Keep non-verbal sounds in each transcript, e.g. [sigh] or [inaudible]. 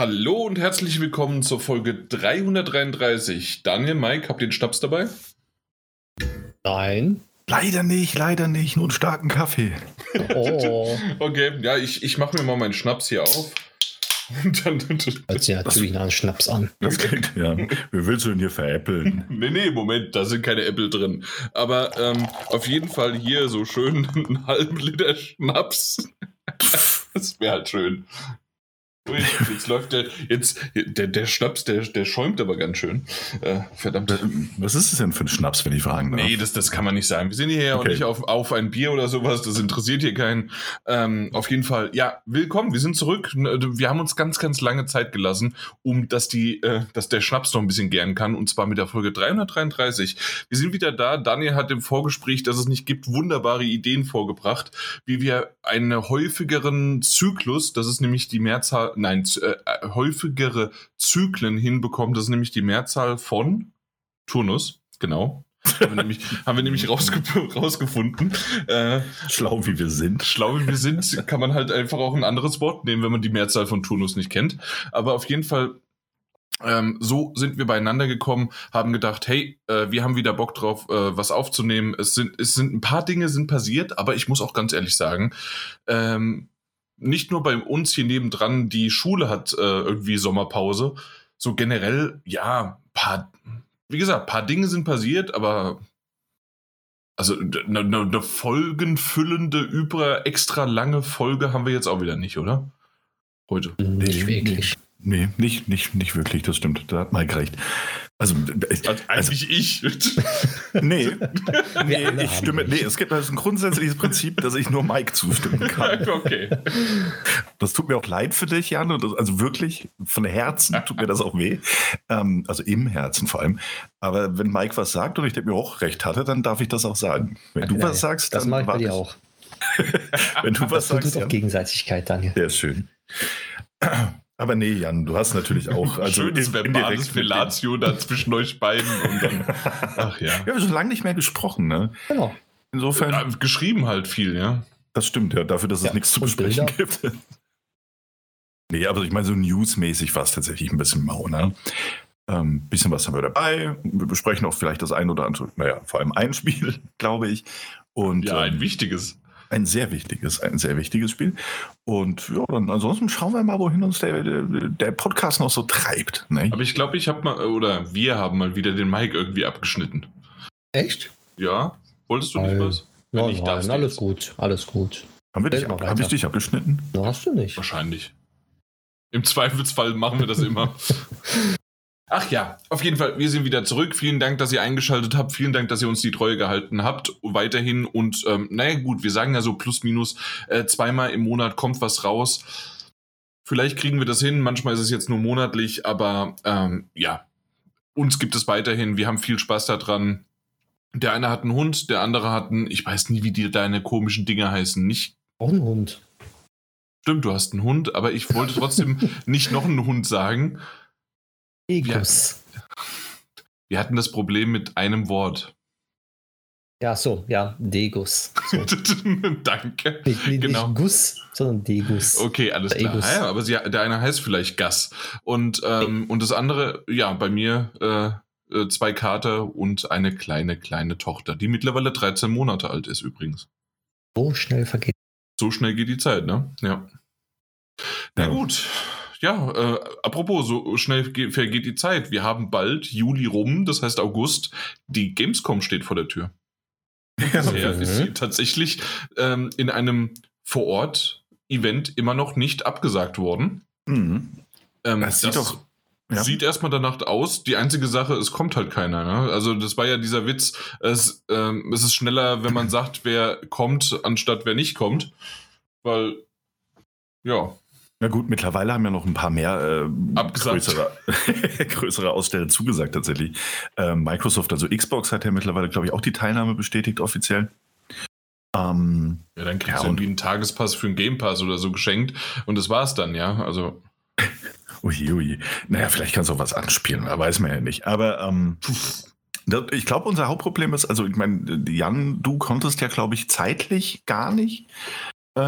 Hallo und herzlich willkommen zur Folge 333. Daniel, Mike, habt ihr den Schnaps dabei? Nein. Leider nicht, leider nicht, nur einen starken Kaffee. Oh. [laughs] okay, ja, ich, ich mache mir mal meinen Schnaps hier auf. Und [laughs] dann, Hört sich natürlich nach einem Schnaps an. Das klingt, ja. Wie willst du denn hier veräppeln? [laughs] nee, nee, Moment, da sind keine Äpfel drin. Aber ähm, auf jeden Fall hier so schön einen halben Liter Schnaps. das wäre halt schön. Jetzt läuft der, jetzt, der, der Schnaps, der, der schäumt aber ganz schön. Äh, verdammt. Was ist es denn für ein Schnaps, wenn ich fragen darf? Nee, das, das kann man nicht sagen. Wir sind hier okay. auch nicht auf, auf ein Bier oder sowas. Das interessiert hier keinen. Ähm, auf jeden Fall, ja, willkommen. Wir sind zurück. Wir haben uns ganz, ganz lange Zeit gelassen, um dass die, äh, dass der Schnaps noch ein bisschen gern kann. Und zwar mit der Folge 333. Wir sind wieder da. Daniel hat im Vorgespräch, dass es nicht gibt, wunderbare Ideen vorgebracht, wie wir einen häufigeren Zyklus, das ist nämlich die Mehrzahl, nein, äh, häufigere Zyklen hinbekommen. Das ist nämlich die Mehrzahl von Turnus, genau. haben, wir nämlich, [laughs] haben wir nämlich rausge rausgefunden. Äh, schlau wie wir sind. Schlau wie wir sind, kann man halt einfach auch ein anderes Wort nehmen, wenn man die Mehrzahl von Turnus nicht kennt. Aber auf jeden Fall ähm, so sind wir beieinander gekommen, haben gedacht, hey, äh, wir haben wieder Bock drauf, äh, was aufzunehmen. Es sind, es sind ein paar Dinge sind passiert, aber ich muss auch ganz ehrlich sagen, ähm, nicht nur bei uns hier nebendran, die Schule hat äh, irgendwie Sommerpause. So generell, ja, paar, wie gesagt, paar Dinge sind passiert, aber also eine, eine folgenfüllende, über extra lange Folge haben wir jetzt auch wieder nicht, oder? Heute. Nicht wirklich. Nee, nicht, nicht, nicht wirklich, das stimmt. Da hat Mike recht. Also, also eigentlich ich. [laughs] nee, [laughs] nee ich stimme. Nee, es gibt also ein grundsätzliches Prinzip, dass ich nur Mike zustimmen kann. [laughs] okay. Das tut mir auch leid für dich, Jan. Und das, also wirklich, von Herzen tut mir das auch weh. Ähm, also im Herzen vor allem. Aber wenn Mike was sagt und ich mir auch recht hatte, dann darf ich das auch sagen. Wenn du Nein, was sagst, dann. Das mache ich bei dir auch. wenn du was das sagst. Das tut auch Gegenseitigkeit, Daniel. Sehr schön. Aber nee, Jan, du hast natürlich auch. [laughs] Also Schönes verbales Fellatio da zwischen euch beiden. Und dann, [laughs] ach ja. Wir haben schon lange nicht mehr gesprochen, ne? Genau. Insofern. Ja, geschrieben halt viel, ja. Das stimmt, ja, dafür, dass ja, es nichts zu besprechen Bilder. gibt. [laughs] nee, aber ich meine, so newsmäßig war es tatsächlich ein bisschen mau, ne? Ähm, bisschen was haben wir dabei. Wir besprechen auch vielleicht das ein oder andere, naja, vor allem ein Spiel, glaube ich. Und, ja, ein ähm, wichtiges. Ein sehr wichtiges, ein sehr wichtiges Spiel. Und ja, dann ansonsten schauen wir mal, wohin uns der, der Podcast noch so treibt. Ne? Aber ich glaube, ich habe mal, oder wir haben mal wieder den Mike irgendwie abgeschnitten. Echt? Ja. Wolltest du nicht was? Wenn nein, nein, alles gut, alles gut. Haben wir dich, hab ich dich abgeschnitten? No, hast du nicht. Wahrscheinlich. Im Zweifelsfall machen wir das immer. [laughs] Ach ja, auf jeden Fall, wir sind wieder zurück. Vielen Dank, dass ihr eingeschaltet habt. Vielen Dank, dass ihr uns die Treue gehalten habt. Weiterhin. Und ähm, naja, gut, wir sagen ja so plus minus äh, zweimal im Monat kommt was raus. Vielleicht kriegen wir das hin. Manchmal ist es jetzt nur monatlich, aber ähm, ja, uns gibt es weiterhin. Wir haben viel Spaß daran. Der eine hat einen Hund, der andere hat einen, ich weiß nie, wie die deine komischen Dinge heißen. Nicht. Auch ein Hund. Stimmt, du hast einen Hund, aber ich wollte trotzdem [laughs] nicht noch einen Hund sagen. Degus. Wir, wir, hatten das Problem mit einem Wort. Ja, so, ja, Degus. So. [laughs] Danke. Nicht, nicht, genau. nicht Guss, sondern Degus. Okay, alles klar. Ja, aber sie, der eine heißt vielleicht Gas. Und, ähm, und das andere, ja, bei mir äh, äh, zwei Kater und eine kleine, kleine Tochter, die mittlerweile 13 Monate alt ist übrigens. So schnell vergeht. So schnell geht die Zeit, ne? Ja. Na ja. gut ja, äh, apropos, so schnell vergeht die Zeit. Wir haben bald Juli rum, das heißt August. Die Gamescom steht vor der Tür. Ja, [laughs] okay. ist sie tatsächlich ähm, in einem Vor-Ort-Event immer noch nicht abgesagt worden. Mhm. Ähm, das sieht das doch. Ja. Sieht erstmal danach aus. Die einzige Sache, es kommt halt keiner. Ne? Also, das war ja dieser Witz. Es, ähm, es ist schneller, wenn man sagt, wer kommt, anstatt wer nicht kommt. Weil, ja, na gut, mittlerweile haben ja noch ein paar mehr äh, größere, [laughs] größere Aussteller zugesagt tatsächlich. Äh, Microsoft, also Xbox hat ja mittlerweile, glaube ich, auch die Teilnahme bestätigt offiziell. Ähm, ja, dann kriegst ja, du irgendwie einen Tagespass für einen Game Pass oder so geschenkt und das war's dann, ja. Also. [laughs] ui, ui. Naja, vielleicht kannst du auch was anspielen, weiß man ja nicht. Aber ähm, ich glaube, unser Hauptproblem ist, also ich meine, Jan, du konntest ja, glaube ich, zeitlich gar nicht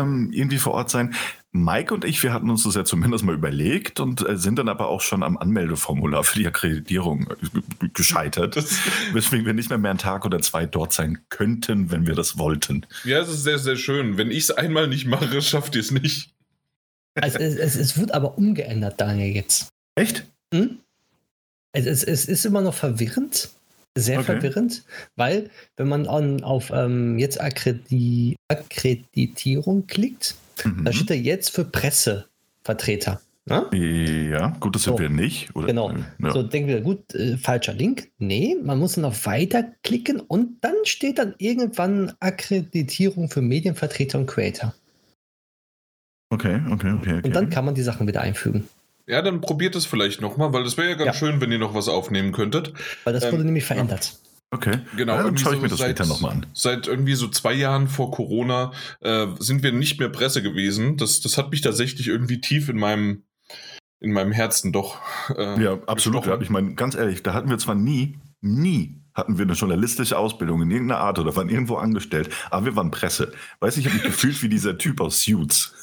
ähm, irgendwie vor Ort sein. Mike und ich, wir hatten uns das ja zumindest mal überlegt und äh, sind dann aber auch schon am Anmeldeformular für die Akkreditierung äh, gescheitert, weswegen wir nicht mehr mehr einen Tag oder zwei dort sein könnten, wenn wir das wollten. Ja, es ist sehr, sehr schön. Wenn ich es einmal nicht mache, schafft ihr es nicht. Also es, es, es, wird aber umgeändert, Daniel, jetzt. Echt? Hm? Es, es, es ist immer noch verwirrend, sehr okay. verwirrend, weil wenn man an, auf ähm, jetzt Akkredi Akkreditierung klickt, mhm. dann steht er jetzt für Pressevertreter. Ne? Ja, gut, das sind so, wir nicht. Oder? Genau. Ja. So denken wir, gut, äh, falscher Link. Nee, man muss dann auf Weiter klicken und dann steht dann irgendwann Akkreditierung für Medienvertreter und Creator. Okay, okay, okay, okay. Und dann kann man die Sachen wieder einfügen. Ja, dann probiert es vielleicht nochmal, weil das wäre ja ganz ja. schön, wenn ihr noch was aufnehmen könntet. Weil das wurde ähm, nämlich verändert. Okay. Genau. Ja, dann schaue ich so mir das seit, später nochmal an. Seit irgendwie so zwei Jahren vor Corona äh, sind wir nicht mehr Presse gewesen. Das, das hat mich tatsächlich irgendwie tief in meinem, in meinem Herzen doch. Äh, ja, absolut. Ja, ich meine, ganz ehrlich, da hatten wir zwar nie, nie hatten wir eine journalistische Ausbildung in irgendeiner Art oder waren irgendwo angestellt, aber wir waren Presse. Weiß ich, ich habe mich gefühlt wie dieser Typ aus Suits.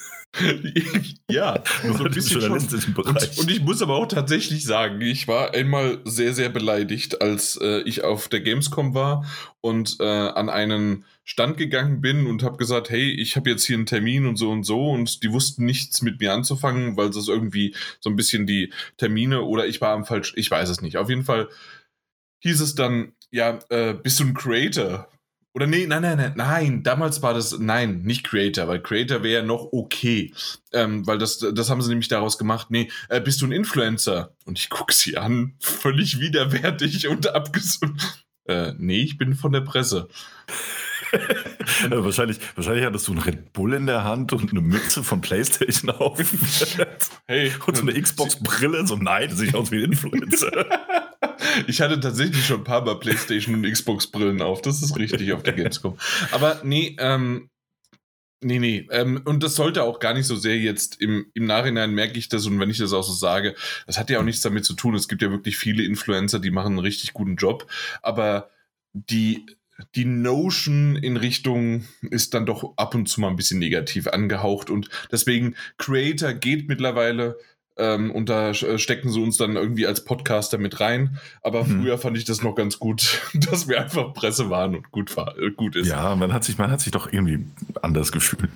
Ja, [laughs] so ein bisschen schon. Und, und, ich muss aber auch tatsächlich sagen, ich war einmal sehr, sehr beleidigt, als äh, ich auf der Gamescom war und äh, an einen Stand gegangen bin und habe gesagt, hey, ich habe jetzt hier einen Termin und so und so und die wussten nichts mit mir anzufangen, weil das irgendwie so ein bisschen die Termine oder ich war am falsch, ich weiß es nicht. Auf jeden Fall hieß es dann, ja, äh, bist du ein Creator? Oder nee, nein, nein, nein, nein, damals war das, nein, nicht Creator, weil Creator wäre ja noch okay. Ähm, weil das, das haben sie nämlich daraus gemacht, nee, äh, bist du ein Influencer? Und ich gucke sie an, [laughs] völlig widerwärtig und abgesund. Äh, nee, ich bin von der Presse. also [laughs] wahrscheinlich, wahrscheinlich hattest du einen Red Bull in der Hand und eine Mütze von PlayStation auf. hey. Und so eine Xbox-Brille. So, nein, das sieht aus wie ein Influencer. [laughs] Ich hatte tatsächlich schon ein paar Mal PlayStation und Xbox-Brillen auf. Das ist richtig auf der Gamescom. Aber nee, ähm, Nee, nee. Ähm, und das sollte auch gar nicht so sehr jetzt im, im Nachhinein merke ich das und wenn ich das auch so sage, das hat ja auch nichts damit zu tun. Es gibt ja wirklich viele Influencer, die machen einen richtig guten Job. Aber die, die Notion in Richtung ist dann doch ab und zu mal ein bisschen negativ angehaucht und deswegen Creator geht mittlerweile ähm, und da äh, stecken sie uns dann irgendwie als Podcaster mit rein. Aber mhm. früher fand ich das noch ganz gut, [laughs] dass wir einfach Presse waren und gut, äh, gut ist. Ja, man hat sich, man hat sich doch irgendwie anders gefühlt.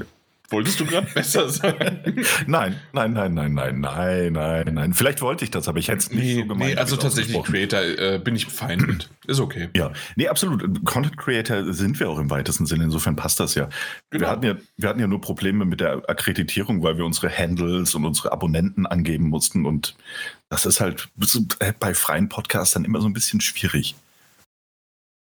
Wolltest du gerade besser sagen? [laughs] nein, nein, nein, nein, nein, nein, nein, nein. Vielleicht wollte ich das, aber ich hätte es nicht nee, so gemeint. Nee, also tatsächlich Creator äh, bin ich fein mit. Ist okay. Ja, nee, absolut. Content Creator sind wir auch im weitesten Sinne. Insofern passt das ja. Genau. Wir, hatten ja wir hatten ja nur Probleme mit der Akkreditierung, weil wir unsere Handles und unsere Abonnenten angeben mussten. Und das ist halt äh, bei freien Podcastern immer so ein bisschen schwierig.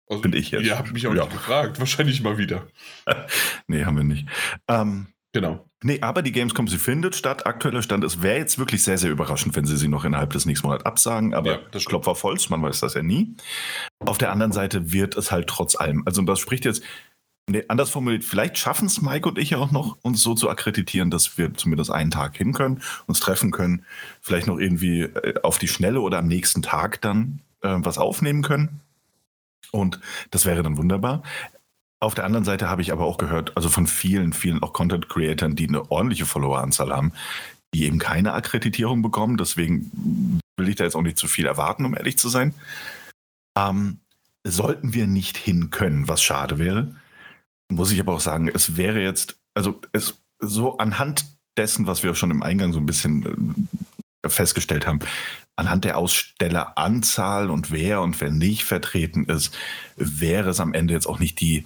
Also, Finde ich jetzt. Ihr habt mich auch ja. nicht gefragt. [laughs] Wahrscheinlich mal wieder. [laughs] nee, haben wir nicht. Ähm, Genau. Nee, aber die Gamescom, sie findet statt. Aktueller Stand, es wäre jetzt wirklich sehr, sehr überraschend, wenn sie sie noch innerhalb des nächsten Monats absagen. Aber ja, das Klopfer voll, man weiß das ja nie. Auf der anderen Seite wird es halt trotz allem. Also, das spricht jetzt, nee, anders formuliert, vielleicht schaffen es Mike und ich ja auch noch, uns so zu akkreditieren, dass wir zumindest einen Tag hin können, uns treffen können, vielleicht noch irgendwie äh, auf die Schnelle oder am nächsten Tag dann äh, was aufnehmen können. Und das wäre dann wunderbar. Auf der anderen Seite habe ich aber auch gehört, also von vielen, vielen auch Content-Creatern, die eine ordentliche Followeranzahl haben, die eben keine Akkreditierung bekommen. Deswegen will ich da jetzt auch nicht zu viel erwarten, um ehrlich zu sein. Ähm, sollten wir nicht hin können, was schade wäre, muss ich aber auch sagen, es wäre jetzt, also es so anhand dessen, was wir schon im Eingang so ein bisschen äh, festgestellt haben, anhand der Ausstelleranzahl und wer und wer nicht vertreten ist, wäre es am Ende jetzt auch nicht die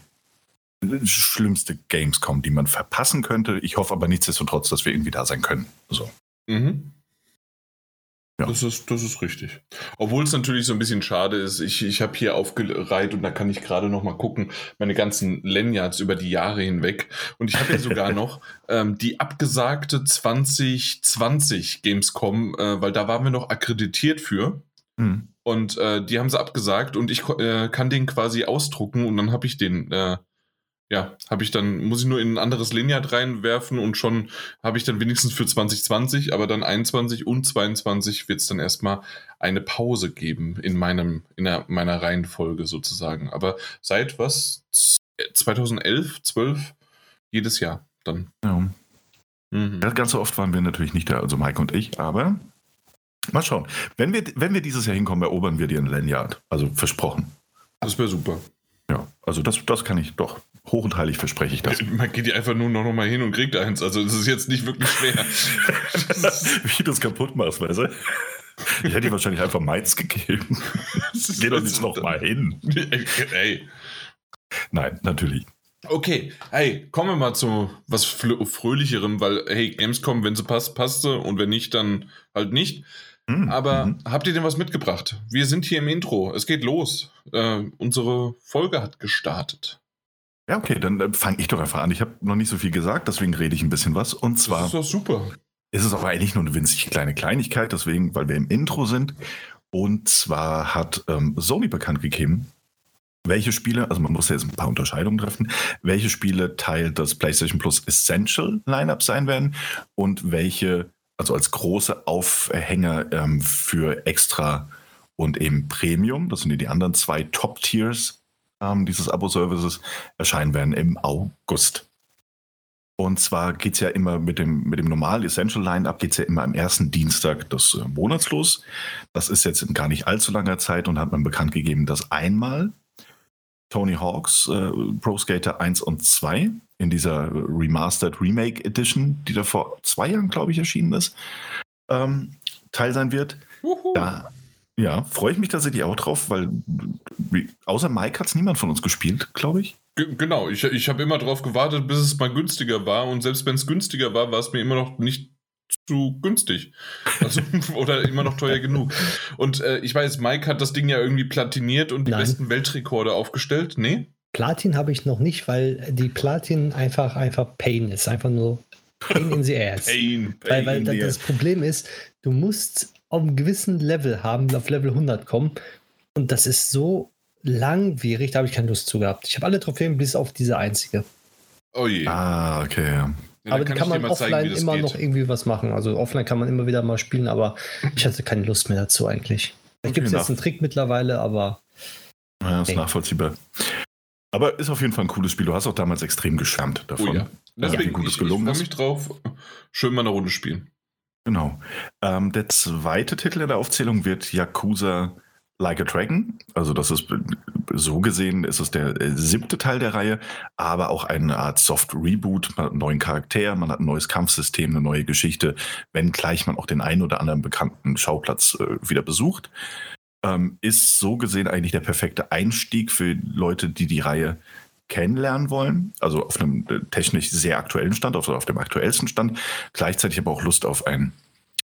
schlimmste Gamescom, die man verpassen könnte. Ich hoffe aber nichtsdestotrotz, dass wir irgendwie da sein können. So. Mhm. Ja. Das, ist, das ist richtig. Obwohl es natürlich so ein bisschen schade ist. Ich, ich habe hier aufgereiht und da kann ich gerade noch mal gucken, meine ganzen Lanyards über die Jahre hinweg. Und ich habe ja sogar [laughs] noch ähm, die abgesagte 2020 Gamescom, äh, weil da waren wir noch akkreditiert für. Mhm. Und äh, die haben sie abgesagt und ich äh, kann den quasi ausdrucken und dann habe ich den äh, ja, habe ich dann, muss ich nur in ein anderes Lineat reinwerfen und schon habe ich dann wenigstens für 2020, aber dann 21 und 22 wird es dann erstmal eine Pause geben in meinem, in der, meiner Reihenfolge sozusagen. Aber seit was? 2011, 12? Jedes Jahr. dann. Ja. Mhm. Ganz so oft waren wir natürlich nicht da, also Mike und ich, aber mal schauen. Wenn wir, wenn wir dieses Jahr hinkommen, erobern wir den Lanyard. Also versprochen. Das wäre super. Ja, also das, das kann ich doch. Hoch und heilig verspreche ich das. [laughs] Man geht ja einfach nur noch mal hin und kriegt eins. Also das ist jetzt nicht wirklich schwer. [laughs] [laughs] Wie du es kaputt machst, weißt du? Ich hätte dir wahrscheinlich einfach meins gegeben. Geh doch nicht noch mal hin. Ey. Nein, natürlich. Okay, hey, kommen wir mal zu was Fröhlicherem, weil, hey, Gamescom, wenn sie passt, passt sie und wenn nicht, dann halt nicht. Mhm. Aber mhm. habt ihr denn was mitgebracht? Wir sind hier im Intro. Es geht los. Äh, unsere Folge hat gestartet. Ja, okay, dann äh, fange ich doch einfach an. Ich habe noch nicht so viel gesagt, deswegen rede ich ein bisschen was. Und zwar. Das ist doch super. Ist es aber eigentlich nur eine winzig kleine Kleinigkeit, deswegen, weil wir im Intro sind. Und zwar hat ähm, Sony bekannt gegeben, welche Spiele, also man muss ja jetzt ein paar Unterscheidungen treffen, welche Spiele Teil des PlayStation Plus Essential Lineup sein werden und welche, also als große Aufhänger ähm, für Extra und eben Premium, das sind die anderen zwei Top-Tiers ähm, dieses Abo-Services, erscheinen werden im August. Und zwar geht es ja immer mit dem, mit dem normalen Essential Line-Up, geht es ja immer am ersten Dienstag des äh, Monats los. Das ist jetzt in gar nicht allzu langer Zeit und hat man bekannt gegeben, dass einmal Tony Hawks äh, Pro Skater 1 und 2 in dieser Remastered Remake Edition, die da vor zwei Jahren, glaube ich, erschienen ist, ähm, Teil sein wird. Da ja, freue ich mich tatsächlich auch drauf, weil außer Mike hat es niemand von uns gespielt, glaube ich. Genau, ich, ich habe immer darauf gewartet, bis es mal günstiger war und selbst wenn es günstiger war, war es mir immer noch nicht zu günstig. Also, [laughs] oder immer noch teuer genug. Und äh, ich weiß, Mike hat das Ding ja irgendwie platiniert und die Nein. besten Weltrekorde aufgestellt. Nee? Platin habe ich noch nicht, weil die Platin einfach, einfach Pain ist. Einfach nur Pain in the [laughs] ass. Pain, Pain weil, weil das Problem ist, du musst auf einem gewissen Level haben, auf Level 100 kommen. Und das ist so langwierig, da habe ich keine Lust zu gehabt. Ich habe alle Trophäen bis auf diese einzige. Oh je. Ah, okay. Ja, aber kann, kann man offline zeigen, immer geht. noch irgendwie was machen. Also offline kann man immer wieder mal spielen, aber ich hatte keine Lust mehr dazu eigentlich. Vielleicht okay, gibt es jetzt einen Trick mittlerweile, aber. Ja, ist hey. nachvollziehbar. Aber ist auf jeden Fall ein cooles Spiel. Du hast auch damals extrem geschwärmt davon. Oh ja. Deswegen, ja, gut es gelungen ich, ich freue mich drauf. Schön mal eine Runde spielen. Genau. Ähm, der zweite Titel in der Aufzählung wird Yakuza Like a Dragon. Also das ist so gesehen ist es der äh, siebte Teil der Reihe, aber auch eine Art Soft Reboot. Man hat einen neuen Charakter, man hat ein neues Kampfsystem, eine neue Geschichte, wenngleich man auch den einen oder anderen bekannten Schauplatz äh, wieder besucht. Ähm, ist so gesehen eigentlich der perfekte Einstieg für Leute, die die Reihe kennenlernen wollen, also auf einem äh, technisch sehr aktuellen Stand, auf, auf dem aktuellsten Stand, gleichzeitig aber auch Lust auf ein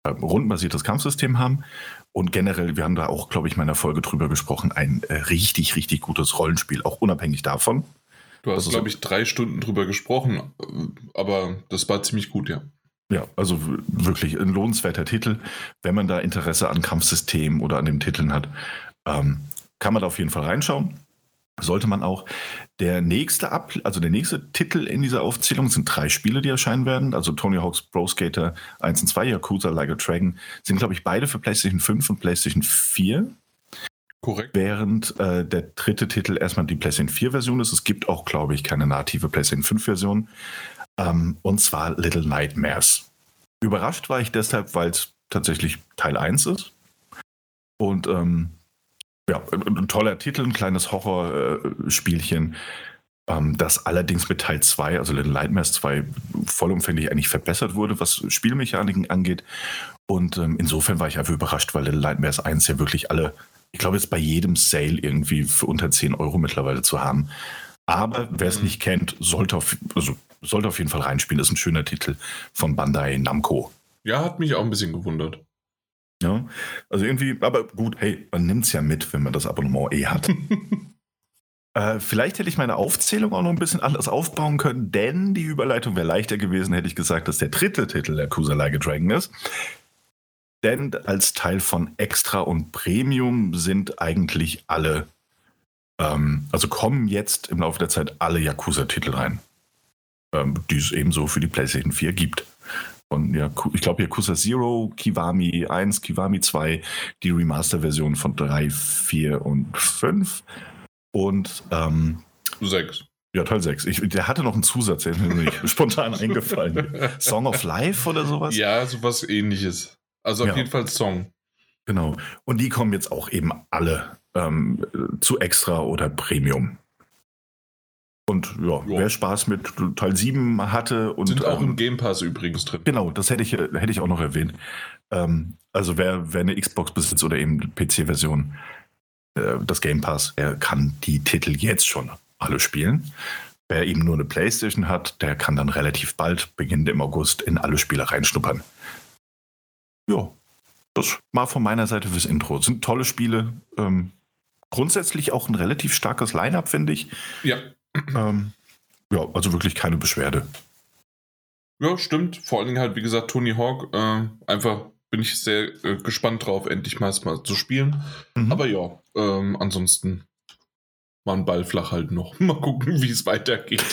äh, rundenbasiertes Kampfsystem haben und generell, wir haben da auch, glaube ich, in meiner Folge drüber gesprochen, ein äh, richtig, richtig gutes Rollenspiel, auch unabhängig davon. Du hast, glaube ich, drei Stunden drüber gesprochen, aber das war ziemlich gut, ja. Ja, also wirklich ein lohnenswerter Titel. Wenn man da Interesse an Kampfsystemen oder an den Titeln hat, ähm, kann man da auf jeden Fall reinschauen sollte man auch. Der nächste Ab also der nächste Titel in dieser Aufzählung sind drei Spiele, die erscheinen werden. Also Tony Hawk's Pro Skater 1 und 2, Yakuza Like a Dragon, sind, glaube ich, beide für PlayStation 5 und PlayStation 4. Korrekt. Während äh, der dritte Titel erstmal die PlayStation 4-Version ist. Es gibt auch, glaube ich, keine native PlayStation 5-Version. Ähm, und zwar Little Nightmares. Überrascht war ich deshalb, weil es tatsächlich Teil 1 ist. Und ähm, ja, ein toller Titel, ein kleines Horrorspielchen, ähm, das allerdings mit Teil 2, also Little Nightmares 2, vollumfänglich eigentlich verbessert wurde, was Spielmechaniken angeht. Und ähm, insofern war ich einfach überrascht, weil Little Nightmares 1 ja wirklich alle, ich glaube, jetzt bei jedem Sale irgendwie für unter 10 Euro mittlerweile zu haben. Aber wer es mhm. nicht kennt, sollte auf, also, sollte auf jeden Fall reinspielen. Das ist ein schöner Titel von Bandai Namco. Ja, hat mich auch ein bisschen gewundert. Ja, also irgendwie, aber gut, hey, man nimmt es ja mit, wenn man das Abonnement eh hat. [laughs] äh, vielleicht hätte ich meine Aufzählung auch noch ein bisschen anders aufbauen können, denn die Überleitung wäre leichter gewesen, hätte ich gesagt, dass der dritte Titel der Kusa Like a Dragon ist. Denn als Teil von Extra und Premium sind eigentlich alle, ähm, also kommen jetzt im Laufe der Zeit alle Yakuza-Titel rein, ähm, die es ebenso für die PlayStation 4 gibt von, ja, ich glaube Yakuza Zero, Kiwami 1, Kiwami 2, die Remaster-Version von 3, 4 und 5 und ähm, 6. Ja, Teil 6. Ich, der hatte noch einen Zusatz, der ist mir nicht [laughs] spontan eingefallen. Song of Life oder sowas? Ja, sowas ähnliches. Also auf ja. jeden Fall Song. Genau. Und die kommen jetzt auch eben alle ähm, zu Extra oder Premium. Und ja, ja, wer Spaß mit Teil 7 hatte und. Sind auch ähm, im Game Pass übrigens drin. Genau, das hätte ich, hätte ich auch noch erwähnt. Ähm, also wer, wer eine Xbox besitzt oder eben PC-Version, äh, das Game Pass, er kann die Titel jetzt schon alle spielen. Wer eben nur eine Playstation hat, der kann dann relativ bald, beginnend im August, in alle Spiele reinschnuppern. Ja, das war von meiner Seite fürs Intro. Das sind tolle Spiele. Ähm, grundsätzlich auch ein relativ starkes Line-up, finde ich. Ja. Ähm, ja, also wirklich keine Beschwerde. Ja, stimmt. Vor allen Dingen halt, wie gesagt, Tony Hawk. Äh, einfach bin ich sehr äh, gespannt drauf, endlich mal, mal zu spielen. Mhm. Aber ja, ähm, ansonsten mal einen Ball flach halten noch. [laughs] Mal gucken, wie es weitergeht.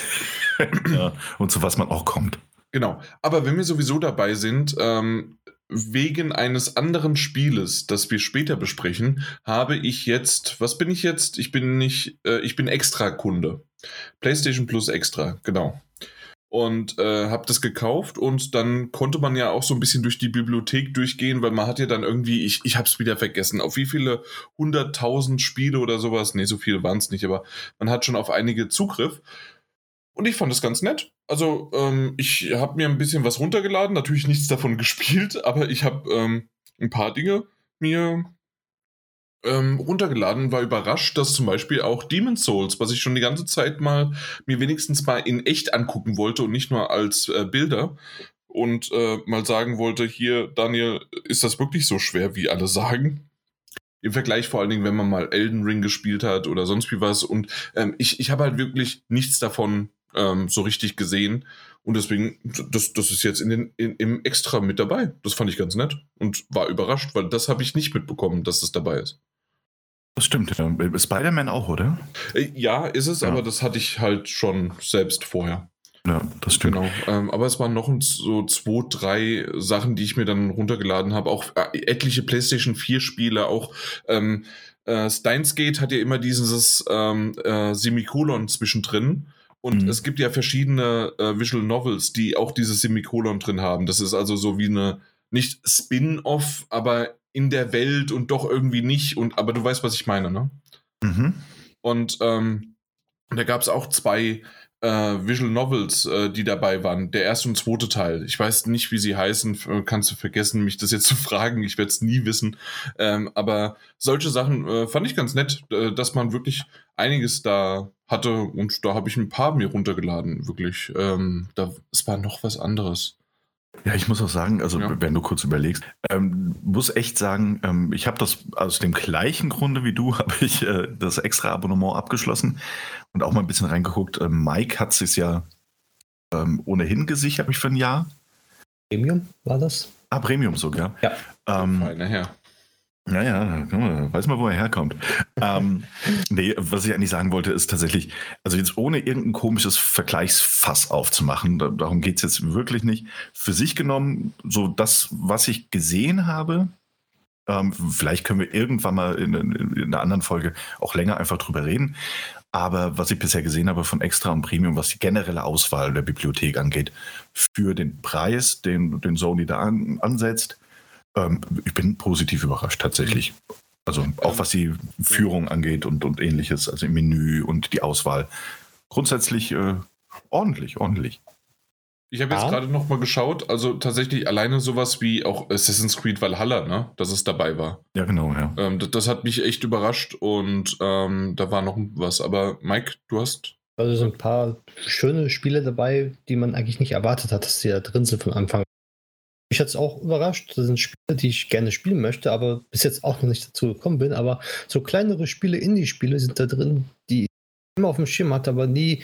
[laughs] ja, und zu was man auch kommt. Genau. Aber wenn wir sowieso dabei sind, ähm, wegen eines anderen Spieles, das wir später besprechen, habe ich jetzt, was bin ich jetzt? Ich bin nicht, äh, ich bin Extra-Kunde. PlayStation Plus Extra, genau. Und äh, habe das gekauft und dann konnte man ja auch so ein bisschen durch die Bibliothek durchgehen, weil man hat ja dann irgendwie, ich, ich habe es wieder vergessen, auf wie viele hunderttausend Spiele oder sowas, nee, so viele waren es nicht, aber man hat schon auf einige Zugriff. Und ich fand das ganz nett. Also ähm, ich habe mir ein bisschen was runtergeladen, natürlich nichts davon [laughs] gespielt, aber ich habe ähm, ein paar Dinge mir ähm, runtergeladen, war überrascht, dass zum Beispiel auch Demon's Souls, was ich schon die ganze Zeit mal mir wenigstens mal in echt angucken wollte und nicht nur als äh, Bilder und äh, mal sagen wollte, hier Daniel, ist das wirklich so schwer, wie alle sagen? Im Vergleich vor allen Dingen, wenn man mal Elden Ring gespielt hat oder sonst wie was. Und ähm, ich, ich habe halt wirklich nichts davon ähm, so richtig gesehen. Und deswegen, das, das ist jetzt in den, in, im Extra mit dabei. Das fand ich ganz nett und war überrascht, weil das habe ich nicht mitbekommen, dass das dabei ist. Das stimmt, ja. Spider-Man auch, oder? Äh, ja, ist es, ja. aber das hatte ich halt schon selbst vorher. Ja, das stimmt. Genau. Ähm, aber es waren noch so zwei, drei Sachen, die ich mir dann runtergeladen habe. Auch äh, etliche PlayStation 4 Spiele, auch ähm, äh, Steins Gate hat ja immer dieses ähm, äh, Semikolon zwischendrin. Und mhm. es gibt ja verschiedene äh, Visual Novels, die auch dieses Semikolon drin haben. Das ist also so wie eine, nicht Spin-off, aber in der Welt und doch irgendwie nicht. Und, aber du weißt, was ich meine, ne? Mhm. Und ähm, da gab es auch zwei äh, Visual Novels, äh, die dabei waren. Der erste und zweite Teil. Ich weiß nicht, wie sie heißen. Kannst du vergessen, mich das jetzt zu fragen. Ich werde es nie wissen. Ähm, aber solche Sachen äh, fand ich ganz nett, äh, dass man wirklich einiges da hatte und da habe ich ein paar mir runtergeladen, wirklich. Ähm, da, es war noch was anderes. Ja, ich muss auch sagen, also ja. wenn du kurz überlegst, ähm, muss echt sagen, ähm, ich habe das aus dem gleichen Grunde wie du, [laughs] habe ich äh, das extra Abonnement abgeschlossen und auch mal ein bisschen reingeguckt. Ähm, Mike hat es ja ähm, ohnehin gesichert, habe ich für ein Jahr. Premium war das? Ah, Premium sogar. Ja. Ähm, Feine ja, ja, weiß mal, wo er herkommt. [laughs] ähm, nee, was ich eigentlich sagen wollte, ist tatsächlich, also jetzt ohne irgendein komisches Vergleichsfass aufzumachen, da, darum geht es jetzt wirklich nicht. Für sich genommen, so das, was ich gesehen habe, ähm, vielleicht können wir irgendwann mal in, in, in, einer anderen Folge auch länger einfach drüber reden. Aber was ich bisher gesehen habe von Extra und Premium, was die generelle Auswahl der Bibliothek angeht, für den Preis, den, den Sony da an, ansetzt, ähm, ich bin positiv überrascht, tatsächlich. Also auch was die Führung angeht und, und ähnliches, also im Menü und die Auswahl. Grundsätzlich äh, ordentlich, ordentlich. Ich habe jetzt ah. gerade noch mal geschaut, also tatsächlich alleine sowas wie auch Assassin's Creed Valhalla, ne, dass es dabei war. Ja, genau, ja. Ähm, das, das, hat mich echt überrascht und ähm, da war noch was. Aber Mike, du hast. Also so ein paar schöne Spiele dabei, die man eigentlich nicht erwartet hat, dass sie da drin sind von Anfang mich hat es auch überrascht. Das sind Spiele, die ich gerne spielen möchte, aber bis jetzt auch noch nicht dazu gekommen bin. Aber so kleinere Spiele, Indie-Spiele sind da drin, die ich immer auf dem Schirm hatte, aber nie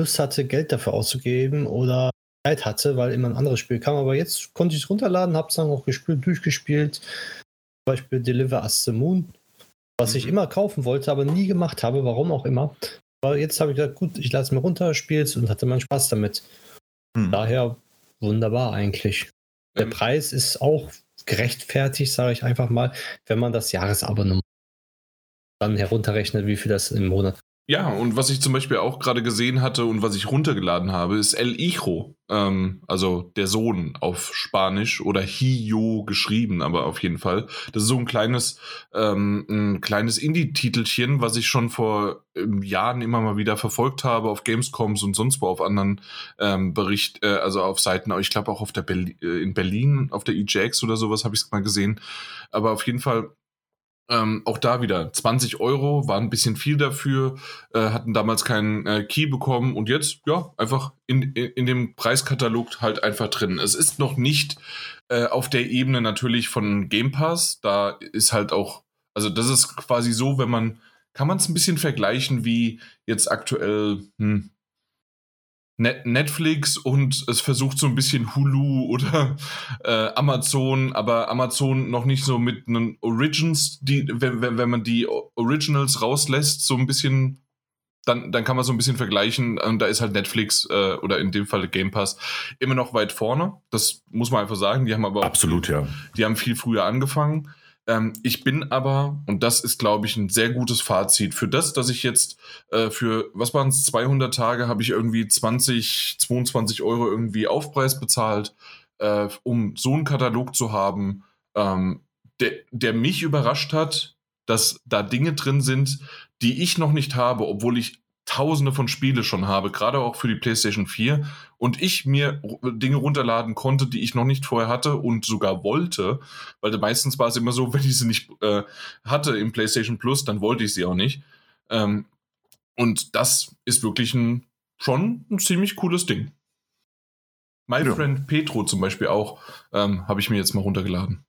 Lust hatte, Geld dafür auszugeben oder Zeit hatte, weil immer ein anderes Spiel kam. Aber jetzt konnte ich es runterladen, habe es dann auch gespielt, durchgespielt. Zum Beispiel Deliver Us the Moon, was ich mhm. immer kaufen wollte, aber nie gemacht habe, warum auch immer. Aber jetzt habe ich gesagt, gut, ich lasse es mir runter, spiel's und hatte meinen Spaß damit. Hm. Daher wunderbar eigentlich. Der ähm, Preis ist auch gerechtfertigt, sage ich einfach mal, wenn man das Jahresabonnement dann herunterrechnet, wie viel das im Monat Ja, und was ich zum Beispiel auch gerade gesehen hatte und was ich runtergeladen habe, ist El Hijo, ähm, also der Sohn auf Spanisch oder Hio geschrieben, aber auf jeden Fall. Das ist so ein kleines, ähm, ein kleines Indie-Titelchen, was ich schon vor ähm, Jahren immer mal wieder verfolgt habe auf Gamescoms und sonst wo auf anderen ähm, Bericht, äh, also auf Seiten, ich glaube auch auf der Berli äh, in Berlin auf der EJX oder sowas habe ich es mal gesehen. Aber auf jeden Fall ähm, auch da wieder 20 Euro, war ein bisschen viel dafür, äh, hatten damals keinen äh, Key bekommen und jetzt, ja, einfach in, in, in, dem Preiskatalog halt einfach drin. Es ist noch nicht äh, auf der Ebene natürlich von Game Pass, da ist halt auch, also das ist quasi so, wenn man, kann man es ein bisschen vergleichen wie jetzt aktuell, hm, Netflix und es versucht so ein bisschen Hulu oder äh, Amazon, aber Amazon noch nicht so mit einem Origins, die, wenn, wenn, man die Originals rauslässt, so ein bisschen, dann, dann kann man so ein bisschen vergleichen. Und da ist halt Netflix äh, oder in dem Fall Game Pass immer noch weit vorne. Das muss man einfach sagen. Die haben aber absolut ja. Die haben viel früher angefangen. Ähm, ich bin aber, und das ist, glaube ich, ein sehr gutes Fazit, für das, dass ich jetzt äh, für, was waren es, 200 Tage, habe ich irgendwie 20, 22 Euro irgendwie Aufpreis bezahlt, äh, um so einen Katalog zu haben, ähm, der, der mich überrascht hat, dass da Dinge drin sind, die ich noch nicht habe, obwohl ich tausende von Spiele schon habe, gerade auch für die PlayStation 4 und ich mir Dinge runterladen konnte, die ich noch nicht vorher hatte und sogar wollte, weil meistens war es immer so, [laughs] wenn ich sie nicht äh, hatte im PlayStation Plus, dann wollte ich sie auch nicht. Ähm, und das ist wirklich ein, schon ein ziemlich cooles Ding. My ja. Friend Petro zum Beispiel auch, ähm, habe ich mir jetzt mal runtergeladen.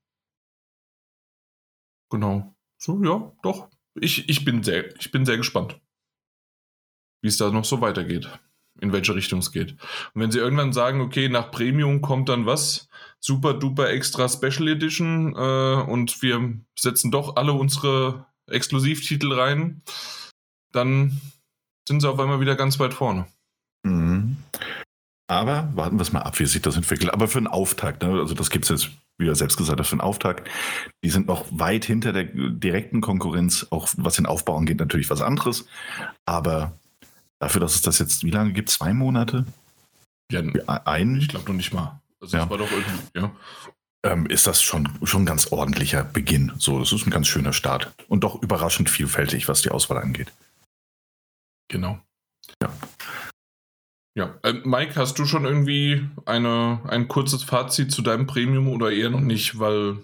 Genau. So, ja, doch. Ich, ich, bin sehr, ich bin sehr gespannt wie es da noch so weitergeht, in welche Richtung es geht. Und wenn sie irgendwann sagen, okay, nach Premium kommt dann was, super duper extra Special Edition äh, und wir setzen doch alle unsere Exklusivtitel rein, dann sind sie auf einmal wieder ganz weit vorne. Mhm. Aber warten wir es mal ab, wie sich das entwickelt. Aber für einen Auftakt, ne? also das gibt es jetzt, wie er selbst gesagt hat, für einen Auftakt. Die sind noch weit hinter der direkten Konkurrenz. Auch was den Aufbau angeht, natürlich was anderes. Aber Dafür, dass es das jetzt, wie lange gibt? Zwei Monate? Ja, ein? Ich glaube noch nicht mal. Also ja. war doch irgendwie, ja. Ähm, ist das schon, schon ein ganz ordentlicher Beginn. So, das ist ein ganz schöner Start. Und doch überraschend vielfältig, was die Auswahl angeht. Genau. Ja. Ja, äh, Mike, hast du schon irgendwie eine, ein kurzes Fazit zu deinem Premium oder eher noch nicht, weil,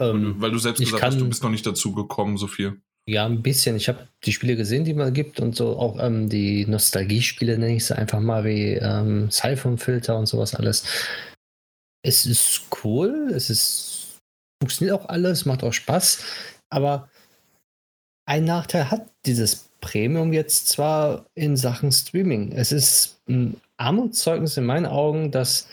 ähm, weil du selbst gesagt hast, du bist noch nicht dazu gekommen, so viel? Ja, ein bisschen. Ich habe die Spiele gesehen, die man gibt und so auch ähm, die Nostalgie-Spiele, nenne ich sie einfach mal, wie ähm, Siphon-Filter und sowas alles. Es ist cool, es ist funktioniert auch alles, macht auch Spaß, aber ein Nachteil hat dieses Premium jetzt zwar in Sachen Streaming. Es ist ein Armutszeugnis in meinen Augen, dass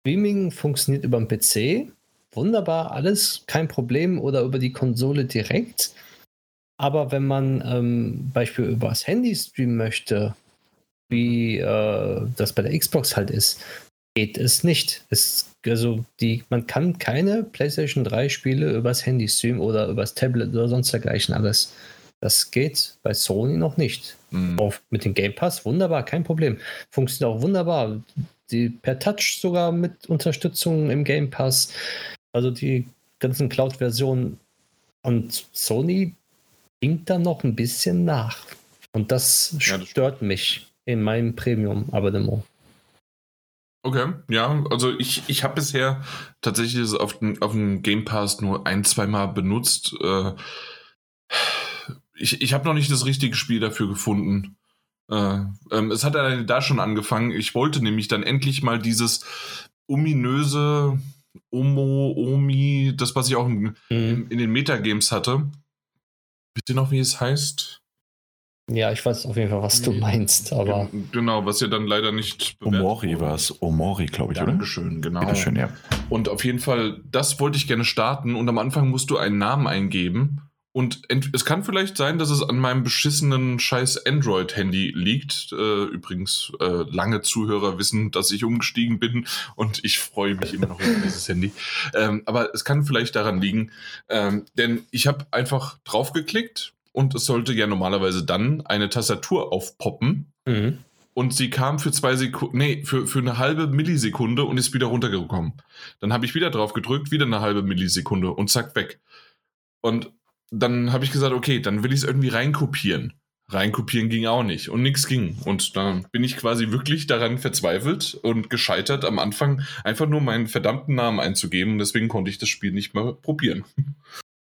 Streaming funktioniert über den PC, wunderbar, alles, kein Problem, oder über die Konsole direkt aber wenn man ähm, Beispiel über das Handy streamen möchte, wie äh, das bei der Xbox halt ist, geht es nicht. Es, also die, man kann keine PlayStation 3 Spiele übers Handy streamen oder übers Tablet oder sonst dergleichen alles. Das geht bei Sony noch nicht. Mhm. Auch mit dem Game Pass wunderbar, kein Problem. Funktioniert auch wunderbar. Die per Touch sogar mit Unterstützung im Game Pass. Also die ganzen Cloud-Versionen. Und Sony hinkt da noch ein bisschen nach. Und das ja, das stört mich in meinem Premium-Abonnement. Okay, ja, also ich, ich habe bisher tatsächlich auf den, auf dem Game Pass nur ein, zwei Mal benutzt. Äh, ich ich habe noch nicht das richtige Spiel dafür gefunden. Äh, ähm, es hat alleine da schon angefangen. Ich wollte nämlich dann endlich mal dieses ominöse Omo, Omi, das, was ich auch in, mhm. in den Metagames hatte. Wisst ihr noch, wie es heißt? Ja, ich weiß auf jeden Fall, was du meinst, aber. Genau, was ihr dann leider nicht. Omori war es. Omori, glaube ich, Dankeschön, oder? Dankeschön, genau. Bitteschön, ja. Und auf jeden Fall, das wollte ich gerne starten und am Anfang musst du einen Namen eingeben. Und es kann vielleicht sein, dass es an meinem beschissenen scheiß Android-Handy liegt. Äh, übrigens, äh, lange Zuhörer wissen, dass ich umgestiegen bin und ich freue mich immer noch über dieses Handy. Ähm, aber es kann vielleicht daran liegen, ähm, denn ich habe einfach draufgeklickt und es sollte ja normalerweise dann eine Tastatur aufpoppen. Mhm. Und sie kam für zwei Sekunden, nee, für, für eine halbe Millisekunde und ist wieder runtergekommen. Dann habe ich wieder drauf gedrückt, wieder eine halbe Millisekunde und zack, weg. Und dann habe ich gesagt, okay, dann will ich es irgendwie reinkopieren. Reinkopieren ging auch nicht und nichts ging. Und dann bin ich quasi wirklich daran verzweifelt und gescheitert, am Anfang einfach nur meinen verdammten Namen einzugeben. Und deswegen konnte ich das Spiel nicht mehr probieren.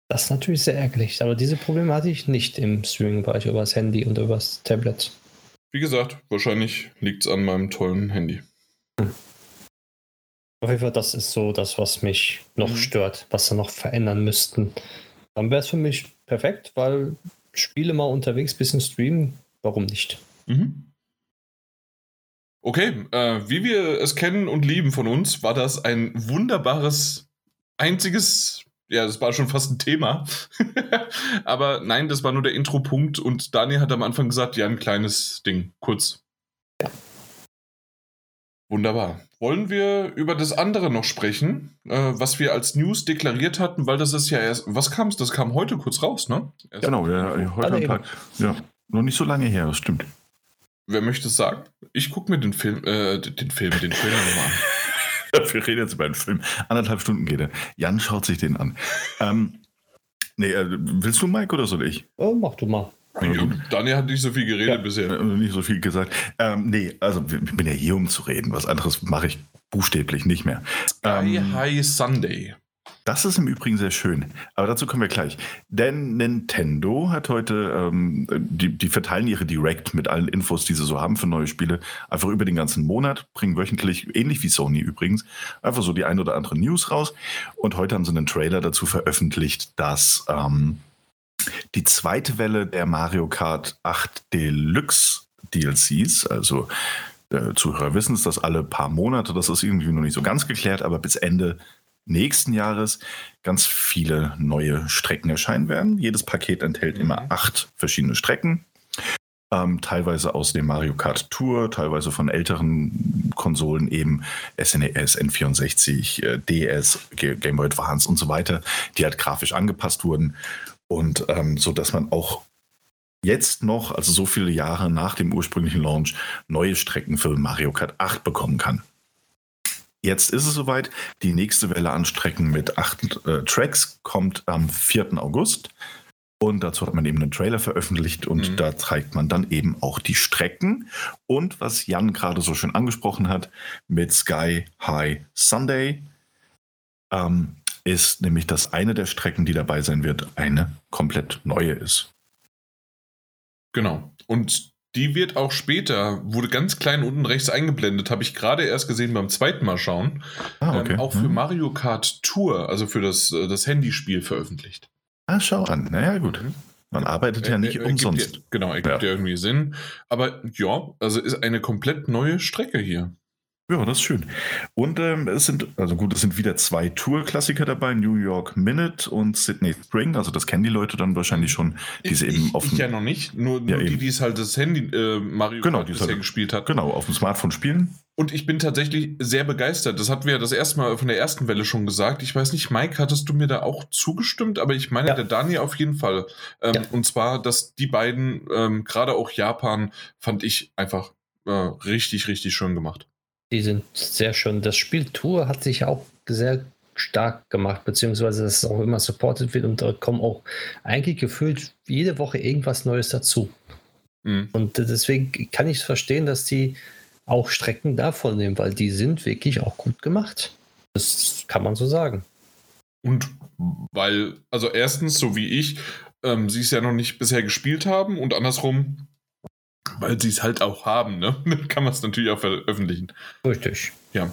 Das ist natürlich sehr ärgerlich, aber diese Probleme hatte ich nicht im Streaming-Bereich über das Handy und über das Tablet. Wie gesagt, wahrscheinlich liegt es an meinem tollen Handy. Hm. Auf jeden Fall, das ist so das, was mich noch mhm. stört, was sie noch verändern müssten. Dann wäre es für mich perfekt, weil Spiele mal unterwegs, bisschen streamen, warum nicht? Mhm. Okay, äh, wie wir es kennen und lieben von uns, war das ein wunderbares, einziges ja, das war schon fast ein Thema. [laughs] Aber nein, das war nur der Intro-Punkt und Daniel hat am Anfang gesagt, ja, ein kleines Ding, kurz. Ja. Wunderbar. Wollen wir über das andere noch sprechen, äh, was wir als News deklariert hatten, weil das ist ja erst, was kam es? Das kam heute kurz raus, ne? Erst genau, ja, heute am Tag. Ja, noch nicht so lange her, das stimmt. Wer möchte es sagen? Ich gucke mir den Film, äh, den Film, den Trailer nochmal an. [laughs] Wir reden jetzt über einen Film. Anderthalb Stunden geht er. Jan schaut sich den an. Ähm, nee, äh, willst du, Mike, oder soll ich? Oh, mach du mal. Daniel hat nicht so viel geredet ja, bisher. Äh, nicht so viel gesagt. Ähm, nee, also ich bin ja hier, um zu reden. Was anderes mache ich buchstäblich nicht mehr. Sky ähm, High Sunday. Das ist im Übrigen sehr schön. Aber dazu kommen wir gleich. Denn Nintendo hat heute, ähm, die, die verteilen ihre Direct mit allen Infos, die sie so haben für neue Spiele, einfach über den ganzen Monat, bringen wöchentlich, ähnlich wie Sony übrigens, einfach so die ein oder andere News raus. Und heute haben sie einen Trailer dazu veröffentlicht, dass ähm, die zweite Welle der Mario Kart 8 Deluxe DLCs, also der Zuhörer wissen es, dass alle paar Monate, das ist irgendwie noch nicht so ganz geklärt, aber bis Ende nächsten Jahres ganz viele neue Strecken erscheinen werden. Jedes Paket enthält mhm. immer acht verschiedene Strecken. Ähm, teilweise aus dem Mario Kart Tour, teilweise von älteren Konsolen eben SNES, N64, äh, DS, Game Boy Advance und so weiter, die halt grafisch angepasst wurden und ähm, so, dass man auch jetzt noch, also so viele Jahre nach dem ursprünglichen Launch, neue Strecken für Mario Kart 8 bekommen kann. Jetzt ist es soweit. Die nächste Welle an Strecken mit acht äh, Tracks kommt am 4. August. Und dazu hat man eben einen Trailer veröffentlicht und mhm. da zeigt man dann eben auch die Strecken. Und was Jan gerade so schön angesprochen hat mit Sky High Sunday, ähm, ist nämlich, dass eine der Strecken, die dabei sein wird, eine komplett neue ist. Genau. Und die wird auch später, wurde ganz klein unten rechts eingeblendet, habe ich gerade erst gesehen beim zweiten Mal schauen. Ah, okay. ähm, auch für mhm. Mario Kart Tour, also für das, äh, das Handyspiel veröffentlicht. Ah, schau an. Naja, gut. Mhm. Man arbeitet ja nicht er, er, er umsonst. Ja, genau, ergibt ja. ja irgendwie Sinn. Aber ja, also ist eine komplett neue Strecke hier. Ja, das ist schön. Und ähm, es sind, also gut, es sind wieder zwei Tour-Klassiker dabei, New York Minute und Sydney Spring. Also das kennen die Leute dann wahrscheinlich schon, die sie eben auf Ich ja noch nicht, nur, nur ja, die, die es halt das Handy äh, Mario genau, bisher halt, gespielt hat. Genau, auf dem Smartphone spielen. Und ich bin tatsächlich sehr begeistert. Das hatten wir ja das erste Mal von der ersten Welle schon gesagt. Ich weiß nicht, Mike, hattest du mir da auch zugestimmt? Aber ich meine, ja. der Daniel auf jeden Fall. Ähm, ja. Und zwar, dass die beiden, ähm, gerade auch Japan, fand ich einfach äh, richtig, richtig schön gemacht. Die sind sehr schön. Das Spiel Tour hat sich auch sehr stark gemacht, beziehungsweise dass es auch immer supported wird und da kommen auch eigentlich gefühlt jede Woche irgendwas Neues dazu. Mhm. Und deswegen kann ich es verstehen, dass die auch Strecken davon nehmen, weil die sind wirklich auch gut gemacht. Das kann man so sagen. Und weil, also erstens, so wie ich, ähm, sie es ja noch nicht bisher gespielt haben und andersrum, weil sie es halt auch haben, ne? [laughs] Dann kann man es natürlich auch veröffentlichen. Richtig. Ja.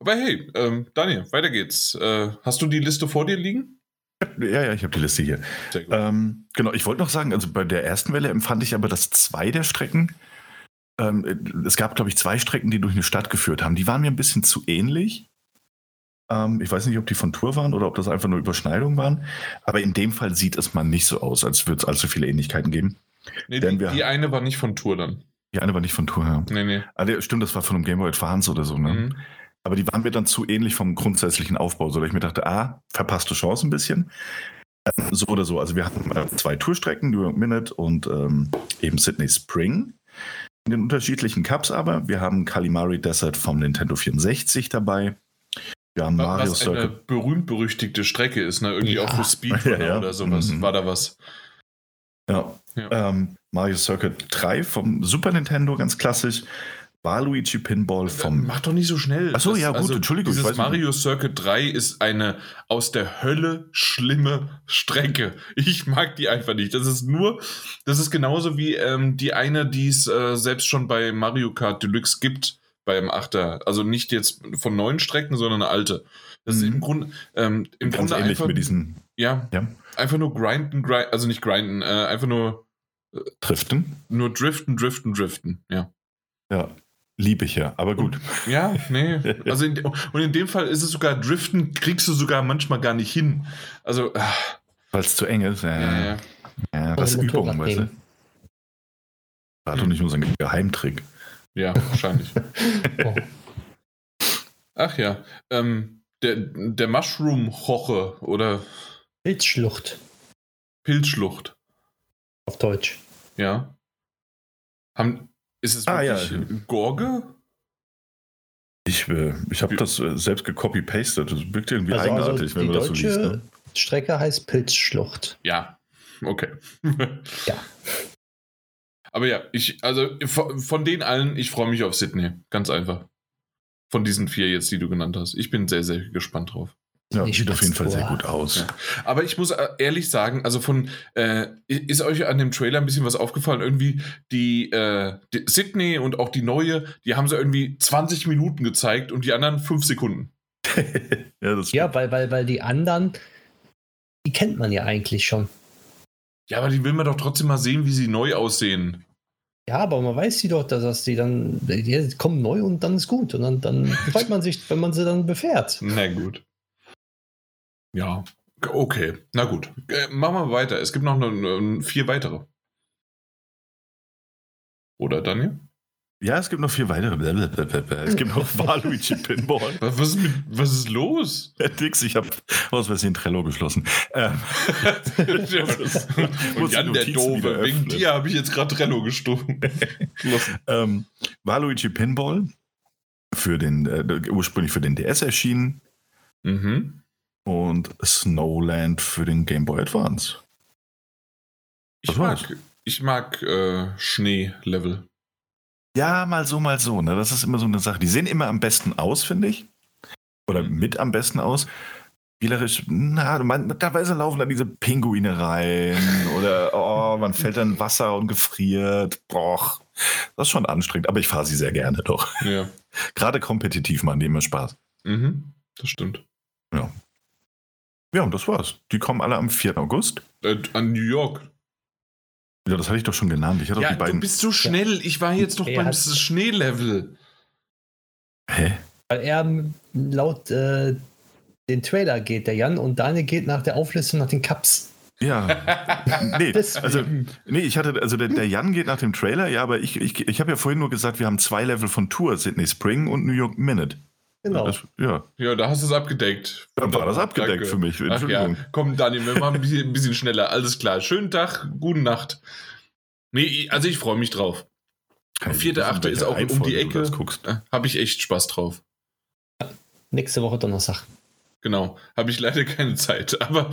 Aber hey, ähm, Daniel, weiter geht's. Äh, hast du die Liste vor dir liegen? Ja, ja, ich habe die Liste hier. Sehr gut. Ähm, genau, ich wollte noch sagen, also bei der ersten Welle empfand ich aber, dass zwei der Strecken, ähm, es gab, glaube ich, zwei Strecken, die durch eine Stadt geführt haben. Die waren mir ein bisschen zu ähnlich. Ähm, ich weiß nicht, ob die von Tour waren oder ob das einfach nur Überschneidungen waren. Aber in dem Fall sieht es mal nicht so aus, als würde es allzu viele Ähnlichkeiten geben. Nee, die, die, eine war nicht von Tour dann. Die eine war nicht von Tour, ja. Nee, nee. Also, stimmt, das war von einem Game Boy Advance oder so, ne? Mhm. Aber die waren mir dann zu ähnlich vom grundsätzlichen Aufbau, sodass ich mir dachte, ah, verpasste Chance ein bisschen. So oder so. Also wir hatten zwei Tourstrecken, New York Minute und ähm, eben Sydney Spring. In den unterschiedlichen Cups aber. Wir haben Kalimari Desert vom Nintendo 64 dabei. Wir haben Mario was Circuit. eine berühmt-berüchtigte Strecke ist, ne? Irgendwie ja. auch für Speedrunner [laughs] ja, ja. oder sowas. Mhm. War da was? Ja. Ähm, Mario Circuit 3 vom Super Nintendo, ganz klassisch. Waluigi Pinball vom. Mach doch nicht so schnell. Achso, ja, gut, also Entschuldigung. Dieses Mario Circuit 3 ist eine aus der Hölle schlimme Strecke. Ich mag die einfach nicht. Das ist nur, das ist genauso wie ähm, die eine, die es äh, selbst schon bei Mario Kart Deluxe gibt, beim Achter. Also nicht jetzt von neuen Strecken, sondern eine alte. Das mhm. ist im Grunde, ähm, im Ganz Grunde ähnlich einfach, mit diesen. Ja, ja, einfach nur grinden, grind, also nicht grinden, äh, einfach nur. Äh, driften? Nur driften, driften, driften, ja. Ja, Liebe ich ja, aber gut. Und, ja, nee. [laughs] Also in, und in dem Fall ist es sogar Driften, kriegst du sogar manchmal gar nicht hin. Also. Ah. Weil es zu eng ist. Ja, ja. ja. ja das ist Übung, weißt du. War doch nicht nur so ein Geheimtrick. Ja, wahrscheinlich. [laughs] oh. Ach ja. Ähm, der, der Mushroom-Hoche oder. Pilzschlucht. Pilzschlucht. Auf Deutsch. Ja. Haben, ist es ah, wirklich ja. Gorge? Ich, äh, ich habe das äh, selbst gecopy-pastet. Das wirkt irgendwie also, also eigenartig, also wenn man das so liest. Ne? Strecke heißt Pilzschlucht. Ja, okay. ja. Aber ja, ich, also von den allen, ich freue mich auf Sydney. Ganz einfach. Von diesen vier jetzt, die du genannt hast. Ich bin sehr, sehr gespannt drauf. Ja, sieht auf jeden Fall sehr gut aus. Ja. Aber ich muss äh, ehrlich sagen, also von, äh, ist euch an dem Trailer ein bisschen was aufgefallen? Irgendwie die, äh, die, Sydney und auch die neue, die haben sie irgendwie 20 Minuten gezeigt und die anderen 5 Sekunden. [laughs] ja, ja weil, weil, weil die anderen, die kennt man ja eigentlich schon. Ja, aber die will man doch trotzdem mal sehen, wie sie neu aussehen. Ja, aber man weiß sie doch, dass die dann, die kommen neu und dann ist gut. Und dann, dann [laughs] freut man sich, wenn man sie dann befährt. Na gut. Ja, okay. Na gut. Äh, machen wir weiter. Es gibt noch eine, eine, vier weitere. Oder, Daniel? Ja, es gibt noch vier weitere. Es gibt noch [laughs] Waluigi Pinball. Was ist, mit, was ist los? [laughs] Herr Dix, ich habe aus Versehen Trello geschlossen. Ähm, [laughs] Und Jan, der Doofe. Wegen dir habe ich jetzt gerade Trello gestoßen. ähm, Waluigi Pinball für den, äh, ursprünglich für den DS erschienen. Mhm und Snowland für den Game Boy Advance. Ich mag, ich mag äh, Schneelevel. Ja, mal so, mal so. Ne? Das ist immer so eine Sache. Die sehen immer am besten aus, finde ich. Oder mhm. mit am besten aus. Spielerisch, na, man, teilweise laufen da diese Pinguine rein [laughs] oder oh, man fällt dann Wasser und gefriert. Boah, das ist schon anstrengend, aber ich fahre sie sehr gerne doch. Ja. Gerade kompetitiv machen die immer Spaß. Mhm, das stimmt. Ja. Ja, und das war's. Die kommen alle am 4. August. Äh, an New York. Ja, das hatte ich doch schon genannt. Ich hatte ja, die beiden. Du bist so schnell. Ich war jetzt noch er beim Schneelevel. Hä? Weil er laut äh, den Trailer geht, der Jan, und Daniel geht nach der Auflistung nach den Cups. Ja. [laughs] nee, also, nee, ich hatte, also der, der, Jan geht nach dem Trailer, ja, aber ich, ich, ich habe ja vorhin nur gesagt, wir haben zwei Level von Tour, Sydney Spring und New York Minute. Genau. Das, ja. ja, da hast du es abgedeckt. Dann war das abgedeckt Danke. für mich. Entschuldigung. Ach ja. Komm, Daniel, wir machen ein bisschen, ein bisschen schneller. Alles klar. Schönen Tag, gute Nacht. Nee, also ich freue mich drauf. Vierte, achte ist auch um die Ecke. Äh, Habe ich echt Spaß drauf. Nächste Woche Donnerstag. Genau, habe ich leider keine Zeit, [laughs] aber,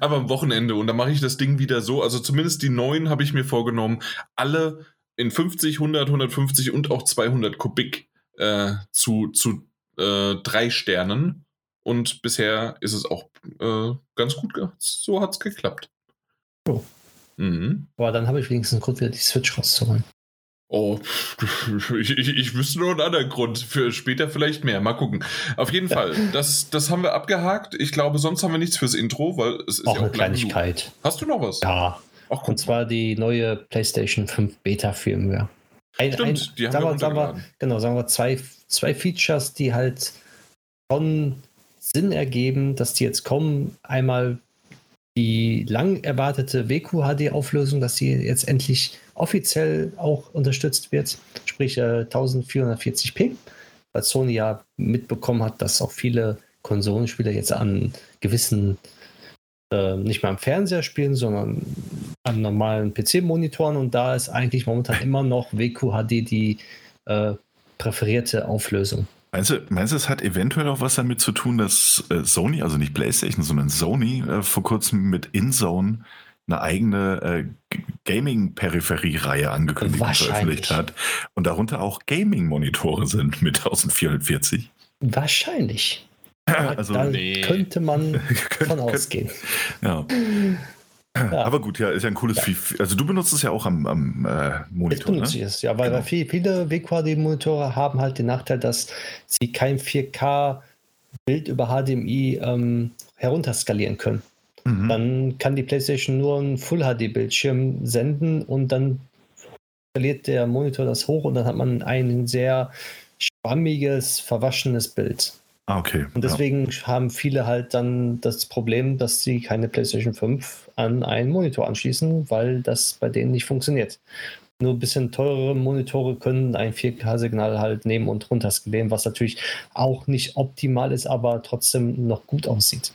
aber am Wochenende und dann mache ich das Ding wieder so. Also zumindest die neuen habe ich mir vorgenommen, alle in 50, 100, 150 und auch 200 Kubik äh, zu, zu äh, drei Sternen. Und bisher ist es auch äh, ganz gut. So hat es geklappt. Oh. Mhm. Aber dann habe ich wenigstens einen Grund, wieder die Switch rauszuholen. Oh, [laughs] ich, ich, ich wüsste nur einen anderen Grund. Für später vielleicht mehr. Mal gucken. Auf jeden. Fall, das, das haben wir abgehakt. Ich glaube, sonst haben wir nichts fürs Intro, weil es ist auch ja auch eine Kleinigkeit. Genug. Hast du noch was? Ja. Ach, Und zwar die neue PlayStation 5 Beta-Firmware. Ein, Stimmt, ein, die haben wir, sagen wir, Genau, sagen wir zwei, zwei Features, die halt schon Sinn ergeben, dass die jetzt kommen. Einmal die lang erwartete WQHD-Auflösung, dass sie jetzt endlich offiziell auch unterstützt wird, sprich äh, 1440p, weil Sony ja mitbekommen hat, dass auch viele Konsolenspieler jetzt an gewissen äh, nicht mehr am Fernseher spielen, sondern an normalen PC-Monitoren und da ist eigentlich momentan [laughs] immer noch WQHD die äh, präferierte Auflösung. Meinst du, meinst du, es hat eventuell auch was damit zu tun, dass äh, Sony, also nicht PlayStation, sondern Sony äh, vor kurzem mit InZone eine eigene äh, Gaming-Peripherie-Reihe angekündigt und veröffentlicht hat und darunter auch Gaming-Monitore sind mit 1440? Wahrscheinlich. [laughs] Also, da nee. könnte man [laughs] von ausgehen. Ja. Ja. Aber gut, ja, ist ja ein cooles ja. Also du benutzt es ja auch am, am äh, Monitor. Ich benutze ne? es, ja, weil genau. viele, viele WQHD-Monitore haben halt den Nachteil, dass sie kein 4K-Bild über HDMI ähm, herunterskalieren können. Mhm. Dann kann die PlayStation nur einen Full-HD-Bildschirm senden und dann skaliert der Monitor das hoch und dann hat man ein sehr schwammiges, verwaschenes Bild. Ah, okay. Und deswegen ja. haben viele halt dann das Problem, dass sie keine PlayStation 5 an einen Monitor anschließen, weil das bei denen nicht funktioniert. Nur ein bisschen teurere Monitore können ein 4K-Signal halt nehmen und runterskalieren, was natürlich auch nicht optimal ist, aber trotzdem noch gut aussieht.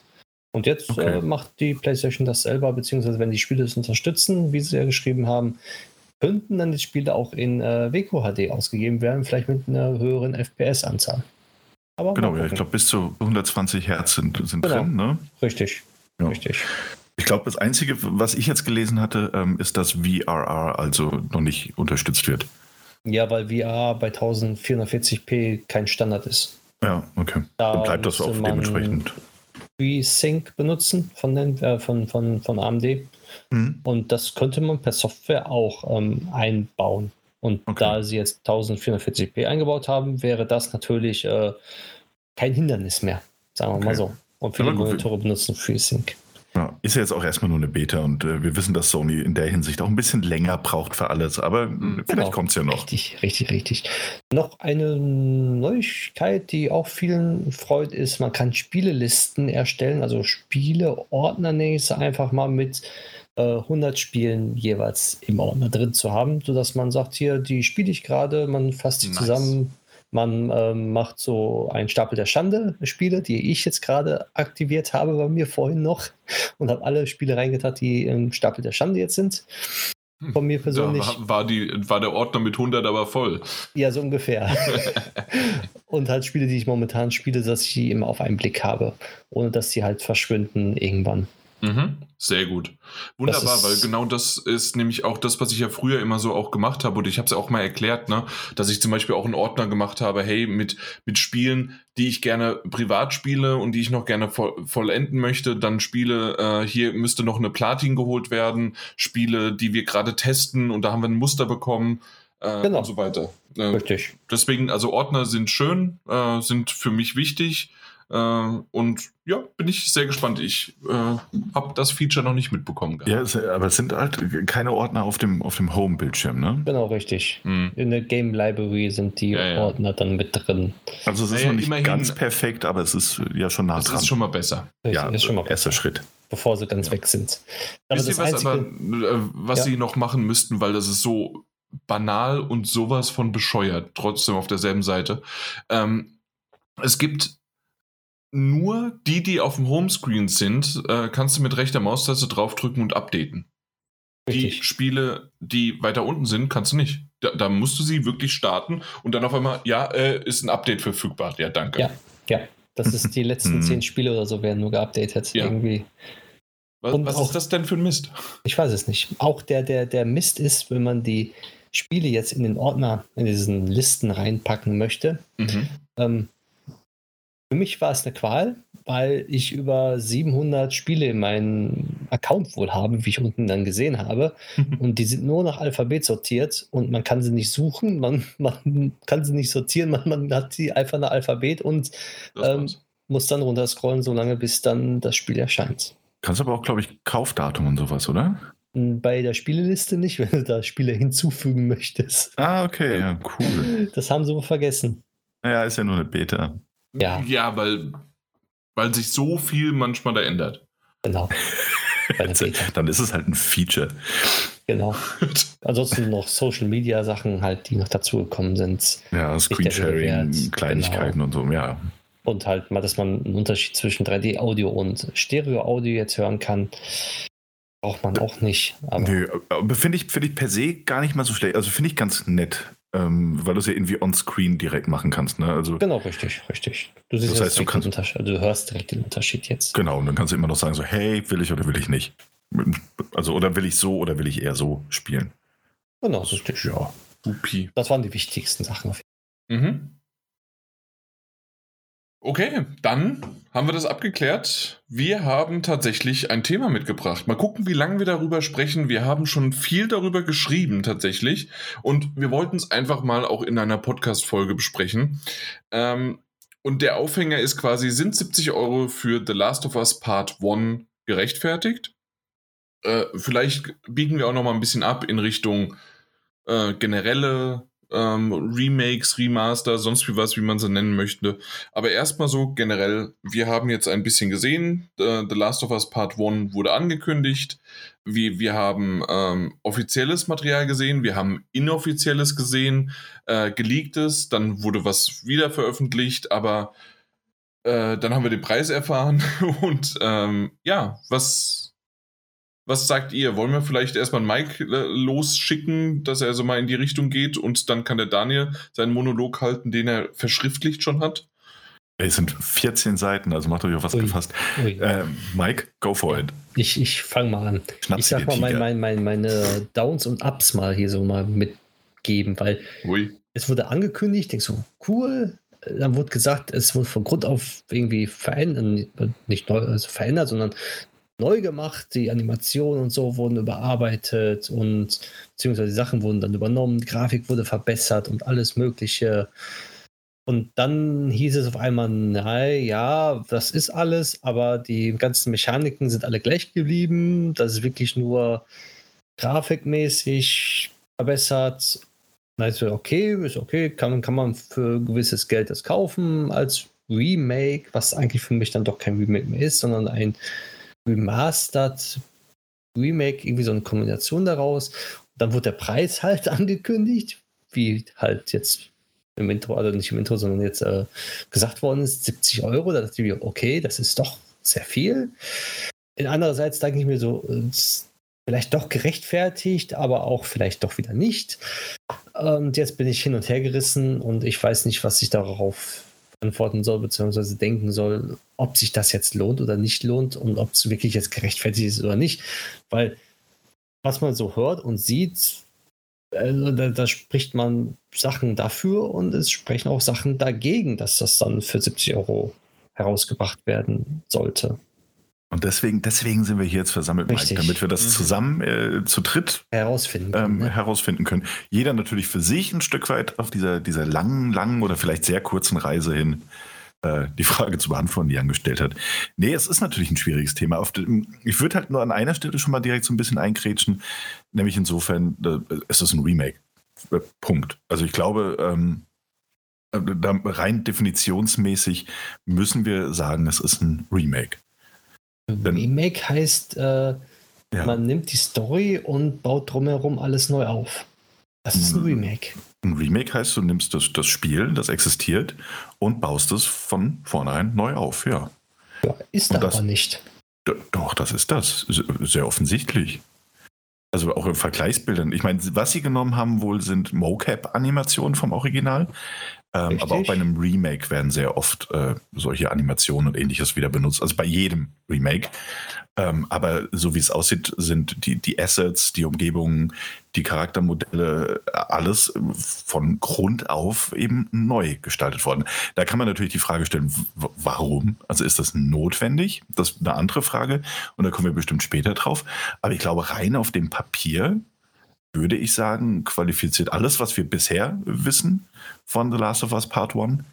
Und jetzt okay. äh, macht die PlayStation das selber, beziehungsweise wenn die Spiele es unterstützen, wie sie ja geschrieben haben, könnten dann die Spiele auch in äh, WQHD ausgegeben werden, vielleicht mit einer höheren FPS-Anzahl. Aber genau, ja, ich glaube, bis zu 120 Hertz sind, sind genau. drin. Ne? Richtig, ja. richtig. Ich glaube, das Einzige, was ich jetzt gelesen hatte, ähm, ist, dass VRR also noch nicht unterstützt wird. Ja, weil VR bei 1440p kein Standard ist. Ja, okay. Da Dann bleibt das auch dementsprechend. FreeSync benutzen von, den, äh, von, von, von AMD. Mhm. Und das könnte man per Software auch ähm, einbauen. Und okay. da sie jetzt 1440p eingebaut haben, wäre das natürlich äh, kein Hindernis mehr, sagen wir okay. mal so. Und viele Monitore benutzen FreeSync. Ja, ist ja jetzt auch erstmal nur eine Beta und äh, wir wissen, dass Sony in der Hinsicht auch ein bisschen länger braucht für alles, aber genau. vielleicht kommt es ja noch. Richtig, richtig, richtig. Noch eine Neuigkeit, die auch vielen freut, ist, man kann Spielelisten erstellen, also Spieleordner nenne ich es einfach mal mit 100 äh, Spielen jeweils im Ordner drin zu haben, sodass man sagt, hier, die spiele ich gerade, man fasst sie nice. zusammen, man ähm, macht so einen Stapel der Schande-Spiele, die ich jetzt gerade aktiviert habe bei mir vorhin noch [laughs] und habe alle Spiele reingetan, die im Stapel der Schande jetzt sind. Hm. Von mir persönlich. Da war, die, war der Ordner mit 100 aber voll. Ja, so ungefähr. [laughs] und halt Spiele, die ich momentan spiele, dass ich die immer auf einen Blick habe, ohne dass sie halt verschwinden irgendwann. Mhm. Sehr gut. Wunderbar, weil genau das ist nämlich auch das, was ich ja früher immer so auch gemacht habe. Und ich habe es auch mal erklärt, ne, dass ich zum Beispiel auch einen Ordner gemacht habe, hey, mit, mit Spielen, die ich gerne privat spiele und die ich noch gerne voll, vollenden möchte, dann Spiele, äh, hier müsste noch eine Platin geholt werden, Spiele, die wir gerade testen und da haben wir ein Muster bekommen. Äh, genau. Und so weiter. Äh, Richtig. Deswegen, also Ordner sind schön, äh, sind für mich wichtig. Äh, und ja, bin ich sehr gespannt. Ich äh, habe das Feature noch nicht mitbekommen. Gehabt. Ja, aber es sind halt keine Ordner auf dem, auf dem Home-Bildschirm, ne? Genau, richtig. Hm. In der Game Library sind die ja, ja. Ordner dann mit drin. Also es ist naja, noch nicht immerhin, ganz perfekt, aber es ist ja schon nah dran. Das ist schon mal besser. Ja, ist schon mal erster Schritt. Bevor sie ganz ja. weg sind. Aber Wisst ihr was, Einzige, aber, äh, was sie noch machen müssten, weil das ist so banal und sowas von bescheuert, trotzdem auf derselben Seite. Ähm, es gibt nur die, die auf dem Homescreen sind, äh, kannst du mit rechter Maustaste draufdrücken und updaten. Richtig. Die Spiele, die weiter unten sind, kannst du nicht. Da, da, musst du sie wirklich starten und dann auf einmal, ja, äh, ist ein Update verfügbar. Ja, danke. Ja, ja. Das ist die letzten [laughs] zehn Spiele oder so werden nur geupdatet. Ja. Irgendwie. Was, was auch, ist das denn für ein Mist? Ich weiß es nicht. Auch der, der, der Mist ist, wenn man die Spiele jetzt in den Ordner, in diesen Listen reinpacken möchte, mhm. ähm, für mich war es eine Qual, weil ich über 700 Spiele in meinem Account wohl habe, wie ich unten dann gesehen habe. und die sind nur nach Alphabet sortiert und man kann sie nicht suchen, man, man kann sie nicht sortieren, man, man hat sie einfach nach Alphabet und ähm, muss dann runterscrollen, solange bis dann das Spiel erscheint. Kannst aber auch, glaube ich, Kaufdatum und sowas, oder? Bei der Spieleliste nicht, [laughs] wenn du da Spiele hinzufügen möchtest. Ah, okay, ja, cool. Das haben sie wohl vergessen. Naja, ist ja nur eine Beta. Ja. Ja, weil, weil sich so viel manchmal da ändert. Genau. [laughs] Dann ist es halt ein Feature. Genau. [laughs] Ansonsten noch Social Media Sachen halt, die noch dazugekommen sind. Ja, Screensharing, Kleinigkeiten genau. und so, ja. Und halt mal, dass man einen Unterschied zwischen 3D-Audio und Stereo-Audio jetzt hören kann. Braucht man auch nicht. Aber Nö, finde ich, find ich per se gar nicht mal so schlecht. Also finde ich ganz nett. Ähm, weil du es ja irgendwie on-screen direkt machen kannst. Ne? Also, genau, richtig, richtig. Du siehst das heißt, du, kannst, Unterschied, also du hörst direkt den Unterschied jetzt. Genau, und dann kannst du immer noch sagen, so, hey, will ich oder will ich nicht. Also, oder will ich so oder will ich eher so spielen. Genau, richtig. Ja. Upi. Das waren die wichtigsten Sachen. Mhm. Okay, dann haben wir das abgeklärt. Wir haben tatsächlich ein Thema mitgebracht. Mal gucken, wie lange wir darüber sprechen. Wir haben schon viel darüber geschrieben tatsächlich und wir wollten es einfach mal auch in einer Podcast-Folge besprechen. Ähm, und der Aufhänger ist quasi, sind 70 Euro für The Last of Us Part 1 gerechtfertigt? Äh, vielleicht biegen wir auch noch mal ein bisschen ab in Richtung äh, generelle ähm, Remakes, Remaster, sonst wie was, wie man sie nennen möchte. Aber erstmal so generell, wir haben jetzt ein bisschen gesehen, äh, The Last of Us Part 1 wurde angekündigt. Wir, wir haben ähm, offizielles Material gesehen, wir haben inoffizielles gesehen, äh, geleaktes, dann wurde was wieder veröffentlicht, aber äh, dann haben wir den Preis erfahren. [laughs] Und ähm, ja, was was sagt ihr? Wollen wir vielleicht erstmal Mike äh, losschicken, dass er so mal in die Richtung geht und dann kann der Daniel seinen Monolog halten, den er verschriftlicht schon hat? Es sind 14 Seiten, also macht euch auf was ui, gefasst. Ui. Äh, Mike, go for it. Ich, ich fange mal an. Schnapp ich sag mal mein, mein, mein, meine Downs und Ups mal hier so mal mitgeben, weil ui. es wurde angekündigt, denke so, cool. Dann wurde gesagt, es wurde von Grund auf irgendwie verändert, nicht neu, also verändert, sondern neu gemacht, die Animationen und so wurden überarbeitet und beziehungsweise die Sachen wurden dann übernommen, die Grafik wurde verbessert und alles Mögliche. Und dann hieß es auf einmal, nein, ja, das ist alles, aber die ganzen Mechaniken sind alle gleich geblieben. Das ist wirklich nur grafikmäßig verbessert. Also okay, ist okay, kann, kann man für gewisses Geld das kaufen als Remake, was eigentlich für mich dann doch kein Remake mehr ist, sondern ein Remastered Remake, irgendwie so eine Kombination daraus. Und dann wurde der Preis halt [laughs] angekündigt, wie halt jetzt im Intro, also nicht im Intro, sondern jetzt äh, gesagt worden ist, 70 Euro. Da dachte ich mir, okay, das ist doch sehr viel. In andererseits denke ich mir so, vielleicht doch gerechtfertigt, aber auch vielleicht doch wieder nicht. Und jetzt bin ich hin und her gerissen und ich weiß nicht, was ich darauf antworten soll, beziehungsweise denken soll, ob sich das jetzt lohnt oder nicht lohnt und ob es wirklich jetzt gerechtfertigt ist oder nicht. Weil was man so hört und sieht, also da, da, spricht man Sachen dafür und es sprechen auch Sachen dagegen, dass das dann für 70 Euro herausgebracht werden sollte. Und deswegen, deswegen sind wir hier jetzt versammelt, Mike, damit wir das mhm. zusammen äh, zu dritt herausfinden können, ähm, ne? herausfinden können. Jeder natürlich für sich ein Stück weit auf dieser, dieser langen, langen oder vielleicht sehr kurzen Reise hin äh, die Frage zu beantworten, die er gestellt hat. Nee, es ist natürlich ein schwieriges Thema. Ich würde halt nur an einer Stelle schon mal direkt so ein bisschen einkrätschen, nämlich insofern, äh, es ist ein Remake. Äh, Punkt. Also ich glaube, ähm, äh, rein definitionsmäßig müssen wir sagen, es ist ein Remake. Denn, Remake heißt, äh, ja. man nimmt die Story und baut drumherum alles neu auf. Das ist ein hm. Remake. Ein Remake heißt, du nimmst das, das Spiel, das existiert, und baust es von vornherein neu auf, ja. Ja, ist und das, aber nicht. Doch, das ist das. Sehr offensichtlich. Also auch in Vergleichsbildern. Ich meine, was sie genommen haben, wohl sind Mocap-Animationen vom Original. Ähm, aber auch bei einem Remake werden sehr oft äh, solche Animationen und ähnliches wieder benutzt. Also bei jedem Remake. Ähm, aber so wie es aussieht, sind die, die Assets, die Umgebungen, die Charaktermodelle, alles von Grund auf eben neu gestaltet worden. Da kann man natürlich die Frage stellen, warum? Also ist das notwendig? Das ist eine andere Frage und da kommen wir bestimmt später drauf. Aber ich glaube, rein auf dem Papier würde ich sagen, qualifiziert alles, was wir bisher wissen von The Last of Us Part 1,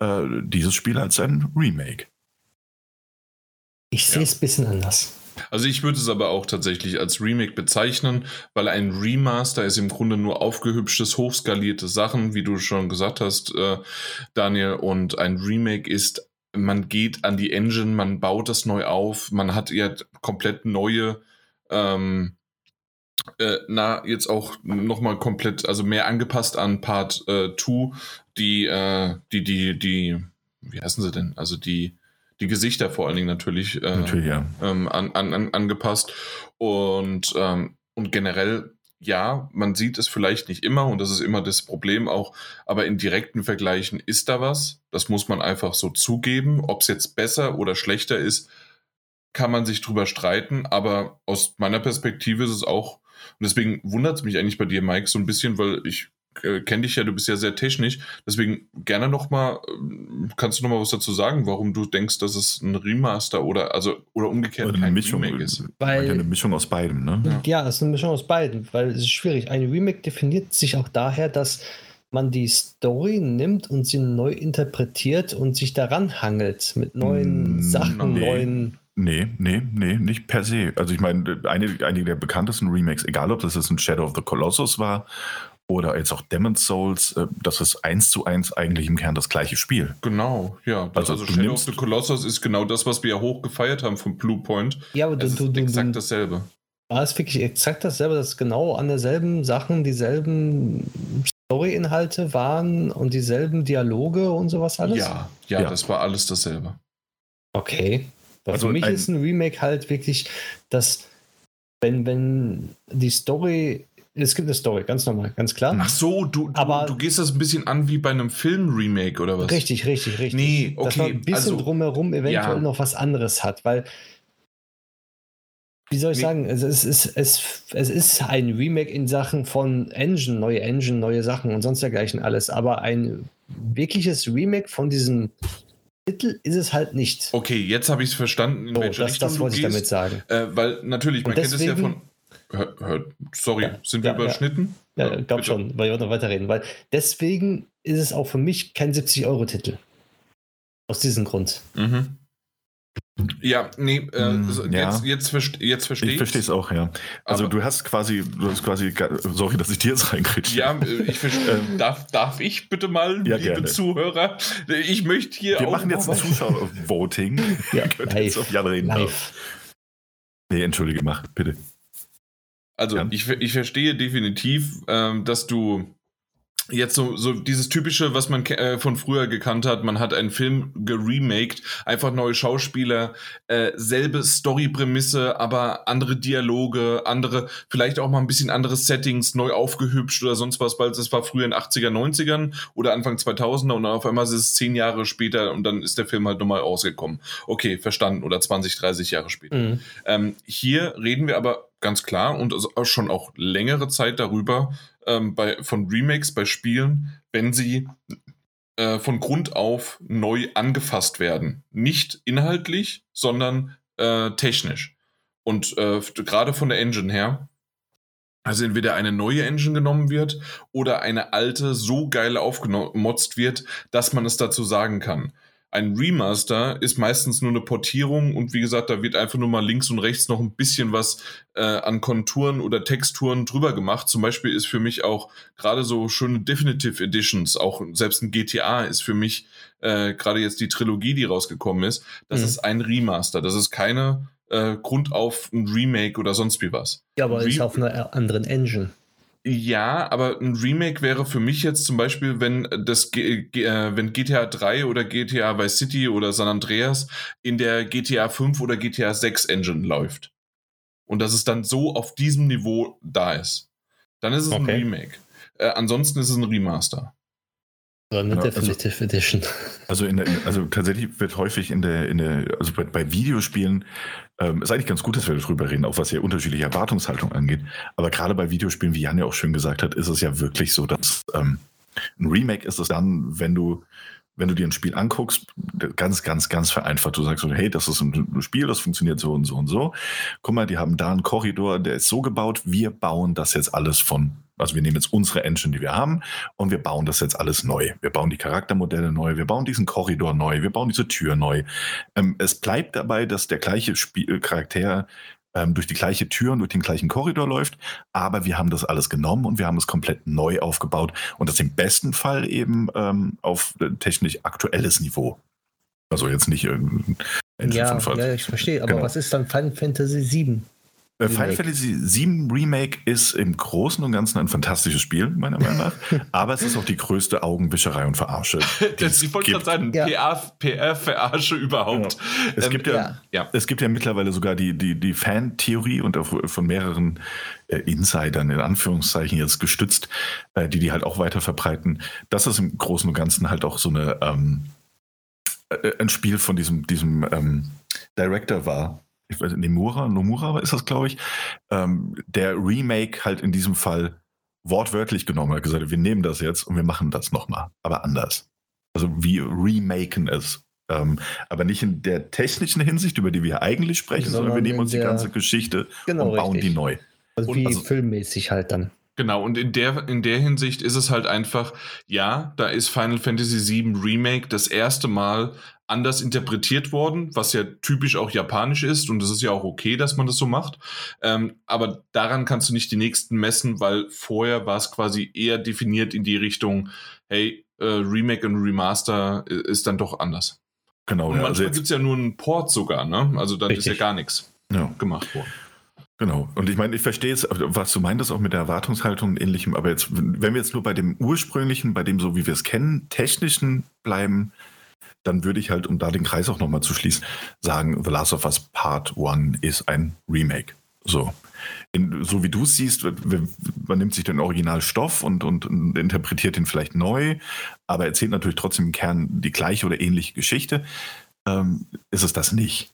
äh, dieses Spiel als ein Remake. Ich sehe es ein bisschen anders. Also ich würde es aber auch tatsächlich als Remake bezeichnen, weil ein Remaster ist im Grunde nur aufgehübschtes, hochskalierte Sachen, wie du schon gesagt hast, äh, Daniel. Und ein Remake ist, man geht an die Engine, man baut das neu auf, man hat ja komplett neue ähm, äh, na, jetzt auch nochmal komplett, also mehr angepasst an Part 2, äh, die, äh, die, die, die wie heißen sie denn? Also die, die Gesichter vor allen Dingen natürlich, natürlich ja. ähm, an, an, angepasst. Und, ähm, und generell, ja, man sieht es vielleicht nicht immer und das ist immer das Problem auch, aber in direkten Vergleichen ist da was. Das muss man einfach so zugeben. Ob es jetzt besser oder schlechter ist, kann man sich drüber streiten, aber aus meiner Perspektive ist es auch, und deswegen wundert es mich eigentlich bei dir, Mike, so ein bisschen, weil ich äh, kenne dich ja, du bist ja sehr technisch. Deswegen gerne nochmal, äh, kannst du nochmal was dazu sagen, warum du denkst, dass es ein Remaster oder also oder umgekehrt oder eine Mischung Remake ist? Weil, eine Mischung aus beidem, ne? Ja. ja, es ist eine Mischung aus beiden, weil es ist schwierig. Ein Remake definiert sich auch daher, dass man die Story nimmt und sie neu interpretiert und sich daran hangelt mit neuen mm, Sachen, nee. neuen. Nee, nee, nee, nicht per se. Also ich meine, einige, einige der bekanntesten Remakes, egal ob das jetzt ein Shadow of the Colossus war oder jetzt auch Demon's Souls, äh, das ist eins zu eins eigentlich im Kern das gleiche Spiel. Genau, ja. Also, also Shadow of the Colossus ist genau das, was wir ja hoch gefeiert haben vom Blue Point. Ja, aber du, du, du, exakt dasselbe. War es wirklich exakt dasselbe, dass genau an derselben Sachen dieselben Story-Inhalte waren und dieselben Dialoge und sowas alles? Ja, ja, ja. das war alles dasselbe. Okay. Weil also für mich ist ein Remake halt wirklich, dass wenn, wenn die Story es gibt eine Story, ganz normal, ganz klar. Ach so, du, aber du, gehst das ein bisschen an wie bei einem Film-Remake oder was? Richtig, richtig, richtig. Nee, okay. Dass man ein bisschen also, drumherum eventuell ja. noch was anderes hat, weil, wie soll ich nee. sagen, es ist, es, es, es ist ein Remake in Sachen von Engine, neue Engine, neue Sachen und sonst dergleichen alles, aber ein wirkliches Remake von diesem Titel ist es halt nicht. Okay, jetzt habe ich es verstanden, in so, welche das, Richtung das wollte ich damit sagen. Äh, weil natürlich, man deswegen, kennt es ja von Hör, hör, sorry, ja, sind wir ja, überschnitten? Ja, ja glaube schon, weil wir noch weiterreden. Weil deswegen ist es auch für mich kein 70-Euro-Titel. Aus diesem Grund. Mhm. Ja, nee, äh, mm, ja. jetzt, jetzt, verste jetzt verstehe ich. Ich verstehe es auch, ja. Also Aber du hast quasi, du hast quasi, sorry, dass ich dir jetzt reinkritsche. Ja, äh, ich verstehe. [laughs] Ähm, darf, darf ich bitte mal, ja, liebe gerne. Zuhörer, ich möchte hier Wir machen jetzt ein Zuschauer-Voting. [laughs] [laughs] ja, live. Auf Jan reden. Live. Nee, entschuldige, mach, bitte. Also ich, ich verstehe definitiv, ähm, dass du jetzt so, so dieses typische, was man äh, von früher gekannt hat, man hat einen Film geremaked, einfach neue Schauspieler, äh, selbe Story-Prämisse, aber andere Dialoge, andere, vielleicht auch mal ein bisschen andere Settings, neu aufgehübscht oder sonst was, weil es war früher in 80er, 90ern oder Anfang 2000er und auf einmal ist es zehn Jahre später und dann ist der Film halt nochmal rausgekommen. Okay, verstanden. Oder 20, 30 Jahre später. Mhm. Ähm, hier reden wir aber ganz klar und also schon auch längere Zeit darüber ähm, bei, von Remakes bei Spielen, wenn sie äh, von Grund auf neu angefasst werden. Nicht inhaltlich, sondern äh, technisch. Und äh, gerade von der Engine her. Also entweder eine neue Engine genommen wird oder eine alte so geil aufgemotzt wird, dass man es dazu sagen kann. Ein Remaster ist meistens nur eine Portierung und wie gesagt, da wird einfach nur mal links und rechts noch ein bisschen was äh, an Konturen oder Texturen drüber gemacht. Zum Beispiel ist für mich auch gerade so schöne Definitive Editions, auch selbst ein GTA ist für mich äh, gerade jetzt die Trilogie, die rausgekommen ist, das mhm. ist ein Remaster. Das ist keine äh, Grund auf ein Remake oder sonst wie was. Ja, aber Re ist auf einer anderen Engine. Ja, aber ein Remake wäre für mich jetzt zum Beispiel, wenn das G G äh, wenn GTA 3 oder GTA Vice City oder San Andreas in der GTA 5 oder GTA 6 Engine läuft. Und dass es dann so auf diesem Niveau da ist. Dann ist es okay. ein Remake. Äh, ansonsten ist es ein Remaster. Oder eine ja, Definitive also, Edition. Also, in der, also tatsächlich wird häufig in der, in der also bei, bei Videospielen, ähm, ist eigentlich ganz gut, dass wir darüber reden, auch was ja unterschiedliche Erwartungshaltung angeht. Aber gerade bei Videospielen, wie Jan ja auch schön gesagt hat, ist es ja wirklich so, dass ähm, ein Remake ist es dann, wenn du wenn du dir ein Spiel anguckst, ganz, ganz, ganz vereinfacht, du sagst so, hey, das ist ein Spiel, das funktioniert so und so und so. Guck mal, die haben da einen Korridor, der ist so gebaut, wir bauen das jetzt alles von also wir nehmen jetzt unsere Engine, die wir haben, und wir bauen das jetzt alles neu. Wir bauen die Charaktermodelle neu, wir bauen diesen Korridor neu, wir bauen diese Tür neu. Ähm, es bleibt dabei, dass der gleiche Spiel äh, Charakter ähm, durch die gleiche Tür und durch den gleichen Korridor läuft, aber wir haben das alles genommen und wir haben es komplett neu aufgebaut und das im besten Fall eben ähm, auf äh, technisch aktuelles Niveau. Also jetzt nicht irgendein Engine ja, 5. Ja, ich verstehe, aber genau. was ist dann Final Fantasy 7? Äh, Final Fantasy VII Remake ist im Großen und Ganzen ein fantastisches Spiel, meiner Meinung nach. [laughs] aber es ist auch die größte Augenwischerei und Verarsche. das, ich wollte gerade sagen, ja. PR-Verarsche überhaupt. Ja. Es, ähm, gibt ja, ja, es gibt ja mittlerweile sogar die, die, die Fan-Theorie und auch von mehreren äh, Insidern in Anführungszeichen jetzt gestützt, äh, die die halt auch weiter verbreiten, dass es im Großen und Ganzen halt auch so eine ähm, äh, ein Spiel von diesem, diesem ähm, Director war, ich weiß, Nomura, Nomura ist das, glaube ich, ähm, der Remake halt in diesem Fall wortwörtlich genommen hat, gesagt, wir nehmen das jetzt und wir machen das nochmal, aber anders. Also wir remaken es. Ähm, aber nicht in der technischen Hinsicht, über die wir eigentlich sprechen, sondern, sondern wir nehmen uns die ganze Geschichte genau, und bauen richtig. die neu. Also und wie also, filmmäßig halt dann. Genau, und in der, in der Hinsicht ist es halt einfach, ja, da ist Final Fantasy VII Remake das erste Mal anders interpretiert worden, was ja typisch auch japanisch ist und es ist ja auch okay, dass man das so macht. Ähm, aber daran kannst du nicht die nächsten messen, weil vorher war es quasi eher definiert in die Richtung, hey, äh, Remake und Remaster ist dann doch anders. Genau. Und ja, manchmal also gibt es ja nur einen Port sogar, ne? Also dann Richtig. ist ja gar nichts ja. gemacht worden. Genau. Und ich meine, ich verstehe es, was du meintest, auch mit der Erwartungshaltung und ähnlichem. Aber jetzt, wenn wir jetzt nur bei dem ursprünglichen, bei dem so wie wir es kennen, technischen bleiben, dann würde ich halt, um da den Kreis auch nochmal zu schließen, sagen, The Last of Us Part 1 ist ein Remake. So. In, so wie du es siehst, man nimmt sich den Originalstoff und, und, und, interpretiert ihn vielleicht neu, aber erzählt natürlich trotzdem im Kern die gleiche oder ähnliche Geschichte. Ähm, ist es das nicht?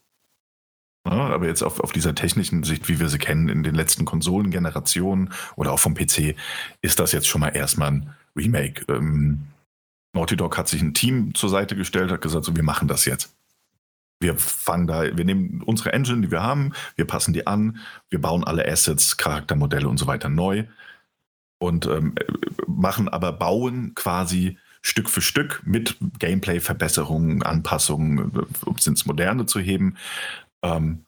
Ja, aber jetzt auf, auf dieser technischen Sicht, wie wir sie kennen in den letzten Konsolengenerationen oder auch vom PC, ist das jetzt schon mal erstmal ein Remake. Ähm, Naughty Dog hat sich ein Team zur Seite gestellt, hat gesagt, so, wir machen das jetzt. Wir fangen da, wir nehmen unsere Engine, die wir haben, wir passen die an, wir bauen alle Assets, Charaktermodelle und so weiter neu und ähm, machen aber bauen quasi Stück für Stück mit Gameplay-Verbesserungen, Anpassungen, um es ins Moderne zu heben, ähm,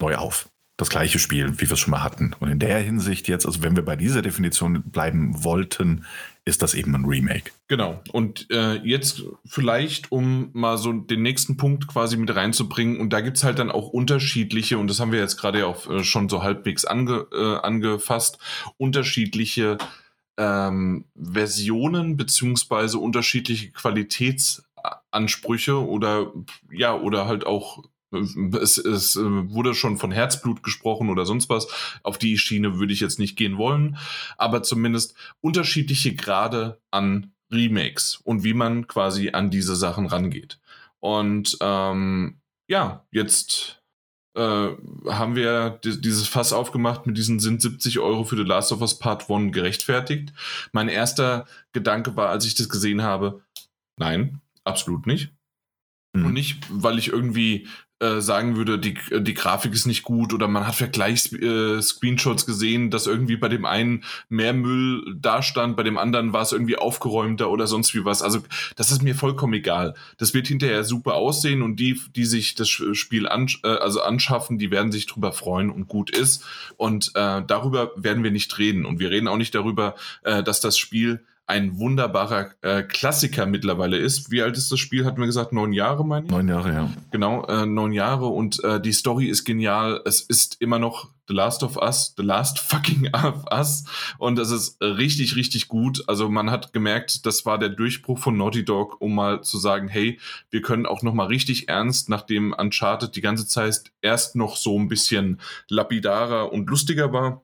neu auf das gleiche Spiel, wie wir es schon mal hatten. Und in der Hinsicht jetzt, also wenn wir bei dieser Definition bleiben wollten, ist das eben ein Remake. Genau. Und äh, jetzt vielleicht, um mal so den nächsten Punkt quasi mit reinzubringen, und da gibt es halt dann auch unterschiedliche, und das haben wir jetzt gerade auch äh, schon so halbwegs ange, äh, angefasst, unterschiedliche ähm, Versionen beziehungsweise unterschiedliche Qualitätsansprüche oder ja, oder halt auch es, es äh, wurde schon von Herzblut gesprochen oder sonst was. Auf die Schiene würde ich jetzt nicht gehen wollen, aber zumindest unterschiedliche Grade an Remakes und wie man quasi an diese Sachen rangeht. Und ähm, ja, jetzt äh, haben wir dieses Fass aufgemacht mit diesen sind 70 Euro für The Last of Us Part 1 gerechtfertigt. Mein erster Gedanke war, als ich das gesehen habe, nein, absolut nicht. Mhm. Und nicht, weil ich irgendwie äh, sagen würde, die, die Grafik ist nicht gut oder man hat Vergleichs-Screenshots äh, gesehen, dass irgendwie bei dem einen mehr Müll dastand, bei dem anderen war es irgendwie aufgeräumter oder sonst wie was. Also das ist mir vollkommen egal. Das wird hinterher super aussehen und die, die sich das Spiel an, äh, also anschaffen, die werden sich drüber freuen und gut ist. Und äh, darüber werden wir nicht reden. Und wir reden auch nicht darüber, äh, dass das Spiel ein wunderbarer äh, Klassiker mittlerweile ist. Wie alt ist das Spiel? Hatten wir gesagt, neun Jahre, meine ich? Neun Jahre, ja. Genau, äh, neun Jahre und äh, die Story ist genial. Es ist immer noch The Last of Us, The Last fucking [laughs] of Us und es ist richtig, richtig gut. Also man hat gemerkt, das war der Durchbruch von Naughty Dog, um mal zu sagen, hey, wir können auch noch mal richtig ernst, nachdem Uncharted die ganze Zeit erst noch so ein bisschen lapidarer und lustiger war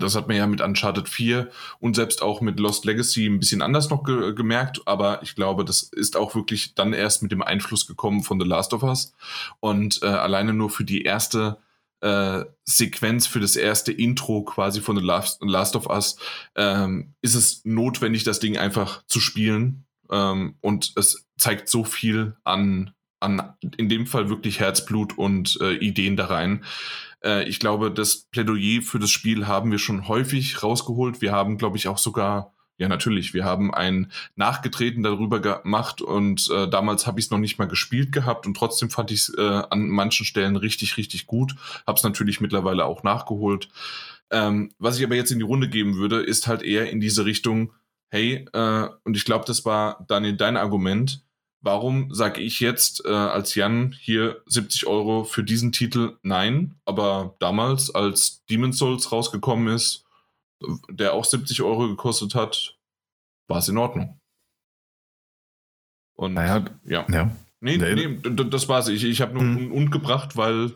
das hat man ja mit Uncharted 4 und selbst auch mit Lost Legacy ein bisschen anders noch ge gemerkt, aber ich glaube, das ist auch wirklich dann erst mit dem Einfluss gekommen von The Last of Us. Und äh, alleine nur für die erste äh, Sequenz, für das erste Intro quasi von The Last, Last of Us, ähm, ist es notwendig, das Ding einfach zu spielen. Ähm, und es zeigt so viel an, an, in dem Fall wirklich Herzblut und äh, Ideen da rein äh, ich glaube, das Plädoyer für das Spiel haben wir schon häufig rausgeholt. Wir haben, glaube ich, auch sogar ja, natürlich. Wir haben ein Nachgetreten darüber gemacht und äh, damals habe ich es noch nicht mal gespielt gehabt und trotzdem fand ich es äh, an manchen Stellen richtig, richtig gut. Habe es natürlich mittlerweile auch nachgeholt. Ähm, was ich aber jetzt in die Runde geben würde, ist halt eher in diese Richtung, hey, äh, und ich glaube, das war Daniel dein Argument, warum sage ich jetzt äh, als Jan hier 70 Euro für diesen Titel? Nein, aber damals, als Demon's Souls rausgekommen ist, der auch 70 Euro gekostet hat, war es in Ordnung. Und naja, ja. ja. Nee, nee, nee, das war's. Ich, ich habe nur hm. und gebracht, weil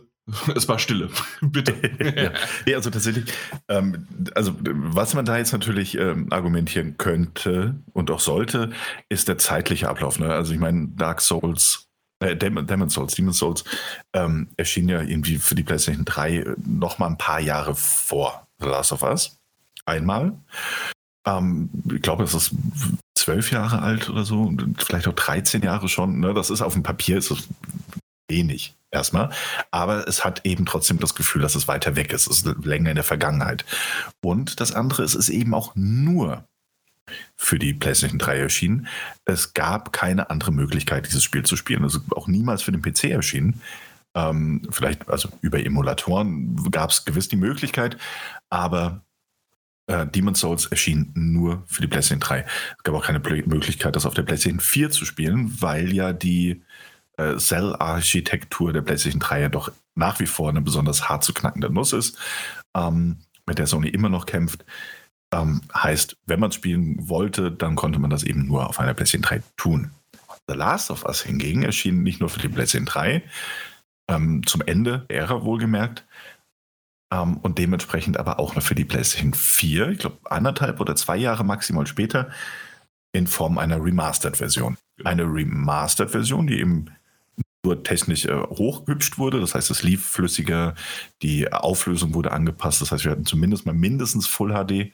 es war Stille. [laughs] Bitte. [laughs] ja. ja. also tatsächlich, ähm, also was man da jetzt natürlich ähm, argumentieren könnte und auch sollte, ist der zeitliche Ablauf. Ne? Also ich meine, Dark Souls, äh, Demon, Demon Souls, Demon Souls ähm, erschien ja irgendwie für die PlayStation 3 noch mal ein paar Jahre vor The Last of Us. Einmal. Ähm, ich glaube, es ist zwölf Jahre alt oder so, vielleicht auch 13 Jahre schon. Ne? Das ist auf dem Papier ist es wenig erstmal, aber es hat eben trotzdem das Gefühl, dass es weiter weg ist. Es ist länger in der Vergangenheit. Und das andere ist, es ist eben auch nur für die PlayStation 3 erschienen. Es gab keine andere Möglichkeit, dieses Spiel zu spielen. Es ist auch niemals für den PC erschienen. Ähm, vielleicht, also über Emulatoren gab es gewiss die Möglichkeit, aber äh, Demon's Souls erschien nur für die PlayStation 3. Es gab auch keine Möglichkeit, das auf der PlayStation 4 zu spielen, weil ja die äh, Cell-Architektur der PlayStation 3 ja doch nach wie vor eine besonders hart zu knackende Nuss ist, ähm, mit der Sony immer noch kämpft. Ähm, heißt, wenn man spielen wollte, dann konnte man das eben nur auf einer PlayStation 3 tun. The Last of Us hingegen erschien nicht nur für die PlayStation 3, ähm, zum Ende der Ära wohlgemerkt, ähm, und dementsprechend aber auch noch für die PlayStation 4, ich glaube anderthalb oder zwei Jahre maximal später, in Form einer Remastered-Version. Eine Remastered-Version, die eben technisch äh, hochgehübscht wurde. Das heißt, es lief flüssiger, die Auflösung wurde angepasst. Das heißt, wir hatten zumindest mal mindestens Full HD,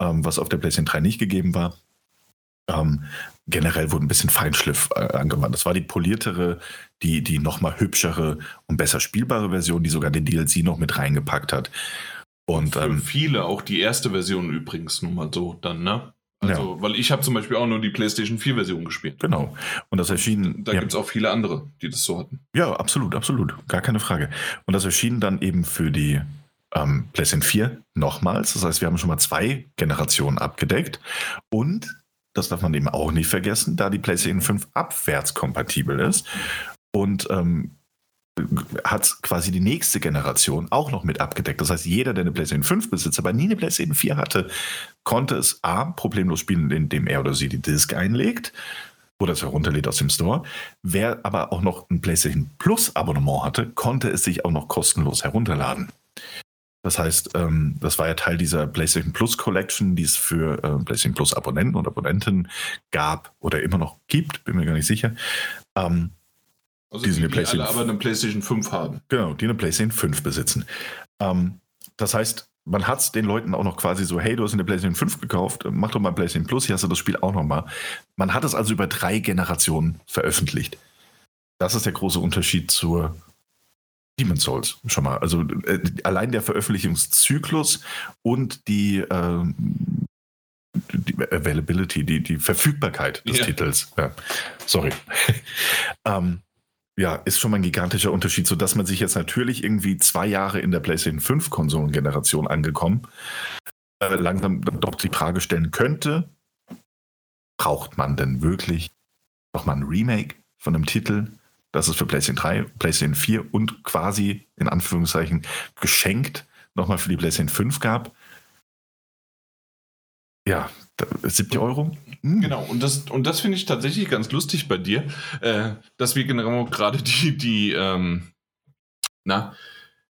ähm, was auf der PlayStation 3 nicht gegeben war. Ähm, generell wurde ein bisschen Feinschliff äh, angewandt. Das war die poliertere, die, die nochmal hübschere und besser spielbare Version, die sogar den DLC noch mit reingepackt hat. Und, Für ähm, viele auch die erste Version übrigens nun mal so dann, ne? Also, ja. weil ich habe zum Beispiel auch nur die PlayStation 4 Version gespielt. Genau. Und das erschien. Da ja. gibt es auch viele andere, die das so hatten. Ja, absolut, absolut. Gar keine Frage. Und das erschien dann eben für die ähm, PlayStation 4 nochmals. Das heißt, wir haben schon mal zwei Generationen abgedeckt. Und das darf man eben auch nicht vergessen, da die PlayStation 5 abwärtskompatibel ist und ähm, hat quasi die nächste Generation auch noch mit abgedeckt. Das heißt, jeder, der eine PlayStation 5 besitzt, aber nie eine PlayStation 4 hatte, konnte es A, problemlos spielen, indem er oder sie die Disk einlegt oder es herunterlädt aus dem Store. Wer aber auch noch ein PlayStation Plus Abonnement hatte, konnte es sich auch noch kostenlos herunterladen. Das heißt, ähm, das war ja Teil dieser PlayStation Plus Collection, die es für äh, PlayStation Plus Abonnenten und Abonnentinnen gab oder immer noch gibt, bin mir gar nicht sicher. Ähm, also die, die, die alle aber eine PlayStation 5 haben. Genau, die eine PlayStation 5 besitzen. Ähm, das heißt, man hat es den Leuten auch noch quasi so, hey, du hast eine PlayStation 5 gekauft, mach doch mal PlayStation Plus, hier hast du das Spiel auch noch mal. Man hat es also über drei Generationen veröffentlicht. Das ist der große Unterschied zur Demon's Souls schon mal. Also äh, allein der Veröffentlichungszyklus und die, äh, die Availability, die, die Verfügbarkeit des yeah. Titels. Ja. Sorry. [laughs] ähm, ja, ist schon mal ein gigantischer Unterschied, sodass man sich jetzt natürlich irgendwie zwei Jahre in der PlayStation 5 Konsolengeneration angekommen, äh, langsam doch die Frage stellen könnte, braucht man denn wirklich nochmal ein Remake von einem Titel, das es für PlayStation 3, PlayStation 4 und quasi in Anführungszeichen geschenkt nochmal für die PlayStation 5 gab? Ja, 70 Euro? Hm. Genau, und das, und das finde ich tatsächlich ganz lustig bei dir, äh, dass wir genau gerade die, die, ähm, na,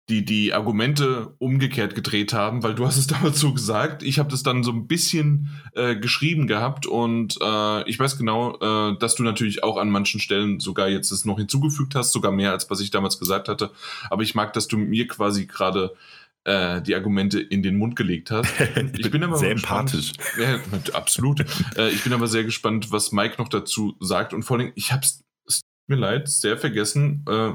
die, die Argumente umgekehrt gedreht haben, weil du hast es [laughs] damals so gesagt, ich habe das dann so ein bisschen äh, geschrieben gehabt und äh, ich weiß genau, äh, dass du natürlich auch an manchen Stellen sogar jetzt es noch hinzugefügt hast, sogar mehr als was ich damals gesagt hatte, aber ich mag, dass du mir quasi gerade äh, die Argumente in den Mund gelegt hast. [laughs] Ich bin aber sehr empathisch. [laughs] Ja, absolut. äh, ich bin aber sehr gespannt, was Mike noch dazu sagt. Und vor allem, ich habe es, tut mir leid, sehr vergessen, äh,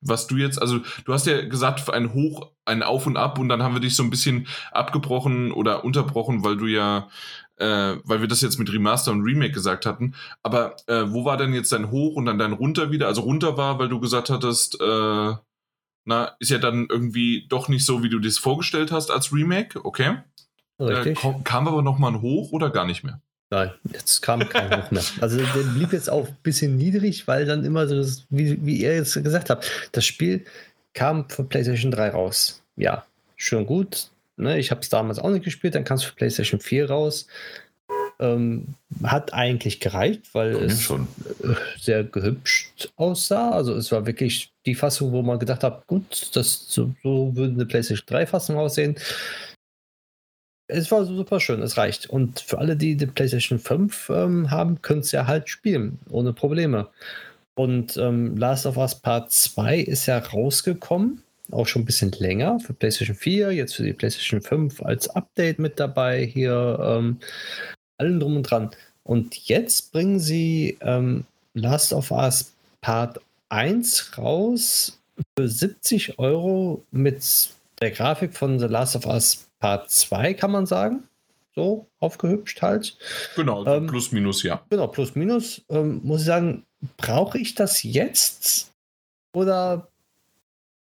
was du jetzt, also du hast ja gesagt, ein Hoch, ein Auf und Ab und dann haben wir dich so ein bisschen abgebrochen oder unterbrochen, weil du ja, äh, weil wir das jetzt mit Remaster und Remake gesagt hatten. Aber äh, wo war denn jetzt dein Hoch und dann dein Runter wieder? Also runter war, weil du gesagt hattest, äh, na, ist ja dann irgendwie doch nicht so, wie du das vorgestellt hast als Remake, okay. Richtig. Äh, kam aber nochmal ein Hoch oder gar nicht mehr? Nein, jetzt kam kein Hoch mehr. Also der blieb jetzt auch ein bisschen niedrig, weil dann immer so, wie, wie ihr jetzt gesagt habt, das Spiel kam für PlayStation 3 raus. Ja, schön gut. Ne? Ich habe es damals auch nicht gespielt, dann kam es für PlayStation 4 raus. Ähm, hat eigentlich gereicht, weil ja, es schon. Äh, sehr gehübscht aussah. Also es war wirklich die Fassung, wo man gedacht hat, gut, das, so, so würde eine PlayStation 3 Fassung aussehen es war super schön, es reicht. Und für alle, die die PlayStation 5 ähm, haben, können es ja halt spielen, ohne Probleme. Und ähm, Last of Us Part 2 ist ja rausgekommen, auch schon ein bisschen länger für PlayStation 4, jetzt für die PlayStation 5 als Update mit dabei, hier ähm, allen drum und dran. Und jetzt bringen sie ähm, Last of Us Part 1 raus für 70 Euro mit der Grafik von The Last of Us Part 2, kann man sagen. So, aufgehübscht halt. Genau, ähm, plus minus, ja. Genau, plus minus. Ähm, muss ich sagen, brauche ich das jetzt? Oder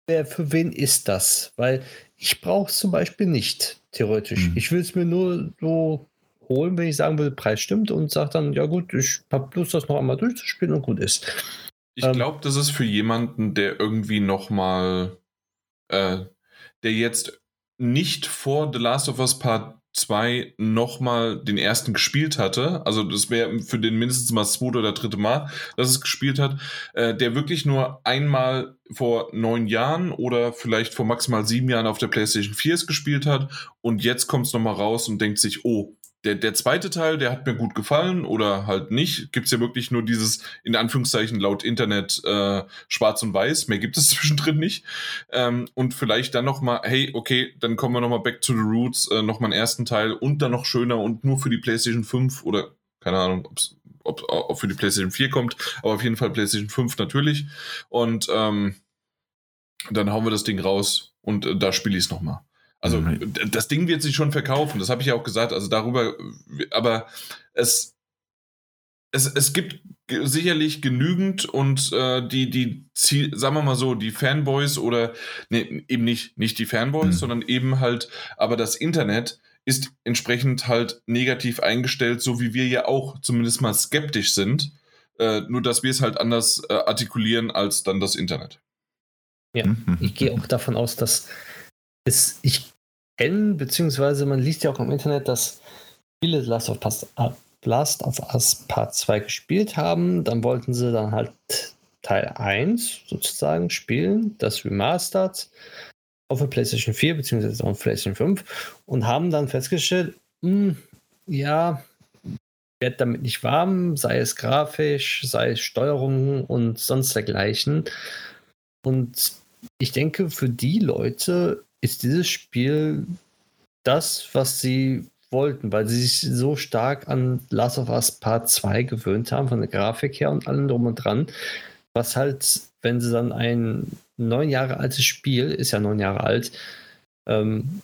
wer, für wen ist das? Weil ich brauche es zum Beispiel nicht, theoretisch. Mhm. Ich will es mir nur so holen, wenn ich sagen würde, Preis stimmt und sage dann, ja gut, ich habe Lust, das noch einmal durchzuspielen und gut ist. Ich ähm, glaube, das ist für jemanden, der irgendwie noch mal, äh, der jetzt nicht vor The Last of Us Part 2 nochmal den ersten gespielt hatte, also das wäre für den mindestens mal das zweite oder dritte Mal, dass es gespielt hat, äh, der wirklich nur einmal vor neun Jahren oder vielleicht vor maximal sieben Jahren auf der PlayStation 4 es gespielt hat und jetzt kommt es nochmal raus und denkt sich, oh, der, der zweite Teil, der hat mir gut gefallen oder halt nicht. Gibt es ja wirklich nur dieses, in Anführungszeichen, laut Internet äh, schwarz und weiß. Mehr gibt es [laughs] zwischendrin nicht. Ähm, und vielleicht dann nochmal, hey, okay, dann kommen wir nochmal back to the roots, äh, nochmal einen ersten Teil und dann noch schöner und nur für die PlayStation 5 oder keine Ahnung, ob's, ob ob für die PlayStation 4 kommt, aber auf jeden Fall PlayStation 5 natürlich. Und ähm, dann hauen wir das Ding raus und äh, da spiele ich es nochmal. Also mhm. das Ding wird sich schon verkaufen, das habe ich ja auch gesagt. Also darüber, aber es, es, es gibt sicherlich genügend und äh, die, die, sagen wir mal so, die Fanboys oder nee, eben nicht, nicht die Fanboys, mhm. sondern eben halt, aber das Internet ist entsprechend halt negativ eingestellt, so wie wir ja auch zumindest mal skeptisch sind. Äh, nur dass wir es halt anders äh, artikulieren als dann das Internet. Ja, mhm. ich gehe auch davon aus, dass es, ich kenne, beziehungsweise man liest ja auch im Internet, dass viele Last of Us, äh, Last of Us Part 2 gespielt haben. Dann wollten sie dann halt Teil 1 sozusagen spielen, das Remastered auf der PlayStation 4 beziehungsweise auf der PlayStation 5 und haben dann festgestellt, mh, hm, ja, werde damit nicht warm, sei es grafisch, sei es Steuerung und sonst dergleichen. Und ich denke, für die Leute ist dieses Spiel das, was sie wollten, weil sie sich so stark an Last of Us Part 2 gewöhnt haben, von der Grafik her und allem drum und dran, was halt, wenn sie dann ein neun Jahre altes Spiel, ist ja neun Jahre alt, ähm,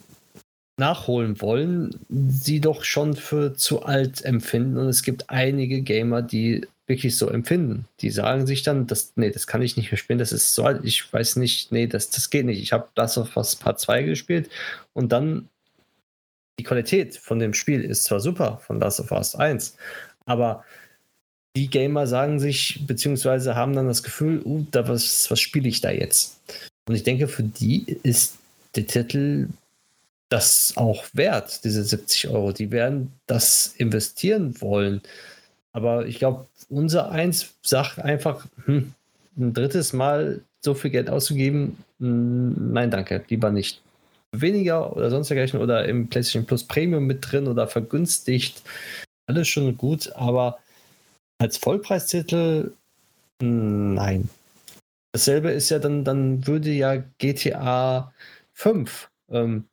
nachholen wollen, sie doch schon für zu alt empfinden. Und es gibt einige Gamer, die wirklich so empfinden. Die sagen sich dann, das, nee, das kann ich nicht mehr spielen, das ist so alt, ich weiß nicht, nee, das, das geht nicht. Ich habe das auf was Part 2 gespielt und dann die Qualität von dem Spiel ist zwar super von Last of Us 1, aber die Gamer sagen sich, beziehungsweise haben dann das Gefühl, uh, da was, was spiele ich da jetzt? Und ich denke, für die ist der Titel das auch wert, diese 70 Euro. Die werden das investieren wollen. Aber ich glaube, unser Eins sagt einfach, hm, ein drittes Mal so viel Geld auszugeben, hm, nein, danke, lieber nicht. Weniger oder sonst dergleichen oder im PlayStation Plus Premium mit drin oder vergünstigt, alles schon gut, aber als Vollpreistitel, hm, nein. Dasselbe ist ja dann, dann würde ja GTA 5 ähm,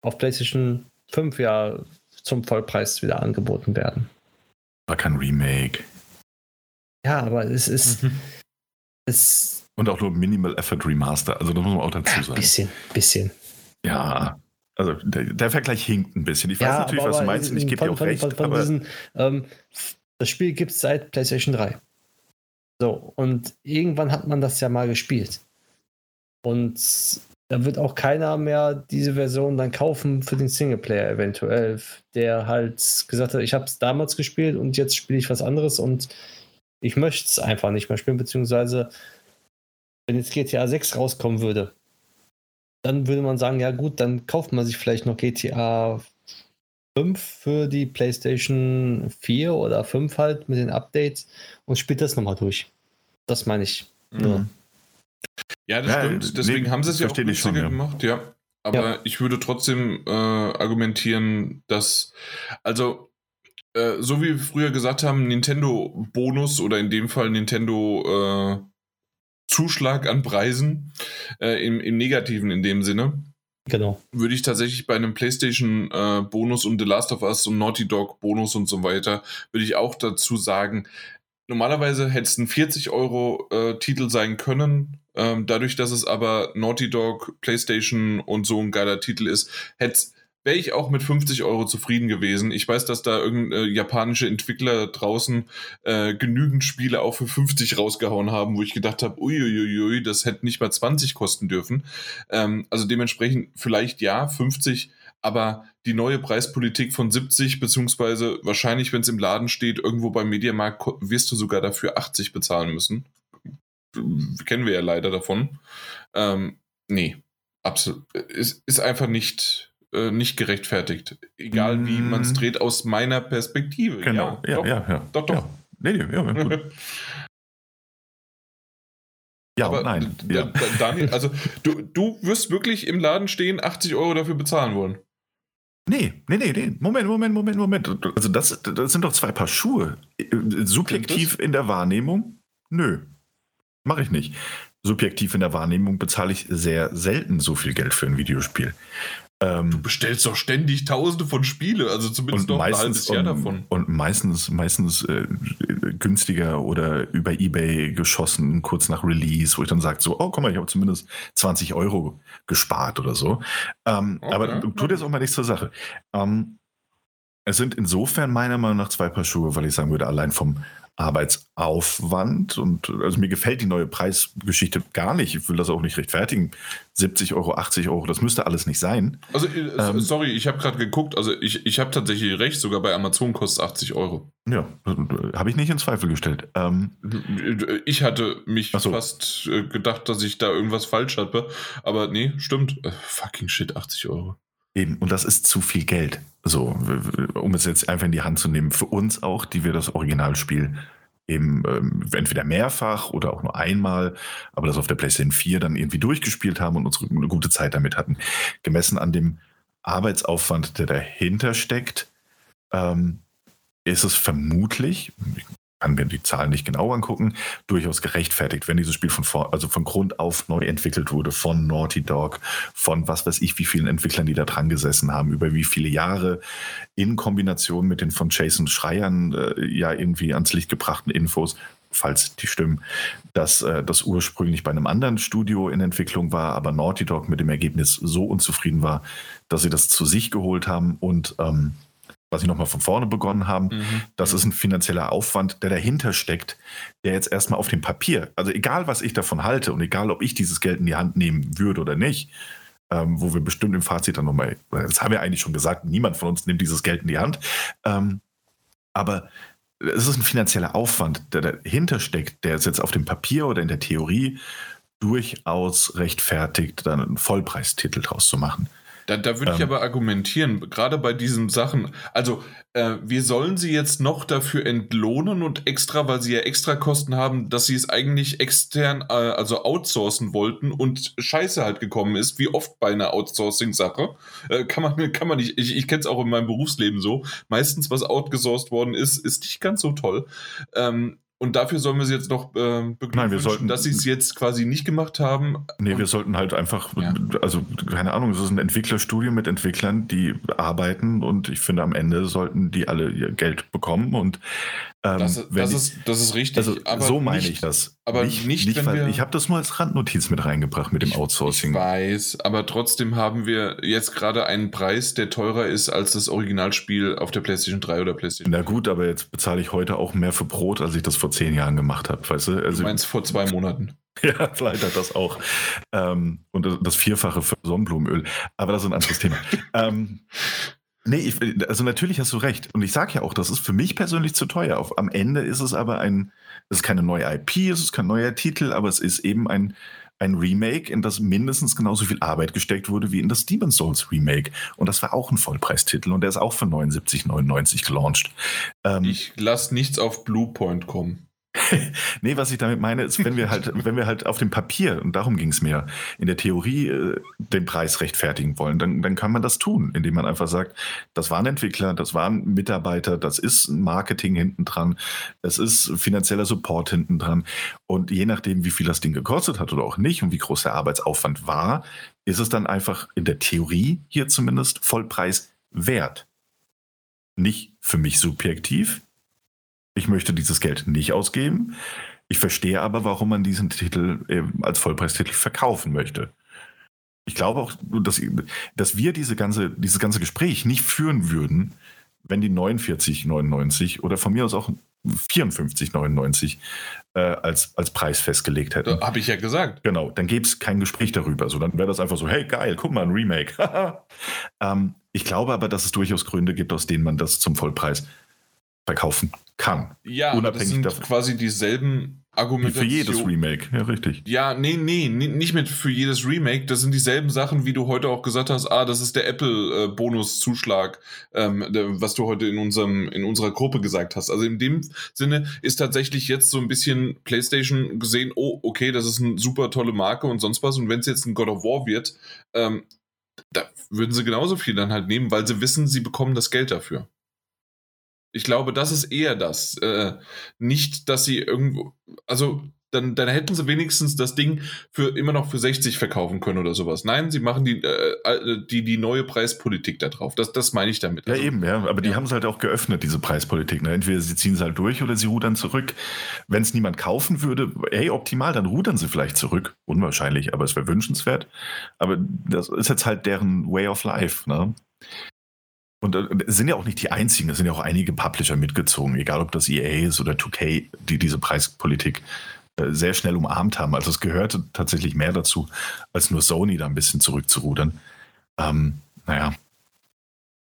auf PlayStation 5 ja zum Vollpreis wieder angeboten werden. War kein Remake. Ja, aber es ist. Mhm. Es Und auch nur Minimal Effort Remaster. Also, das muss man auch dazu sagen. Ein bisschen, bisschen. Ja. Also, der, der, Vergleich hinkt ein bisschen. Ich weiß ja, natürlich, aber, was du meinst, und ich gebe dir auch von, recht. Von, von aber diesen, ähm, das Spiel gibt es seit PlayStation 3. So, und irgendwann hat man das ja mal gespielt. Und da wird auch keiner mehr diese Version dann kaufen für den Singleplayer eventuell, der halt gesagt hat, ich habe es damals gespielt und jetzt spiele ich was anderes und ich möchte es einfach nicht mehr spielen, beziehungsweise wenn jetzt GTA 6 rauskommen würde, dann würde man sagen, ja gut, dann kauft man sich vielleicht noch GTA 5 für die PlayStation 4 oder 5 halt mit den Updates und spielt das nochmal durch. Das meine ich. Mhm. Ja, das ja, stimmt. Deswegen nee, haben sie es ja auch günstiger schon, ja. gemacht, ja. Aber ja. ich würde trotzdem äh, argumentieren, dass, also, äh, so wie wir früher gesagt haben, Nintendo-Bonus oder in dem Fall Nintendo äh, Zuschlag an Preisen, äh, im, im Negativen in dem Sinne. Genau. Würde ich tatsächlich bei einem PlayStation äh, Bonus und The Last of Us und Naughty Dog Bonus und so weiter, würde ich auch dazu sagen, normalerweise hätte es ein 40 Euro äh, Titel sein können. Ähm, dadurch, dass es aber Naughty Dog, PlayStation und so ein geiler Titel ist, hätte wäre ich auch mit 50 Euro zufrieden gewesen. Ich weiß, dass da irgendeine äh, japanische Entwickler draußen äh, genügend Spiele auch für 50 rausgehauen haben, wo ich gedacht habe, uiuiui, das hätte nicht mal 20 kosten dürfen. Ähm, also dementsprechend vielleicht ja, 50, aber die neue Preispolitik von 70, beziehungsweise wahrscheinlich, wenn es im Laden steht, irgendwo beim Mediamarkt, wirst du sogar dafür 80 bezahlen müssen. Kennen wir ja leider davon. Ähm, nee, absolut. Ist, ist einfach nicht, äh, nicht gerechtfertigt. Egal wie man es mm. dreht, aus meiner Perspektive. Genau, ja, ja, doch, ja, ja. Doch, doch. Ja. Nee, nee, ja, gut. [laughs] Ja, Aber nein. Ja. Daniel, also du, du wirst wirklich im Laden stehen, 80 Euro dafür bezahlen wollen. Nee, nee, nee, nee. Moment, Moment, Moment, Moment. Also das, das sind doch zwei Paar Schuhe. Subjektiv in der Wahrnehmung? Nö. Mache ich nicht. Subjektiv in der Wahrnehmung bezahle ich sehr selten so viel Geld für ein Videospiel. Ähm, du bestellst doch ständig tausende von Spiele, also zumindest noch ein halbes Jahr davon. Und meistens, meistens äh, günstiger oder über Ebay geschossen, kurz nach Release, wo ich dann sage so, oh, guck mal, ich habe zumindest 20 Euro gespart oder so. Ähm, okay. Aber tut jetzt auch mal nichts zur Sache. Ähm, es sind insofern meiner Meinung nach zwei Paar Schuhe, weil ich sagen würde, allein vom Arbeitsaufwand und also mir gefällt die neue Preisgeschichte gar nicht. Ich will das auch nicht rechtfertigen. 70 Euro, 80 Euro, das müsste alles nicht sein. Also, äh, ähm, sorry, ich habe gerade geguckt, also ich, ich habe tatsächlich recht, sogar bei Amazon kostet es 80 Euro. Ja, habe ich nicht in Zweifel gestellt. Ähm, ich hatte mich so. fast äh, gedacht, dass ich da irgendwas falsch hatte, aber nee, stimmt. Äh, fucking shit, 80 Euro. Eben, und das ist zu viel Geld. So, um es jetzt einfach in die Hand zu nehmen. Für uns auch, die wir das Originalspiel eben ähm, entweder mehrfach oder auch nur einmal, aber das auf der PlayStation 4 dann irgendwie durchgespielt haben und unsere eine gute Zeit damit hatten. Gemessen an dem Arbeitsaufwand, der dahinter steckt, ähm, ist es vermutlich, kann mir die Zahlen nicht genau angucken, durchaus gerechtfertigt, wenn dieses Spiel von, vor, also von Grund auf neu entwickelt wurde, von Naughty Dog, von was weiß ich, wie vielen Entwicklern, die da dran gesessen haben, über wie viele Jahre, in Kombination mit den von Jason Schreiern äh, ja irgendwie ans Licht gebrachten Infos, falls die stimmen, dass äh, das ursprünglich bei einem anderen Studio in Entwicklung war, aber Naughty Dog mit dem Ergebnis so unzufrieden war, dass sie das zu sich geholt haben und ähm, quasi nochmal von vorne begonnen haben. Mhm. Das ist ein finanzieller Aufwand, der dahinter steckt, der jetzt erstmal auf dem Papier, also egal was ich davon halte und egal ob ich dieses Geld in die Hand nehmen würde oder nicht, ähm, wo wir bestimmt im Fazit dann nochmal, das haben wir eigentlich schon gesagt, niemand von uns nimmt dieses Geld in die Hand. Ähm, aber es ist ein finanzieller Aufwand, der dahinter steckt, der jetzt auf dem Papier oder in der Theorie durchaus rechtfertigt, dann einen Vollpreistitel draus zu machen. Da, da würde ähm, ich aber argumentieren, gerade bei diesen Sachen, also äh, wir sollen sie jetzt noch dafür entlohnen und extra, weil sie ja extra Kosten haben, dass sie es eigentlich extern, äh, also outsourcen wollten und Scheiße halt gekommen ist, wie oft bei einer Outsourcing-Sache. Äh, kann man, [laughs] kann man nicht, ich, ich kenne es auch in meinem Berufsleben so. Meistens, was outgesourced worden ist, ist nicht ganz so toll. Ähm, und dafür sollen wir sie jetzt noch äh, Nein, wir sollten, dass sie es jetzt quasi nicht gemacht haben. Nee, wir sollten halt einfach, ja. also keine Ahnung, es ist ein Entwicklerstudio mit Entwicklern, die arbeiten und ich finde, am Ende sollten die alle ihr Geld bekommen und ähm, das, das, ist, das ist richtig. Also, so meine nicht, ich das. Aber nicht, nicht, nicht weil, ich habe das nur als Randnotiz mit reingebracht mit dem Outsourcing. Ich weiß, aber trotzdem haben wir jetzt gerade einen Preis, der teurer ist als das Originalspiel auf der PlayStation 3 oder PlayStation. Na gut, aber jetzt bezahle ich heute auch mehr für Brot, als ich das vor zehn Jahren gemacht habe, weißt du? Also, du meinst vor zwei Monaten? [laughs] Ja, vielleicht hat das auch. Ähm, und das Vierfache für Sonnenblumenöl. Aber das ist ein anderes Thema. [laughs] ähm, nee, ich, also natürlich hast du recht. Und ich sage ja auch, das ist für mich persönlich zu teuer. Auf, am Ende ist es aber ein, es ist keine neue IP, es ist kein neuer Titel, aber es ist eben ein, ein Remake, in das mindestens genauso viel Arbeit gesteckt wurde wie in das Demon's Souls Remake. Und das war auch ein Vollpreistitel und der ist auch für 79,99 gelauncht. Ähm, ich lasse nichts auf Bluepoint kommen. [laughs] nee, was ich damit meine, ist, wenn wir halt, [laughs] wenn wir halt auf dem Papier, und darum ging es mir, in der Theorie äh, den Preis rechtfertigen wollen, dann, dann kann man das tun, indem man einfach sagt, das waren Entwickler, das waren Mitarbeiter, das ist Marketing hinten dran, das ist finanzieller Support hinten dran. Und je nachdem, wie viel das Ding gekostet hat oder auch nicht und wie groß der Arbeitsaufwand war, ist es dann einfach in der Theorie hier zumindest Vollpreis wert. Nicht für mich subjektiv, ich möchte dieses Geld nicht ausgeben. Ich verstehe aber, warum man diesen Titel als Vollpreistitel verkaufen möchte. Ich glaube auch, dass, dass wir diese ganze, dieses ganze Gespräch nicht führen würden, wenn die 49,99 oder von mir aus auch 54,99 äh, als, als Preis festgelegt hätten. Habe ich ja gesagt. Genau, dann gäbe es kein Gespräch darüber. So, dann wäre das einfach so, hey geil, guck mal, ein Remake. [laughs] ähm, ich glaube aber, dass es durchaus Gründe gibt, aus denen man das zum Vollpreis verkaufen kann. Ja, unabhängig das sind davon. quasi dieselben Argumentationen. Für jedes Remake, ja, richtig. Ja, nee, nee, nicht mit für jedes Remake. Das sind dieselben Sachen, wie du heute auch gesagt hast. Ah, das ist der Apple-Bonuszuschlag, ähm, was du heute in, unserem, in unserer Gruppe gesagt hast. Also in dem Sinne ist tatsächlich jetzt so ein bisschen PlayStation gesehen, oh, okay, das ist eine super tolle Marke und sonst was. Und wenn es jetzt ein God of War wird, ähm, da würden sie genauso viel dann halt nehmen, weil sie wissen, sie bekommen das Geld dafür. Ich glaube, das ist eher das. Äh, nicht, dass sie irgendwo. Also, dann, dann hätten sie wenigstens das Ding für immer noch für 60 verkaufen können oder sowas. Nein, sie machen die, äh, die, die neue Preispolitik da drauf. Das, das meine ich damit. Ja, also, eben, ja. Aber die haben es halt auch geöffnet, diese Preispolitik. Ne? Entweder sie ziehen es halt durch oder sie rudern zurück. Wenn es niemand kaufen würde, hey, optimal, dann rudern sie vielleicht zurück. Unwahrscheinlich, aber es wäre wünschenswert. Aber das ist jetzt halt deren Way of Life. Ne? Und es sind ja auch nicht die einzigen, es sind ja auch einige Publisher mitgezogen, egal ob das EA ist oder 2K, die diese Preispolitik äh, sehr schnell umarmt haben. Also es gehörte tatsächlich mehr dazu, als nur Sony da ein bisschen zurückzurudern. Ähm, naja,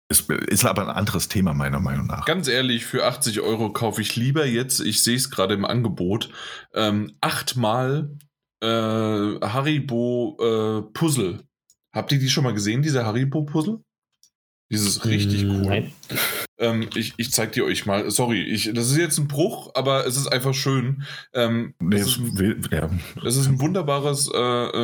ist, ist aber ein anderes Thema meiner Meinung nach. Ganz ehrlich, für 80 Euro kaufe ich lieber jetzt, ich sehe es gerade im Angebot, ähm, achtmal äh, Haribo äh, Puzzle. Habt ihr die schon mal gesehen, diese Haribo Puzzle? Dieses richtig mm, cool. Nein. Ähm, ich, ich zeig dir euch mal. Sorry, ich, das ist jetzt ein Bruch, aber es ist einfach schön. Ähm, nee, das, ist ein, ja. das, ist ein, wunderbares äh,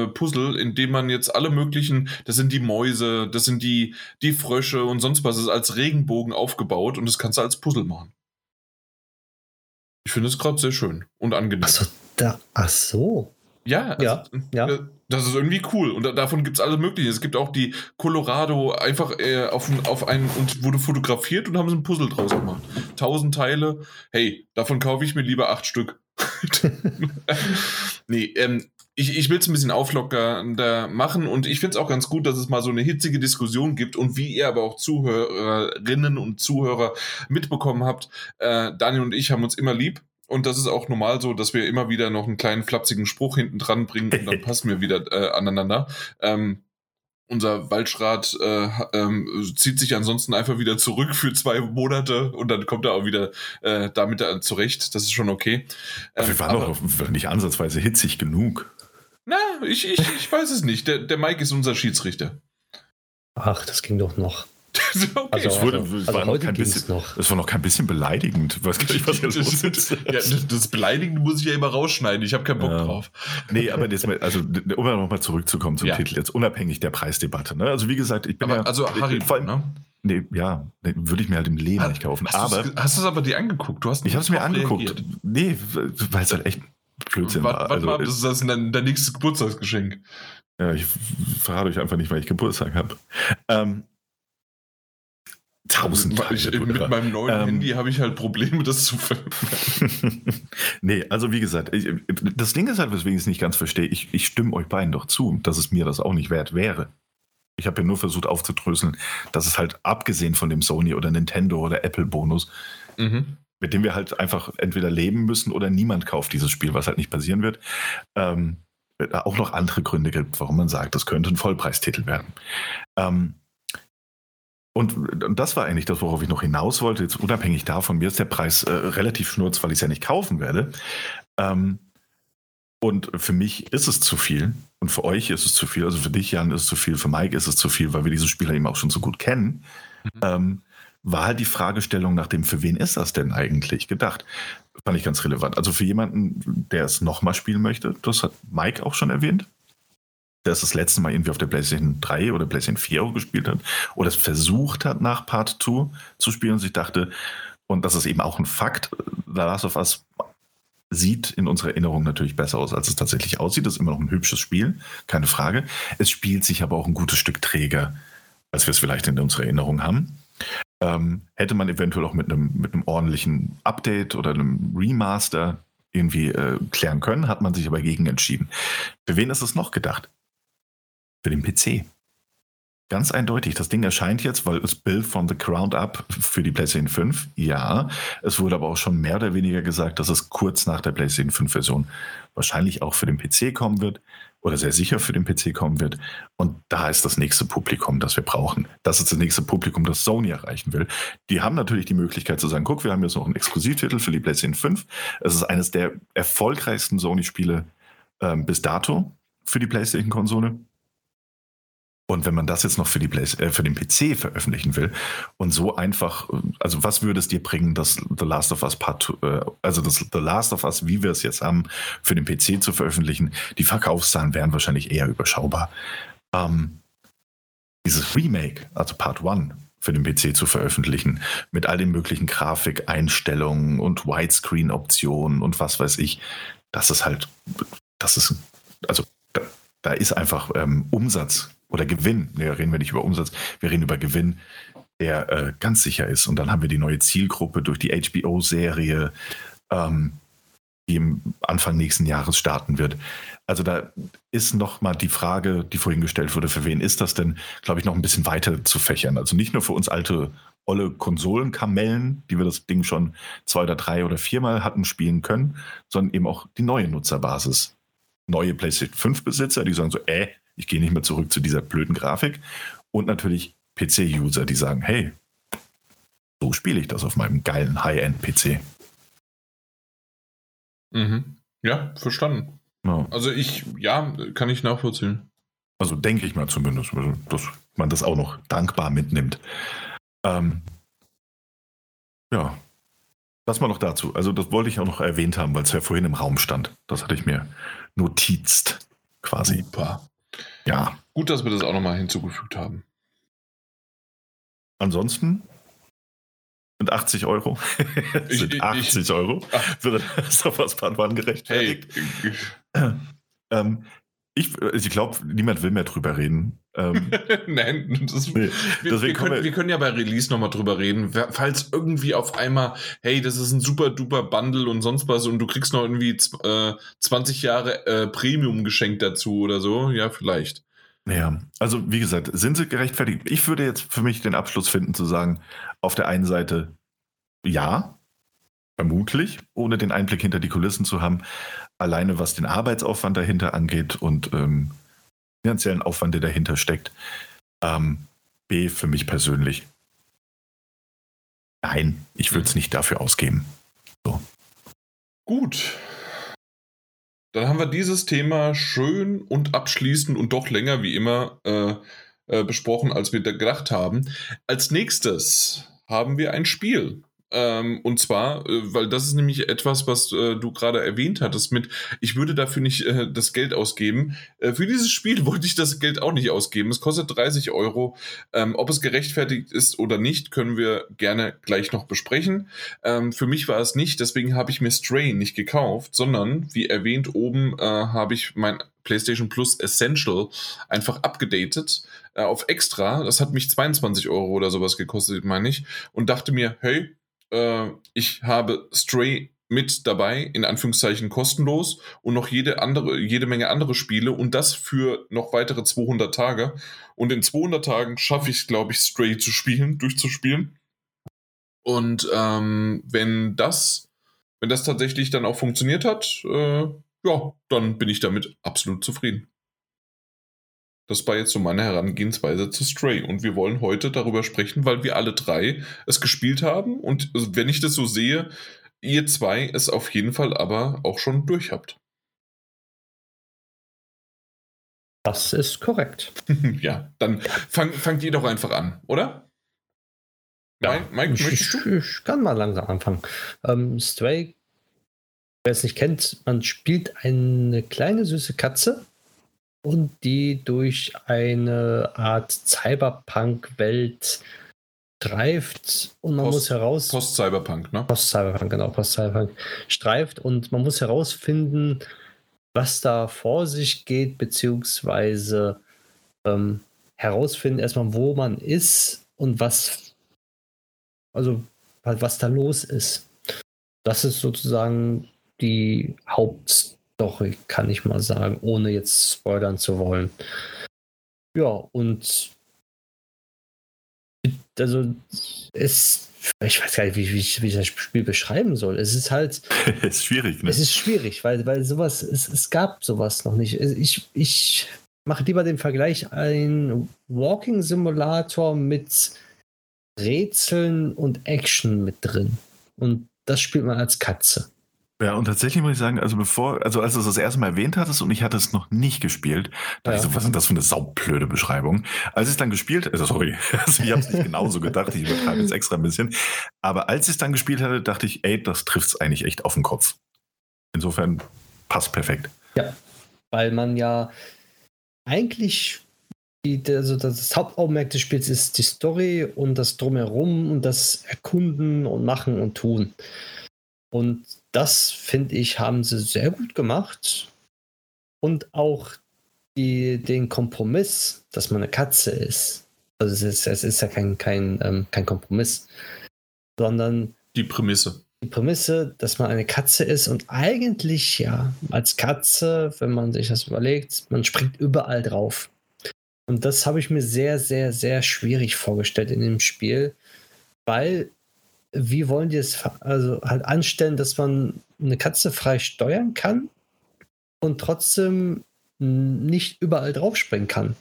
äh, Puzzle, in dem man jetzt alle möglichen, das sind die Mäuse, das sind die, die Frösche und sonst was, ist als Regenbogen aufgebaut und das kannst du als Puzzle machen. Ich finde es gerade sehr schön und angenehm. Ach so, da, ach so. Ja, also, ja, ja. Das ist irgendwie cool. Und davon gibt es alles Mögliche. Es gibt auch die Colorado einfach äh, auf, auf einen und wurde fotografiert und haben so ein Puzzle draus gemacht. Tausend Teile. Hey, davon kaufe ich mir lieber acht Stück. [laughs] nee, ähm, ich, ich will es ein bisschen auflockernder machen und ich finde es auch ganz gut, dass es mal so eine hitzige Diskussion gibt und wie ihr aber auch Zuhörerinnen und Zuhörer mitbekommen habt, äh, Daniel und ich haben uns immer lieb und das ist auch normal so, dass wir immer wieder noch einen kleinen flapsigen Spruch hinten dran bringen und dann [laughs] passen wir wieder äh, aneinander. Ähm, unser Waldschrat äh, ähm, zieht sich ansonsten einfach wieder zurück für zwei Monate und dann kommt er auch wieder äh, damit zurecht. Das ist schon okay. Ähm, wir waren doch nicht ansatzweise hitzig genug. Na, ich, ich, ich weiß es nicht. Der, der Mike ist unser Schiedsrichter. Ach, das ging doch noch. [laughs] okay. Also, es, wurde, also, es war noch kein bisschen, noch. Es war noch kein bisschen beleidigend. Was kann ich was das, das, ja, das Beleidigende muss ich ja immer rausschneiden. Ich habe keinen Bock ja. drauf. Nee, aber jetzt mal, also um nochmal zurückzukommen zum ja. Titel, jetzt unabhängig der Preisdebatte. Ne? Also wie gesagt, ich bin aber, ja. Also Harry, ich, ne? Nee, ja, nee, würde ich mir halt im Leben ha, nicht kaufen. Hast aber hast du es aber dir angeguckt? Du hast ich habe es mir angeguckt. Reagiert. Nee, weil es halt echt Blödsinn war. Warte also, mal, das ist das dein, dein nächstes Geburtstagsgeschenk. Ja, ich verrate euch einfach nicht, weil ich Geburtstag habe. Ähm, Tausend ich, Mit meinem neuen ähm, Handy habe ich halt Probleme, das zu finden. [laughs] nee, also wie gesagt, ich, das Ding ist halt, weswegen ich es nicht ganz verstehe. Ich, ich stimme euch beiden doch zu, dass es mir das auch nicht wert wäre. Ich habe ja nur versucht aufzudröseln, dass es halt abgesehen von dem Sony oder Nintendo oder Apple Bonus, mhm. mit dem wir halt einfach entweder leben müssen oder niemand kauft dieses Spiel, was halt nicht passieren wird. Ähm, auch noch andere Gründe gibt, warum man sagt, das könnte ein Vollpreistitel werden. Ähm, und, und, das war eigentlich das, worauf ich noch hinaus wollte. Jetzt unabhängig davon, mir ist der Preis äh, relativ schnurz, weil ich es ja nicht kaufen werde. Ähm, und für mich ist es zu viel. Und für euch ist es zu viel. Also für dich, Jan, ist es zu viel. Für Mike ist es zu viel, weil wir diese Spieler eben auch schon so gut kennen. Mhm. Ähm, war halt die Fragestellung nach dem, für wen ist das denn eigentlich gedacht? Fand ich ganz relevant. Also für jemanden, der es nochmal spielen möchte, das hat Mike auch schon erwähnt, es das letzte Mal irgendwie auf der PlayStation 3 oder PlayStation 4 auch gespielt hat oder es versucht hat, nach Part 2 zu spielen und sich dachte, und das ist eben auch ein Fakt, The Last of Us sieht in unserer Erinnerung natürlich besser aus, als es tatsächlich aussieht. Das ist immer noch ein hübsches Spiel, keine Frage. Es spielt sich aber auch ein gutes Stück träger, als wir es vielleicht in unserer Erinnerung haben. Ähm, hätte man eventuell auch mit einem, mit ordentlichen Update oder einem Remaster irgendwie äh, klären können, hat man sich aber gegen entschieden. Für wen ist es noch gedacht? Für den PC. Ganz eindeutig. Das Ding erscheint jetzt, weil es Build from the Ground Up für die PlayStation 5. Ja. Es wurde aber auch schon mehr oder weniger gesagt, dass es kurz nach der PlayStation 5 Version wahrscheinlich auch für den PC kommen wird oder sehr sicher für den PC kommen wird. Und da ist das nächste Publikum, das wir brauchen. Das ist das nächste Publikum, das Sony erreichen will. Die haben natürlich die Möglichkeit zu sagen, guck, wir haben jetzt noch einen Exklusivtitel für die PlayStation 5. Es ist eines der erfolgreichsten Sony-Spiele ähm, bis dato für die PlayStation-Konsole. Und wenn man das jetzt noch für, die Play äh, für den PC veröffentlichen will und so einfach, also was würde es dir bringen, das The Last of Us Part, äh, also das The Last of Us, wie wir es jetzt haben, für den PC zu veröffentlichen? Die Verkaufszahlen wären wahrscheinlich eher überschaubar. Ähm, dieses Remake, also Part 1, für den PC zu veröffentlichen, mit all den möglichen Grafikeinstellungen und Widescreen-Optionen und was weiß ich, das ist halt, das ist, also da, da ist einfach ähm, Umsatz oder Gewinn, ne, reden wir nicht über Umsatz, wir reden über Gewinn, der äh, ganz sicher ist. Und dann haben wir die neue Zielgruppe durch die HBO-Serie, ähm, die im Anfang nächsten Jahres starten wird. Also da ist nochmal die Frage, die vorhin gestellt wurde, für wen ist das denn, glaube ich, noch ein bisschen weiter zu fächern. Also nicht nur für uns alte olle Konsolenkamellen, die wir das Ding schon zwei oder drei oder viermal hatten spielen können, sondern eben auch die neue Nutzerbasis. Neue PlayStation 5 Besitzer, die sagen so, äh, ich gehe nicht mehr zurück zu dieser blöden Grafik. Und natürlich PC-User, die sagen, hey, so spiele ich das auf meinem geilen High-End-PC. Mhm. Ja, verstanden. Ja. Also ich, ja, kann ich nachvollziehen. Also denke ich mal zumindest, also, dass man das auch noch dankbar mitnimmt. Ähm, ja, das mal noch dazu. Also das wollte ich auch noch erwähnt haben, weil es ja vorhin im Raum stand. Das hatte ich mir notizt quasi. Super. Ja. Gut, dass wir das auch nochmal hinzugefügt haben. Ansonsten sind 80 Euro. [laughs] sind ich, 80 ich, Euro. Für das auf was Panwan gerechtfertigt. Hey. ähm, ich, ich glaube, niemand will mehr drüber reden. Ähm, [laughs] Nein, das, nee, wir, wir, können, wir, können, ja bei Release nochmal drüber reden. Falls irgendwie auf einmal, hey, das ist ein super duper Bundle und sonst was und du kriegst noch irgendwie äh, 20 Jahre äh, Premium geschenkt dazu oder so, ja, vielleicht. Ja, also wie gesagt, sind sie gerechtfertigt? Ich würde jetzt für mich den Abschluss finden zu sagen, auf der einen Seite ja, vermutlich, ohne den Einblick hinter die Kulissen zu haben, alleine was den Arbeitsaufwand dahinter angeht und ähm, finanziellen Aufwand, der dahinter steckt. Ähm, B, für mich persönlich. Nein, ich würde es mhm. nicht dafür ausgeben. So. Gut. Dann haben wir dieses Thema schön und abschließend und doch länger wie immer äh, äh, besprochen, als wir gedacht haben. Als nächstes haben wir ein Spiel. Ähm, und zwar, äh, weil das ist nämlich etwas, was äh, du gerade erwähnt hattest mit, ich würde dafür nicht äh, das Geld ausgeben. Äh, für dieses Spiel [laughs] wollte ich das Geld auch nicht ausgeben. Es kostet 30 Euro. Ähm, ob es gerechtfertigt ist oder nicht, können wir gerne gleich noch besprechen. Ähm, für mich war es nicht, deswegen habe ich mir Stray nicht gekauft, sondern, wie erwähnt oben, äh, habe ich mein PlayStation Plus Essential einfach abgedatet äh, auf extra. Das hat mich 22 Euro oder sowas gekostet, meine ich. Und dachte mir, hey, äh, ich habe Stray mit dabei, in Anführungszeichen kostenlos und noch jede andere, jede Menge andere Spiele und das für noch weitere 200 Tage. Und in 200 Tagen schaffe ich es, glaube ich, Stray zu spielen, [laughs] durchzuspielen. Und ähm, wenn das, wenn das tatsächlich dann auch funktioniert hat, äh, ja, dann bin ich damit absolut zufrieden. Das war jetzt so meine Herangehensweise zu Stray. Und wir wollen heute darüber sprechen, weil wir alle drei es gespielt haben. Und wenn ich das so sehe, ihr zwei es auf jeden Fall aber auch schon durch habt. Das ist korrekt. [laughs] ja, dann fang, fangt ihr doch einfach an, oder? Ja, Mike, Mike, ich, ich, kann mal langsam anfangen. Ähm, Stray, wer es nicht kennt, man spielt eine kleine süße Katze und die durch eine Art Cyberpunk-Welt streift und man Post, muss heraus. Post-Cyberpunk, ne? Post-Cyberpunk, genau, Post-Cyberpunk streift und man muss herausfinden, was da vor sich geht, beziehungsweise ähm, herausfinden erstmal, wo man ist und was, also was da los ist. Das ist sozusagen die Hauptstory, kann ich mal sagen, ohne jetzt spoilern zu wollen. Ja, und also es ich weiß gar nicht, wie, wie, ich, wie ich das Spiel beschreiben soll. Es ist halt. es [laughs] ist schwierig, ne? Es ist schwierig, weil, weil sowas, es, es gab sowas noch nicht. Ich, ich mache lieber den Vergleich: ein Walking Simulator mit Rätseln und Action mit drin. Und das spielt man als Katze. Ja, und tatsächlich muss ich sagen, also bevor, also als du es das erste Mal erwähnt hattest und ich hatte es noch nicht gespielt, dachte ja. ich so, was ist denn das für eine saublöde Beschreibung? Als ich es dann gespielt, also sorry, [laughs] also ich habe es nicht genauso gedacht, ich übertreibe jetzt extra ein bisschen, aber als ich es dann gespielt hatte, dachte ich, ey, das trifft es eigentlich echt auf den Kopf. Insofern passt perfekt. Ja, weil man ja eigentlich die, also das Hauptaugenmerk des Spiels ist die Story und das Drumherum und das Erkunden und Machen und Tun. Und das, finde ich, haben sie sehr gut gemacht. Und auch die, den Kompromiss, dass man eine Katze ist. Also es ist, es ist ja kein, kein, ähm, kein Kompromiss, sondern die Prämisse. Die Prämisse, dass man eine Katze ist und eigentlich ja als Katze, wenn man sich das überlegt, man springt überall drauf. Und das habe ich mir sehr, sehr, sehr schwierig vorgestellt in dem Spiel, weil wie wollen die es also halt anstellen, dass man eine Katze frei steuern kann und trotzdem nicht überall draufspringen kann.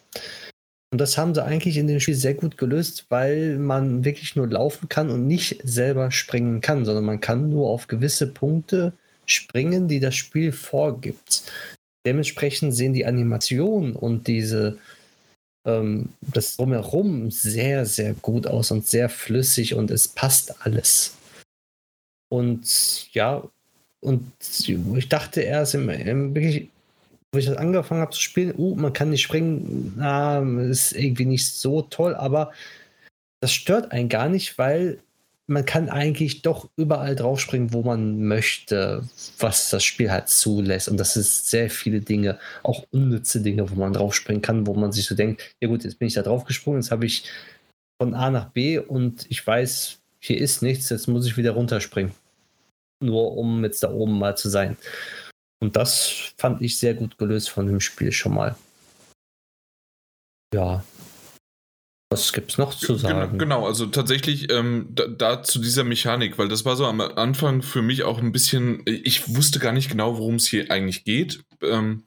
Und das haben sie eigentlich in dem Spiel sehr gut gelöst, weil man wirklich nur laufen kann und nicht selber springen kann, sondern man kann nur auf gewisse Punkte springen, die das Spiel vorgibt. Dementsprechend sehen die Animationen und diese ähm, das drumherum sehr, sehr gut aus und sehr flüssig und es passt alles. Und ja, und ich dachte erst im, im wirklich, wo ich das angefangen habe zu spielen, uh, man kann nicht springen, na, ist irgendwie nicht so toll, aber das stört einen gar nicht, weil man kann eigentlich doch überall draufspringen, wo man möchte, was das Spiel halt zulässt. Und das ist sehr viele Dinge, auch unnütze Dinge, wo man draufspringen kann, wo man sich so denkt, ja gut, jetzt bin ich da draufgesprungen, jetzt habe ich von A nach B und ich weiß, hier ist nichts, jetzt muss ich wieder runterspringen. Nur um jetzt da oben mal zu sein. Und das fand ich sehr gut gelöst von dem Spiel schon mal. Ja, was gibt es noch zu sagen? Genau, also tatsächlich ähm, da, da, zu dieser Mechanik, weil das war so am Anfang für mich auch ein bisschen, ich wusste gar nicht genau, worum es hier eigentlich geht. Ähm,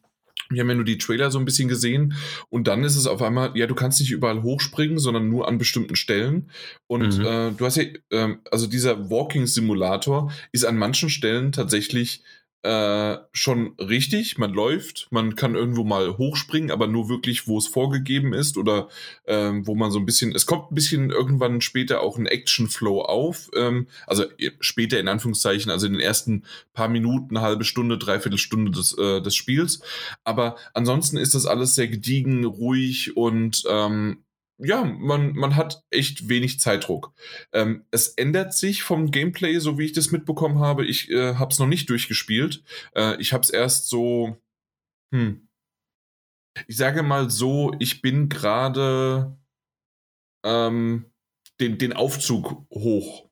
wir haben ja nur die Trailer so ein bisschen gesehen und dann ist es auf einmal, ja, du kannst nicht überall hochspringen, sondern nur an bestimmten Stellen. Und mhm. äh, du hast ja, äh, also dieser Walking Simulator ist an manchen Stellen tatsächlich äh, schon richtig. Man läuft, man kann irgendwo mal hochspringen, aber nur wirklich, wo es vorgegeben ist oder ähm, wo man so ein bisschen, es kommt ein bisschen irgendwann später auch ein Action-Flow auf. Ähm, also später in Anführungszeichen, also in den ersten paar Minuten, halbe Stunde, dreiviertel Stunde des, äh, des Spiels. Aber ansonsten ist das alles sehr gediegen, ruhig und ähm, ja, man, man hat echt wenig Zeitdruck. Ähm, es ändert sich vom Gameplay, so wie ich das mitbekommen habe. Ich äh, habe es noch nicht durchgespielt. Äh, ich habe es erst so, hm, ich sage mal so, ich bin gerade ähm, den, den Aufzug hoch,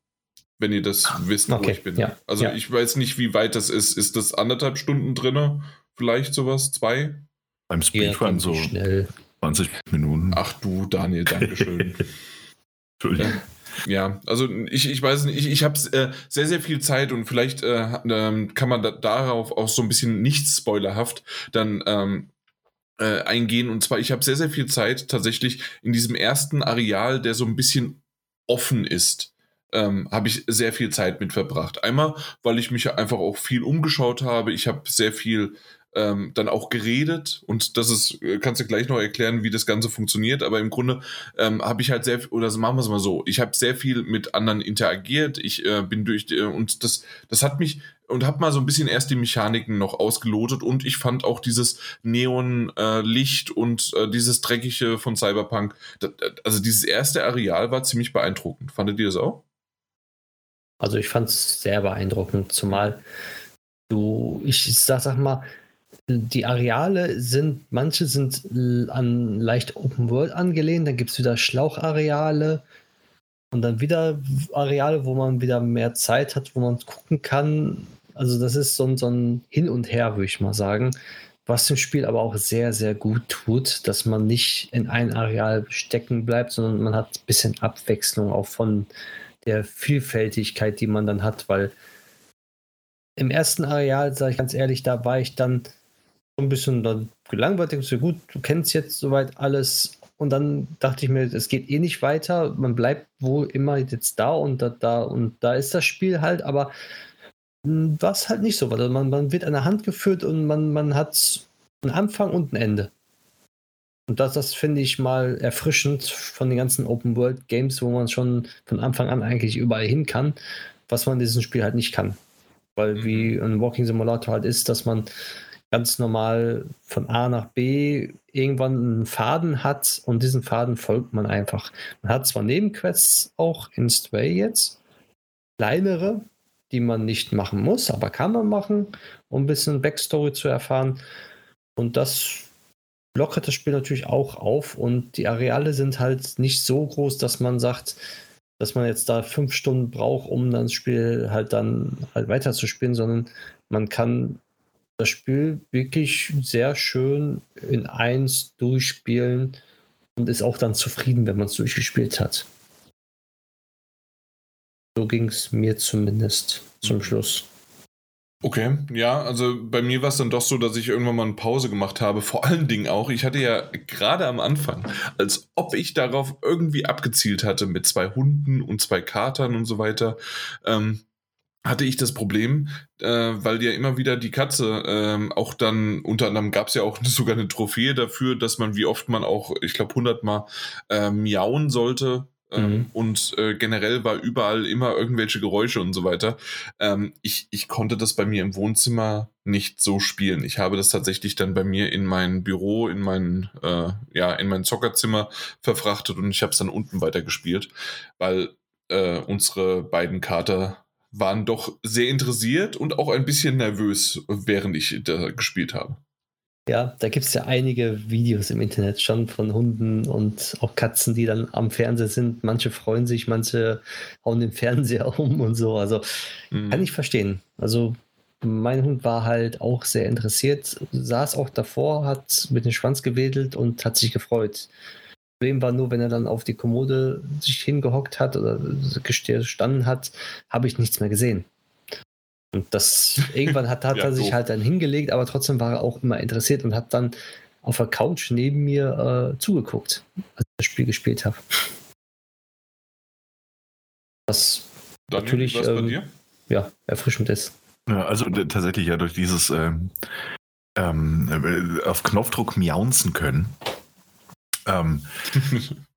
wenn ihr das ah, wisst, okay. wo ich bin. Ja. Also ja. ich weiß nicht, wie weit das ist. Ist das anderthalb Stunden drinne? Vielleicht sowas? Zwei? Beim Speedrun so. Schnell. 20 Minuten. Ach du, Daniel, Dankeschön. [laughs] Entschuldigung. Ja, also ich, ich weiß nicht, ich, ich habe äh, sehr, sehr viel Zeit und vielleicht äh, ähm, kann man da, darauf auch so ein bisschen nicht spoilerhaft dann ähm, äh, eingehen. Und zwar, ich habe sehr, sehr viel Zeit tatsächlich in diesem ersten Areal, der so ein bisschen offen ist. Ähm, habe ich sehr viel Zeit mit verbracht. Einmal, weil ich mich einfach auch viel umgeschaut habe. Ich habe sehr viel ähm, dann auch geredet. Und das ist, äh, kannst du gleich noch erklären, wie das Ganze funktioniert, aber im Grunde ähm, habe ich halt sehr, oder machen wir es mal so, ich habe sehr viel mit anderen interagiert, ich äh, bin durch, äh, und das, das hat mich, und habe mal so ein bisschen erst die Mechaniken noch ausgelotet. Und ich fand auch dieses Neonlicht äh, und äh, dieses Dreckige von Cyberpunk, das, also dieses erste Areal war ziemlich beeindruckend. Fandet ihr das auch? Also ich fand es sehr beeindruckend, zumal du, ich sag, sag mal, die Areale sind, manche sind an leicht Open World angelehnt, dann gibt es wieder Schlauchareale und dann wieder Areale, wo man wieder mehr Zeit hat, wo man gucken kann. Also das ist so ein, so ein Hin und Her, würde ich mal sagen, was dem Spiel aber auch sehr, sehr gut tut, dass man nicht in ein Areal stecken bleibt, sondern man hat ein bisschen Abwechslung auch von der Vielfältigkeit, die man dann hat, weil im ersten Areal, sage ich ganz ehrlich, da war ich dann ein bisschen dann gelangweilt, denkst du, gut, du kennst jetzt soweit alles. Und dann dachte ich mir, es geht eh nicht weiter. Man bleibt wohl immer jetzt da und da, da und da ist das Spiel halt, aber war es halt nicht so, weil man, man wird an der Hand geführt und man, man hat einen Anfang und ein Ende. Und das, das finde ich mal erfrischend von den ganzen Open World Games, wo man schon von Anfang an eigentlich überall hin kann, was man in diesem Spiel halt nicht kann. Weil mhm. wie ein Walking Simulator halt ist, dass man ganz normal von A nach B irgendwann einen Faden hat und diesen Faden folgt man einfach. Man hat zwar Nebenquests auch in Stray jetzt, kleinere, die man nicht machen muss, aber kann man machen, um ein bisschen Backstory zu erfahren. Und das lockert das Spiel natürlich auch auf und die Areale sind halt nicht so groß, dass man sagt, dass man jetzt da fünf Stunden braucht, um das Spiel halt dann halt weiterzuspielen, sondern man kann das Spiel wirklich sehr schön in eins durchspielen und ist auch dann zufrieden, wenn man es durchgespielt hat. So ging es mir zumindest zum mhm. Schluss. Okay, ja, also bei mir war es dann doch so, dass ich irgendwann mal eine Pause gemacht habe. Vor allen Dingen auch, ich hatte ja gerade am Anfang, als ob ich darauf irgendwie abgezielt hatte mit zwei Hunden und zwei Katern und so weiter, ähm, hatte ich das Problem, äh, weil ja immer wieder die Katze ähm, auch dann, unter anderem gab es ja auch [laughs] sogar eine Trophäe dafür, dass man, wie oft man auch, ich glaube, 100 Mal äh, miauen sollte. Ähm, mhm. Und äh, generell war überall immer irgendwelche Geräusche und so weiter. Ähm, ich, ich konnte das bei mir im Wohnzimmer nicht so spielen. Ich habe das tatsächlich dann bei mir in mein Büro, in mein, äh, ja, in mein Zockerzimmer verfrachtet und ich habe es dann unten weitergespielt, weil äh, unsere beiden Kater waren doch sehr interessiert und auch ein bisschen nervös, während ich da gespielt habe. Ja, da gibt es ja einige Videos im Internet schon von Hunden und auch Katzen, die dann am Fernseher sind. Manche freuen sich, manche hauen den Fernseher [laughs] um und so. Also mhm. kann ich verstehen. Also mein Hund war halt auch sehr interessiert, saß auch davor, hat mit dem Schwanz gewedelt und hat sich gefreut. Problem war nur, wenn er dann auf die Kommode sich hingehockt hat oder gestanden hat, habe ich nichts mehr gesehen. Und das [laughs] irgendwann hat, hat ja, er sich so. halt dann hingelegt, aber trotzdem war er auch immer interessiert und hat dann auf der Couch neben mir äh, zugeguckt, als ich das Spiel gespielt habe. Was Daniel, natürlich was ähm, ja, erfrischend ist. Ja, also tatsächlich ja durch dieses ähm, ähm, auf Knopfdruck miaunzen können, ähm,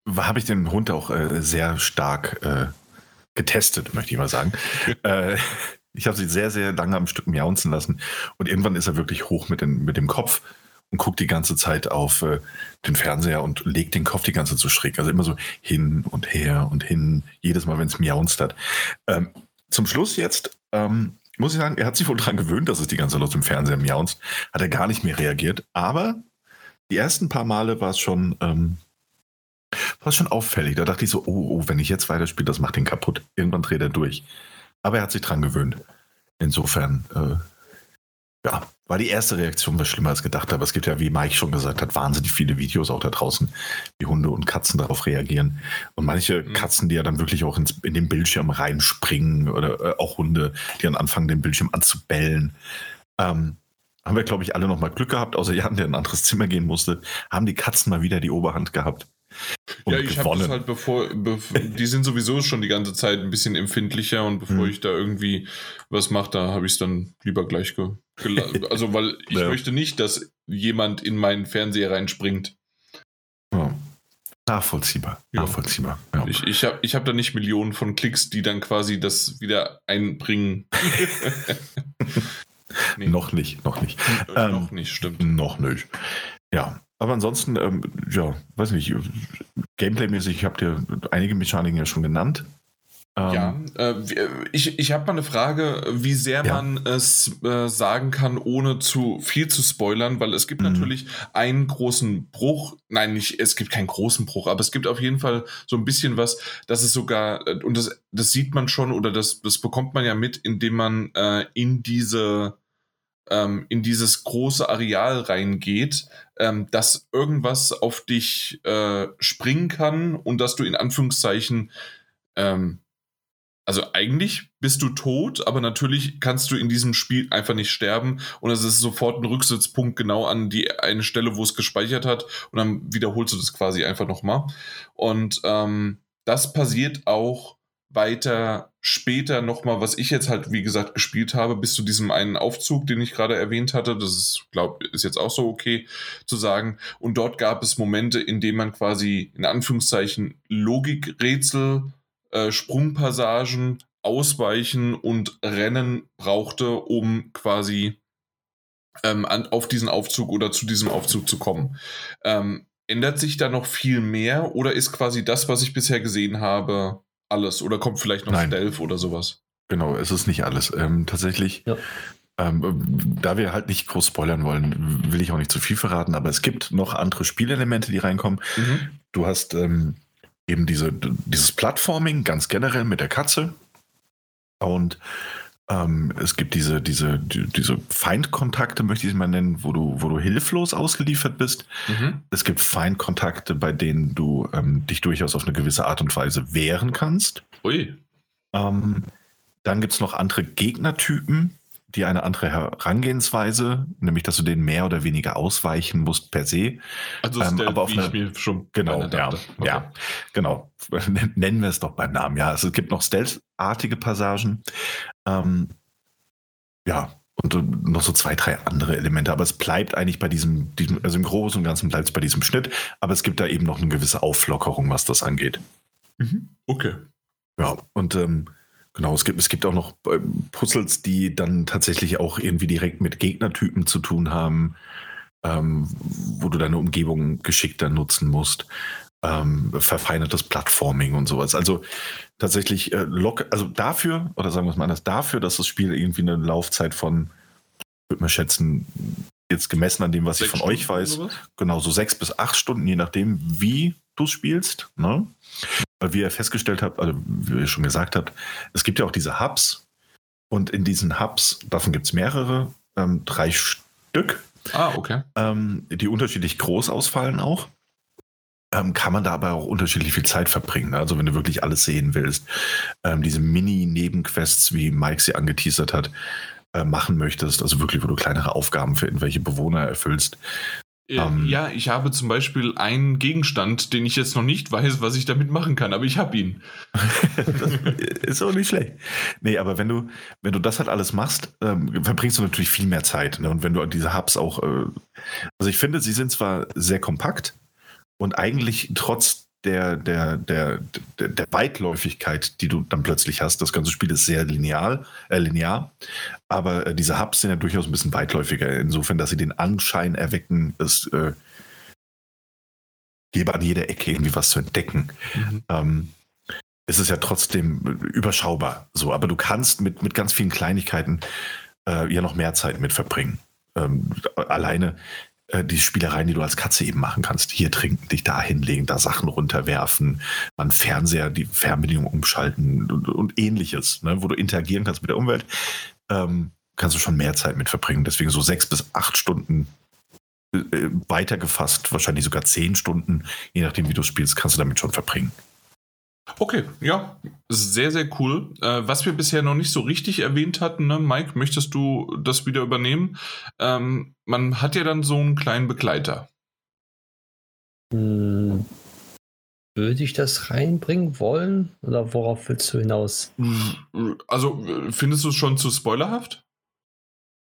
[laughs] habe ich den Hund auch äh, sehr stark äh, getestet, möchte ich mal sagen. [laughs] äh, ich habe sie sehr, sehr lange am Stück miaunzen lassen und irgendwann ist er wirklich hoch mit, den, mit dem Kopf und guckt die ganze Zeit auf äh, den Fernseher und legt den Kopf die ganze Zeit so schräg. Also immer so hin und her und hin, jedes Mal, wenn es miaunzt hat. Ähm, zum Schluss jetzt ähm, muss ich sagen, er hat sich wohl daran gewöhnt, dass es die ganze Zeit dem Fernseher miaunzt. Hat er gar nicht mehr reagiert. Aber die ersten paar Male war es schon, ähm, war schon auffällig. Da dachte ich so, oh, oh, wenn ich jetzt weiterspiele, das macht ihn kaputt. Irgendwann dreht er durch. Aber er hat sich dran gewöhnt. Insofern, äh, ja, war die erste Reaktion was schlimmer als gedacht, aber es gibt ja, wie Mike schon gesagt hat, wahnsinnig viele Videos auch da draußen, wie Hunde und Katzen darauf reagieren. Und manche mhm. Katzen, die ja dann wirklich auch ins, in den Bildschirm reinspringen oder äh, auch Hunde, die dann anfangen, den Bildschirm anzubellen. Ähm, haben wir, glaube ich, alle noch mal Glück gehabt, außer Jan, der in ein anderes Zimmer gehen musste, haben die Katzen mal wieder die Oberhand gehabt. ja, ich habe das halt bevor, bevor, die sind sowieso schon die ganze Zeit ein bisschen empfindlicher und bevor mhm. ich da irgendwie was mache, da habe ich es dann lieber gleich ge [laughs] also weil ich ja. möchte nicht, dass jemand in meinen Fernseher reinspringt. Ja. Nachvollziehbar. Ja. Nachvollziehbar. Ja. Ich, ich habe ich hab da nicht Millionen von Klicks, die dann quasi das wieder einbringen. [laughs] [laughs] nee. Noch nicht, noch nicht. Ähm, noch nicht, stimmt. Noch nicht. Ja, aber ansonsten, ähm, ja, weiß nicht, Gameplay-mäßig, ich habe dir einige Mechaniken ja schon genannt. Ähm, ja, äh, ich, ich habe mal eine Frage, wie sehr ja. man es äh, sagen kann, ohne zu viel zu spoilern, weil es gibt mhm. natürlich einen großen Bruch. Nein, nicht, es gibt keinen großen Bruch, aber es gibt auf jeden Fall so ein bisschen was, dass es sogar, äh, und das, das sieht man schon oder das, das bekommt man ja mit, indem man äh, in diese ähm, in dieses große Areal reingeht, ähm, dass irgendwas auf dich äh, springen kann und dass du in Anführungszeichen, ähm, also eigentlich bist du tot, aber natürlich kannst du in diesem Spiel einfach nicht sterben und es ist sofort ein Rücksitzpunkt genau an die eine Stelle, wo es gespeichert hat und dann wiederholst du das quasi einfach nochmal. Und ähm, das passiert auch weiter später nochmal, was ich jetzt halt, wie gesagt, gespielt habe, bis zu diesem einen Aufzug, den ich gerade erwähnt hatte. Das ist, glaube ist jetzt auch so okay zu sagen. Und dort gab es Momente, in denen man quasi in Anführungszeichen Logikrätsel, äh, Sprungpassagen, Ausweichen und Rennen brauchte, um quasi ähm, an, auf diesen Aufzug oder zu diesem Aufzug zu kommen. Ähm, ändert sich da noch viel mehr oder ist quasi das, was ich bisher gesehen habe, alles oder kommt vielleicht noch Nein. Stealth oder sowas? Genau, es ist nicht alles. Ähm, tatsächlich, ja. ähm, da wir halt nicht groß spoilern wollen, will ich auch nicht zu viel verraten, aber es gibt noch andere Spielelemente, die reinkommen. Mhm. Du hast ähm, eben diese, dieses Plattforming ganz generell mit der Katze und ähm, es gibt diese, diese, die, diese Feindkontakte, möchte ich es mal nennen, wo du, wo du hilflos ausgeliefert bist. Mhm. Es gibt Feindkontakte, bei denen du ähm, dich durchaus auf eine gewisse Art und Weise wehren kannst. Ui. Ähm, dann gibt es noch andere Gegnertypen, die eine andere Herangehensweise, nämlich dass du denen mehr oder weniger ausweichen musst per se. Also ähm, aber auf eine, mir schon genau, ja, okay. ja, genau. Nennen wir es doch beim Namen. Ja, also es gibt noch Stealth-artige Passagen. Ähm, ja, und noch so zwei, drei andere Elemente. Aber es bleibt eigentlich bei diesem, diesem also im Großen und Ganzen bleibt es bei diesem Schnitt. Aber es gibt da eben noch eine gewisse Auflockerung, was das angeht. Mhm. Okay. Ja, und ähm, Genau, es gibt, es gibt auch noch äh, Puzzles, die dann tatsächlich auch irgendwie direkt mit Gegnertypen zu tun haben, ähm, wo du deine Umgebung geschickter nutzen musst. Ähm, verfeinertes Plattforming und sowas. Also tatsächlich äh, lock, also dafür, oder sagen wir es mal anders, dafür, dass das Spiel irgendwie eine Laufzeit von, würde man schätzen, jetzt gemessen an dem, was sechs ich von Stunden euch weiß, genau so sechs bis acht Stunden, je nachdem, wie du spielst. Ne? Wie ihr festgestellt habt, also wie ihr schon gesagt habt, es gibt ja auch diese Hubs. Und in diesen Hubs, davon gibt es mehrere, ähm, drei Stück. Ah, okay. Ähm, die unterschiedlich groß ausfallen auch. Ähm, kann man da aber auch unterschiedlich viel Zeit verbringen. Ne? Also wenn du wirklich alles sehen willst, ähm, diese Mini-Nebenquests, wie Mike sie angeteasert hat, äh, machen möchtest, also wirklich, wo du kleinere Aufgaben für irgendwelche Bewohner erfüllst, ähm, ja, ich habe zum Beispiel einen Gegenstand, den ich jetzt noch nicht weiß, was ich damit machen kann, aber ich habe ihn. [laughs] ist auch nicht schlecht. Nee, aber wenn du, wenn du das halt alles machst, ähm, verbringst du natürlich viel mehr Zeit. Ne? Und wenn du diese Hubs auch, äh, also ich finde, sie sind zwar sehr kompakt und eigentlich trotz der, der, der, der, der Weitläufigkeit, die du dann plötzlich hast. Das ganze Spiel ist sehr lineal, äh, linear, aber äh, diese Hubs sind ja durchaus ein bisschen weitläufiger, insofern, dass sie den Anschein erwecken, es äh, gäbe an jeder Ecke irgendwie was zu entdecken. Mhm. Ähm, es ist ja trotzdem überschaubar so, aber du kannst mit, mit ganz vielen Kleinigkeiten äh, ja noch mehr Zeit mit verbringen. Ähm, alleine äh, die Spielereien, die du als Katze eben machen kannst. Hier trinken, dich da hinlegen, da Sachen runterwerfen, an Fernseher, die Fernbedienung umschalten und, und ähnliches, ne, wo du interagieren kannst mit der Umwelt. Ähm, kannst du schon mehr Zeit mit verbringen. Deswegen so sechs bis acht Stunden äh, weitergefasst, wahrscheinlich sogar zehn Stunden, je nachdem, wie du spielst, kannst du damit schon verbringen. Okay, ja, sehr, sehr cool. Äh, was wir bisher noch nicht so richtig erwähnt hatten, ne? Mike, möchtest du das wieder übernehmen? Ähm, man hat ja dann so einen kleinen Begleiter. Hm, würde ich das reinbringen wollen? Oder worauf willst du hinaus? Also, findest du es schon zu spoilerhaft?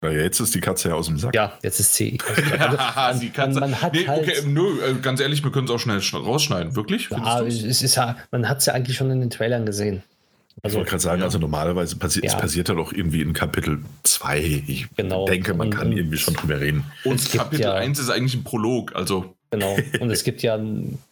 Ja, jetzt ist die Katze ja aus dem Sack. Ja, jetzt ist sie. [laughs] Also, man, die Katze. Man, man hat nee, halt okay, nö, ganz ehrlich, wir können es auch schnell rausschneiden. Wirklich? Ja, es ist ja, man hat es ja eigentlich schon in den Trailern gesehen. Also, ich wollte gerade sagen, ja. also normalerweise passi ja. es passiert ja doch irgendwie in Kapitel 2. Ich genau. denke, man kann irgendwie schon drüber reden. Und Kapitel ja, 1 ist eigentlich ein Prolog, also. Genau. [laughs] Und es gibt ja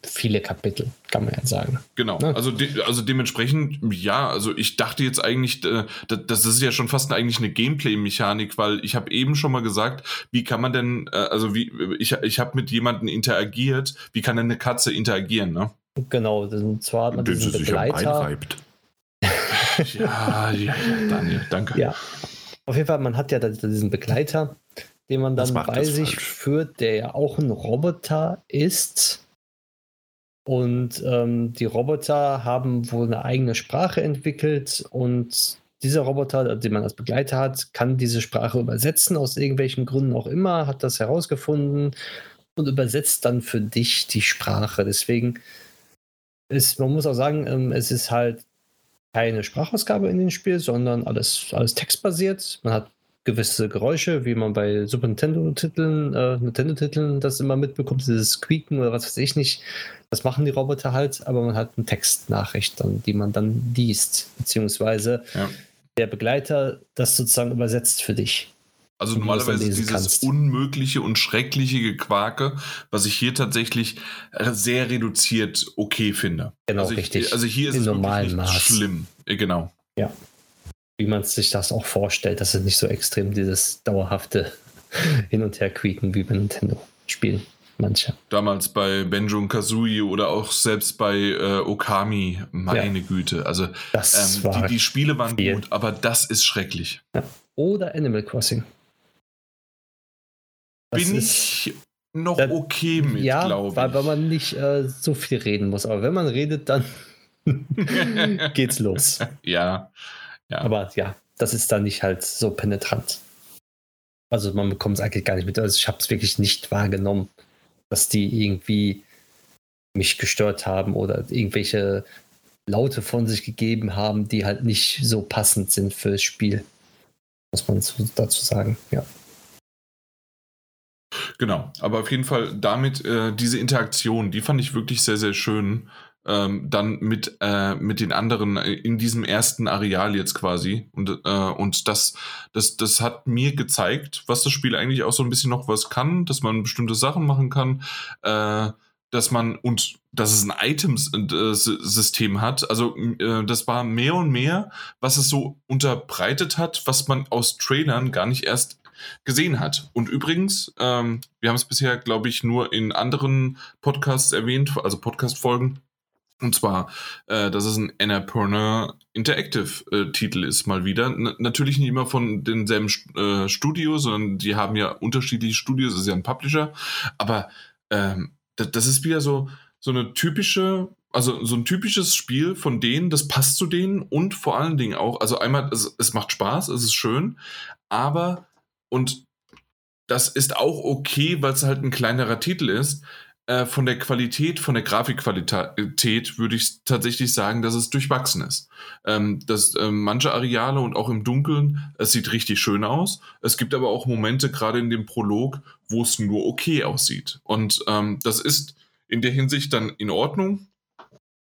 viele Kapitel, kann man ja sagen. Genau. Ne? Also, de also dementsprechend, ja, also ich dachte jetzt eigentlich, äh, das ist ja schon fast eigentlich eine Gameplay-Mechanik, weil ich habe eben schon mal gesagt, wie kann man denn, äh, also wie, ich, ich habe mit jemandem interagiert, wie kann denn eine Katze interagieren, ne? Genau, und zwar hat man diesen Begleiter. [laughs] ja, ja, Daniel, danke. Ja. Auf jeden Fall, man hat ja diesen Begleiter, den man dann bei sich falsch. führt, der ja auch ein Roboter ist. Und ähm, die Roboter haben wohl eine eigene Sprache entwickelt und dieser Roboter, den man als Begleiter hat, kann diese Sprache übersetzen, aus irgendwelchen Gründen auch immer, hat das herausgefunden und übersetzt dann für dich die Sprache. Deswegen ist, man muss auch sagen, ähm, es ist halt keine Sprachausgabe in dem Spiel, sondern alles, alles textbasiert. Man hat gewisse Geräusche, wie man bei Super Nintendo-Titeln, äh, Nintendo-Titeln das immer mitbekommt, dieses Quieken oder was weiß ich nicht. Das machen die Roboter halt, aber man hat eine Textnachricht, dann, die man dann liest, beziehungsweise ja. der Begleiter das sozusagen übersetzt für dich. Also normalerweise dieses kannst. unmögliche und schreckliche Gequake, was ich hier tatsächlich sehr reduziert okay finde. Genau, also ich, richtig. Also hier ist In es normalen wirklich Maß. schlimm. Genau. Ja wie man sich das auch vorstellt, dass es nicht so extrem dieses dauerhafte [laughs] Hin- und Her-Quieken wie bei Nintendo-Spielen. Manche. Damals bei Benjo und Kazooie oder auch selbst bei äh, Okami, meine ja. Güte. Also ähm, die, die, Spiele waren viel. gut, aber das ist schrecklich. Ja. Oder Animal Crossing. Das Bin ich noch da, okay mit, ja, glaube ich. Weil, weil man nicht äh, so viel reden muss. Aber wenn man redet, dann [laughs] [laughs] geht's los. Ja. Ja. Aber ja, das ist dann nicht halt so penetrant. Also man bekommt es eigentlich gar nicht mit. Also ich habe es wirklich nicht wahrgenommen, dass die irgendwie mich gestört haben oder irgendwelche Laute von sich gegeben haben, die halt nicht so passend sind fürs Spiel. Muss man dazu sagen, ja. Genau, aber auf jeden Fall damit äh, diese Interaktion, die fand ich wirklich sehr, sehr schön ähm, dann mit, äh, mit den anderen in diesem ersten Areal jetzt quasi. Und, äh, und das, das, das hat mir gezeigt, was das Spiel eigentlich auch so ein bisschen noch was kann, dass man bestimmte Sachen machen kann, äh, dass man und dass es ein Items-System hat. Also äh, das war mehr und mehr, was es so unterbreitet hat, was man aus Trailern gar nicht erst gesehen hat. Und übrigens, ähm, wir haben es bisher, glaube ich, nur in anderen Podcasts erwähnt, also Podcast-Folgen. Und zwar, äh, dass es ein Annapurna Interactive-Titel äh, ist, mal wieder. N natürlich nicht immer von denselben äh, Studio, sondern die haben ja unterschiedliche Studios, ist ja ein Publisher. Aber ähm, das, das ist wieder so, so eine typische, also so ein typisches Spiel von denen, das passt zu denen und vor allen Dingen auch, also einmal, es, es macht Spaß, es ist schön, aber, und das ist auch okay, weil es halt ein kleinerer Titel ist, äh, von der Qualität, von der Grafikqualität würde ich tatsächlich sagen, dass es durchwachsen ist. Ähm, dass äh, manche Areale und auch im Dunkeln, es sieht richtig schön aus. Es gibt aber auch Momente, gerade in dem Prolog, wo es nur okay aussieht. Und ähm, das ist in der Hinsicht dann in Ordnung.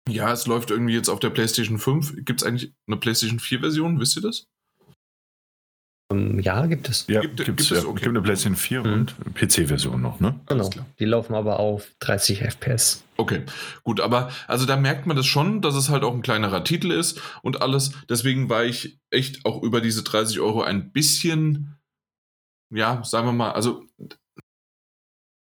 Ja, es läuft irgendwie jetzt auf der PlayStation 5. Gibt es eigentlich eine PlayStation 4-Version? Wisst ihr das? Ähm, ja, gibt es. Ja, gibt, gibt es. Ja. Okay. gibt eine PlayStation 4 mhm. und PC-Version noch, ne? Genau. Die laufen aber auf 30 FPS. Okay, gut, aber also da merkt man das schon, dass es halt auch ein kleinerer Titel ist und alles. Deswegen war ich echt auch über diese 30 Euro ein bisschen, ja, sagen wir mal, also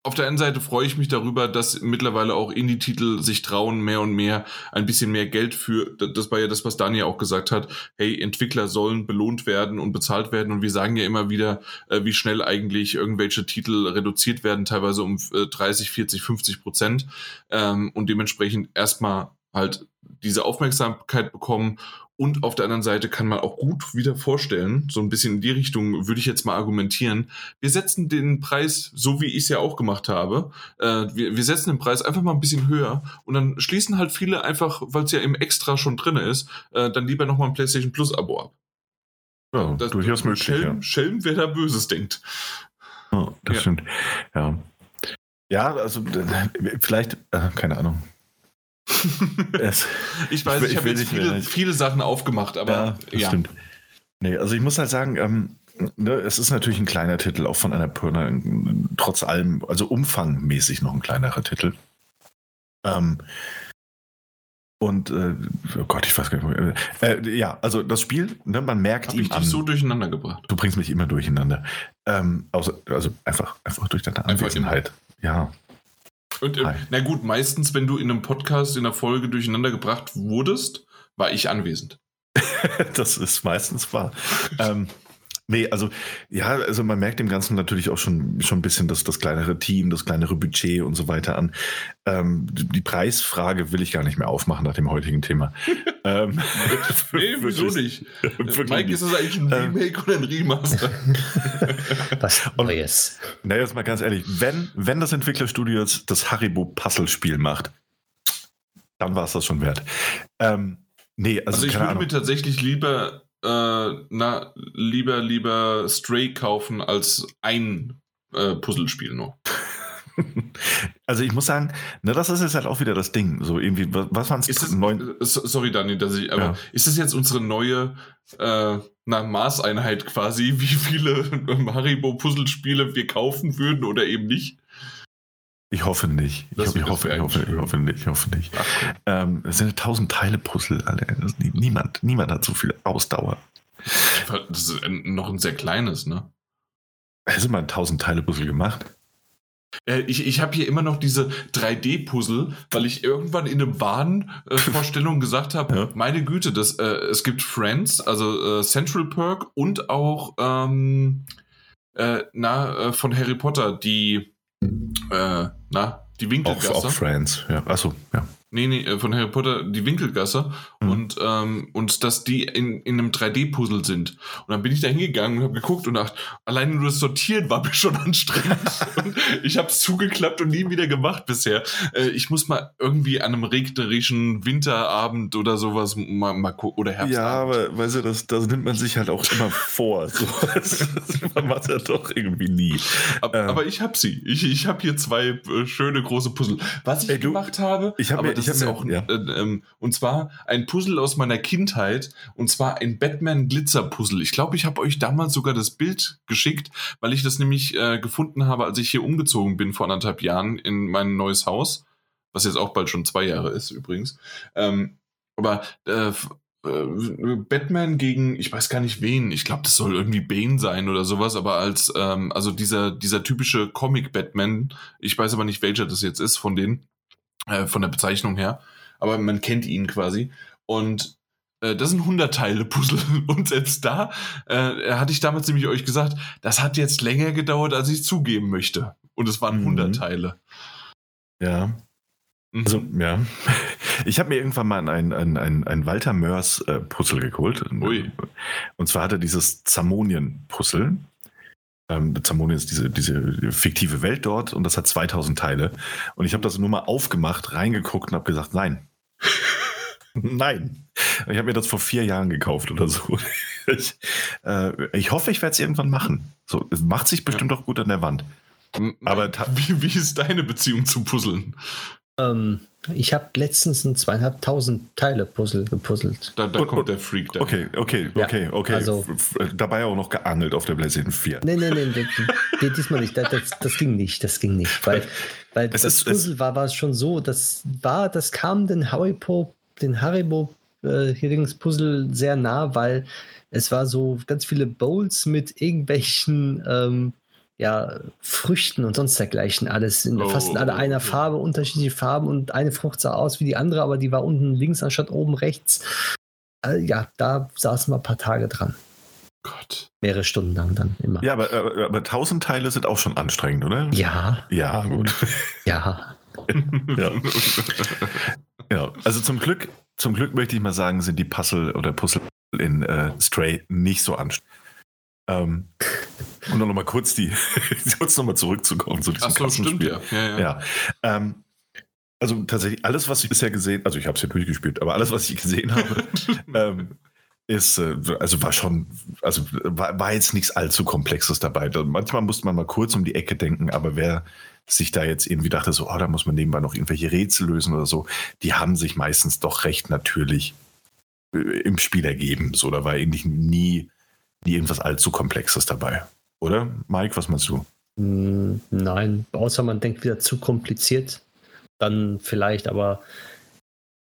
auf der einen Seite freue ich mich darüber, dass mittlerweile auch Indie-Titel sich trauen, mehr und mehr ein bisschen mehr Geld für, das war ja das, was Daniel auch gesagt hat, hey, Entwickler sollen belohnt werden und bezahlt werden. Und wir sagen ja immer wieder, äh, wie schnell eigentlich irgendwelche Titel reduziert werden, teilweise um äh, 30, 40, 50 Prozent. Ähm, und dementsprechend erstmal halt diese Aufmerksamkeit bekommen und auf der anderen Seite kann man auch gut wieder vorstellen, so ein bisschen in die Richtung würde ich jetzt mal argumentieren. Wir setzen den Preis, so wie ich es ja auch gemacht habe, äh, wir, wir setzen den Preis einfach mal ein bisschen höher und dann schließen halt viele einfach, weil es ja im Extra schon drin ist, äh, dann lieber nochmal ein PlayStation Plus Abo ab. Ja, das, durchaus möglich. Schelm, ja. Schelm, wer da Böses denkt. Oh, das ja. stimmt. Ja. Ja, also vielleicht, äh, keine Ahnung [laughs] ich weiß, ich, ich habe jetzt viele, viele, Sachen aufgemacht, aber ja. Das ja. stimmt. Nee, also ich muss halt sagen, ähm, ne, es ist natürlich ein kleiner Titel, auch von einer Pirna, trotz allem, also umfangmäßig noch ein kleinerer Titel. Ähm, und äh, oh Gott, ich weiß gar nicht. Äh, äh, ja, also das Spiel, ne, man merkt Hab ihm ich an. so durcheinander gebracht. Du bringst mich immer durcheinander. Ähm, also, also einfach, einfach durch deine Anwesenheit. Ja. Und, äh, na gut, meistens, wenn du in einem Podcast, in einer Folge durcheinander gebracht wurdest, war ich anwesend. [laughs] das ist meistens wahr. ähm, Nee, also ja, also man merkt dem Ganzen natürlich auch schon, schon ein bisschen das, das kleinere Team, das kleinere Budget und so weiter an. Ähm, die Preisfrage will ich gar nicht mehr aufmachen nach dem heutigen Thema. [laughs] ähm, [laughs] nee, wieso nicht? Mike, ist das eigentlich ein ähm, Remake ähm, oder ein Remaster? [laughs] Was Neues. Naja, jetzt mal ganz ehrlich, wenn, wenn das Entwicklerstudio jetzt das Haribo-Puzzle-Spiel macht, dann war es das schon wert. Ähm, nee, also, also ich würde mir tatsächlich lieber äh, na, lieber, lieber Stray kaufen als ein äh, Puzzlespiel nur. [laughs] Also ich muss sagen, ne, das ist jetzt halt auch wieder das Ding. So irgendwie, was waren es? Neun... Sorry, Dani, dass ich, aber ja. ist das jetzt unsere neue äh, na, Maßeinheit quasi, [laughs] wie viele Haribo-Puzzlespiele wir kaufen würden oder eben nicht? Ich hoffe nicht. Ich, hoffe, ich, hoffe, ich, hoffe, ich hoffe nicht. Ich hoffe nicht. Ähm, es sind tausend Teile Puzzle. Alle. Niemand, niemand hat so viel Ausdauer. Das ist noch ein sehr kleines, ne? Hast du mal ein tausend Teile Puzzle gemacht? Äh, ich, ich habe hier immer noch diese 3D-Puzzle, weil ich irgendwann in einem Wahnvorstellung äh, [laughs] gesagt habe, ja. meine Güte, das, äh, es gibt Friends, also äh, Central Perk und auch ähm, äh, na, äh, von Harry Potter, die na, die Winkelgasse. Auch, auch Friends, ja. Achso, ja. Nee, nee, äh, von Harry Potter, die Winkelgasse. Mhm. Und, ähm, und dass die in, in einem 3D-Puzzle sind. Und dann bin ich da hingegangen und habe geguckt und dachte, alleine nur das Sortieren war [laughs] mir schon anstrengend. ich habe es zugeklappt und nie wieder gemacht bisher. Äh, ich muss mal irgendwie an einem regnerischen Winterabend oder sowas mal, mal gucken. Oder Herbstabend. Ja, aber weißt du, das, das nimmt man sich halt auch immer vor. [laughs] So, man macht ja doch irgendwie nie. Aber, ähm. aber ich habe sie. Ich, ich habe hier zwei äh, schöne große Puzzle. Was ich Ey, du, gemacht habe, ich habe mir das ist auch, ja. äh, ähm, und zwar ein Puzzle aus meiner Kindheit, und zwar ein Batman-Glitzer-Puzzle. Ich glaube, ich habe euch damals sogar das Bild geschickt, weil ich das nämlich äh, gefunden habe, als ich hier umgezogen bin vor anderthalb Jahren in mein neues Haus, was jetzt auch bald schon zwei Jahre ist übrigens. Ähm, aber äh, äh Batman gegen, ich weiß gar nicht wen, ich glaube, das soll irgendwie Bane sein oder sowas, aber als, ähm, also dieser, dieser typische Comic-Batman, ich weiß aber nicht, welcher das jetzt ist von denen, äh, von der Bezeichnung her. Aber man kennt ihn quasi. Und äh, das sind 100 Teile Puzzle. [laughs] Und selbst da äh, hatte ich damals nämlich euch gesagt, das hat jetzt länger gedauert, als ich zugeben möchte. Und es waren mhm. 100 Teile. Ja. Mhm. Also, ja. [laughs] Ich habe mir irgendwann mal ein, ein, ein, ein Walter Mörs äh, Puzzle geholt. Ui. Und zwar hat er dieses Zamonien-Puzzle. Ähm, Zamonia ist diese, diese fiktive Welt dort und das hat 2000 Teile. Und ich habe das nur mal aufgemacht, reingeguckt und habe gesagt, nein. [laughs] nein. Ich habe mir das vor vier Jahren gekauft oder so. [laughs] ich, äh, ich hoffe, ich werde es irgendwann machen. So, es macht sich bestimmt ja. auch gut an der Wand. Aber [laughs] wie, wie ist deine Beziehung zu Puzzeln? Ähm, ich habe letztens ein zweieinhalbtausend Teile Puzzle gepuzzelt. Da, da kommt der Freak da. Okay, okay, okay, ja, okay. Also, Dabei auch noch geangelt auf der PlayStation 4. Nee, nee, nee, diesmal nicht. Das, das, ging nicht, das ging nicht. Weil, weil das ist, Puzzle war, war schon so, das war, das kam den Haribo, den Haribo äh, Puzzle sehr nah, weil es war so ganz viele Bowls mit irgendwelchen ähm, ja, Früchten und sonst dergleichen alles. In, oh, fast in alle einer Farbe, unterschiedliche Farben und eine Frucht sah aus wie die andere, aber die war unten links anstatt oben rechts. Also, ja, da saßen wir ein paar Tage dran. Gott. Mehrere Stunden lang dann immer. Ja, aber, aber, aber tausend Teile sind auch schon anstrengend, oder? Ja. Ja, gut. [laughs] Ja. ja. [laughs] ja. Also zum Glück, zum Glück möchte ich mal sagen, sind die Puzzle oder Puzzle in äh, Stray nicht so anstrengend. Ähm, um dann nochmal kurz die, [laughs] kurz nochmal zurückzukommen zu diesem Ach so, stimmt ja. Ja, ja. ja. Ähm, also tatsächlich alles, was ich bisher gesehen, also ich habe es ja durchgespielt, aber alles, was ich gesehen [laughs] habe, ähm, ist, äh, also war schon, also war, war, jetzt nichts allzu Komplexes dabei. Manchmal musste man mal kurz um die Ecke denken, aber wer sich da jetzt irgendwie dachte, so, oh, da muss man nebenbei noch irgendwelche Rätsel lösen oder so, die haben sich meistens doch recht natürlich äh, im Spiel ergeben. So, da war eigentlich nie nie irgendwas allzu Komplexes dabei. Oder? Mike, was meinst du? Hm, nein, außer man denkt wieder zu kompliziert, dann vielleicht, aber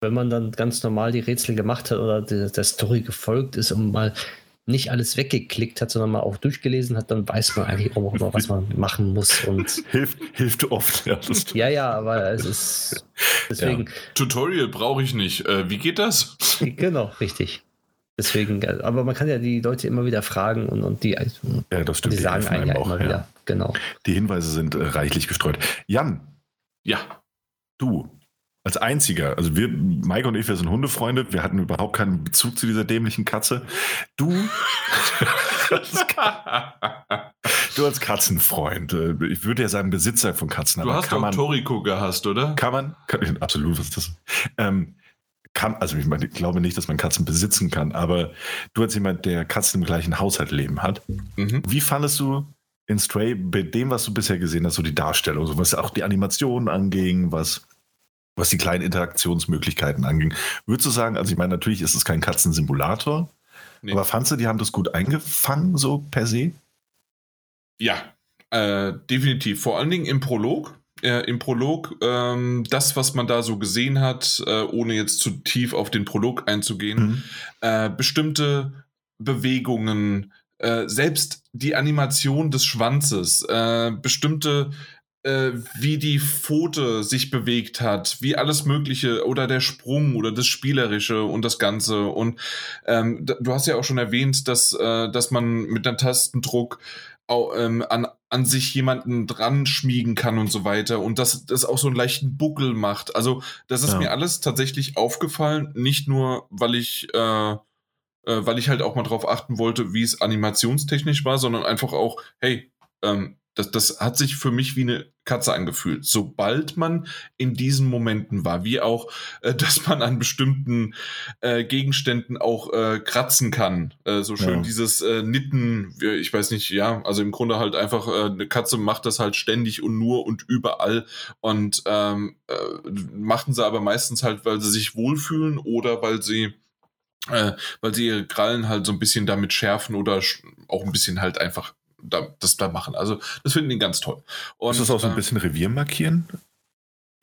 wenn man dann ganz normal die Rätsel gemacht hat oder der, der Story gefolgt ist und mal nicht alles weggeklickt hat, sondern mal auch durchgelesen hat, dann weiß man eigentlich auch immer, was man [laughs] machen muss. Und hilft, hilft oft. Ja, ja, ja, aber es ist deswegen. Ja. Tutorial brauche ich nicht. Äh, wie geht das? Genau, richtig. Deswegen, aber man kann ja die Leute immer wieder fragen und, und die, ja, das stimmt, die sagen einem ja immer ja. wieder. Genau. Die Hinweise sind äh, reichlich gestreut. Jan. Ja. Du. Als einziger, also wir, Mike und ich, wir sind Hundefreunde, wir hatten überhaupt keinen Bezug zu dieser dämlichen Katze. Du, du als Katzenfreund, äh, ich würde ja sagen Besitzer von Katzen. Du hast doch Toriko gehasst, oder? Kann man, kann, absolut, was ist das? Ähm, kann, also ich, meine, ich glaube nicht, dass man Katzen besitzen kann, aber du als jemand, der Katzen im gleichen Haushalt leben hat, mhm. wie fandest du in Stray bei dem, was du bisher gesehen hast, so die Darstellung, so was auch die Animationen anging, was, was die kleinen Interaktionsmöglichkeiten anging? Würdest du sagen, also ich meine, natürlich ist es kein Katzensimulator, nee. aber fandest du, die haben das gut eingefangen, so per se? Ja, äh, definitiv. Vor allen Dingen im Prolog äh, im Prolog ähm, das, was man da so gesehen hat, äh, ohne jetzt zu tief auf den Prolog einzugehen, mhm. äh, bestimmte Bewegungen, äh, selbst die Animation des Schwanzes, äh, bestimmte äh, wie die Pfote sich bewegt hat, wie alles Mögliche oder der Sprung oder das Spielerische und das Ganze. Und ähm, du hast ja auch schon erwähnt, dass, äh, dass man mit einem Tastendruck auch, ähm, an, an sich jemanden dran schmiegen kann und so weiter und dass das auch so einen leichten Buckel macht. Also das ist ja. mir alles tatsächlich aufgefallen, nicht nur, weil ich äh, äh, weil ich halt auch mal drauf achten wollte, wie es animationstechnisch war, sondern einfach auch, hey, ähm, das, das hat sich für mich wie eine Katze angefühlt. Sobald man in diesen Momenten war, wie auch, äh, [laughs] dass man an bestimmten äh, Gegenständen auch äh, kratzen kann. Äh, so schön ja. dieses äh, Nitten, ich weiß nicht, ja, also im Grunde halt einfach, äh, eine Katze macht das halt ständig und nur und überall und ähm, äh, machten sie aber meistens halt, weil sie sich wohlfühlen oder weil sie weil sie ihre Krallen halt so ein bisschen damit schärfen oder auch ein bisschen halt einfach da, das da machen. Also das finden die ganz toll. Und, ist das auch so ein äh, bisschen Revier markieren?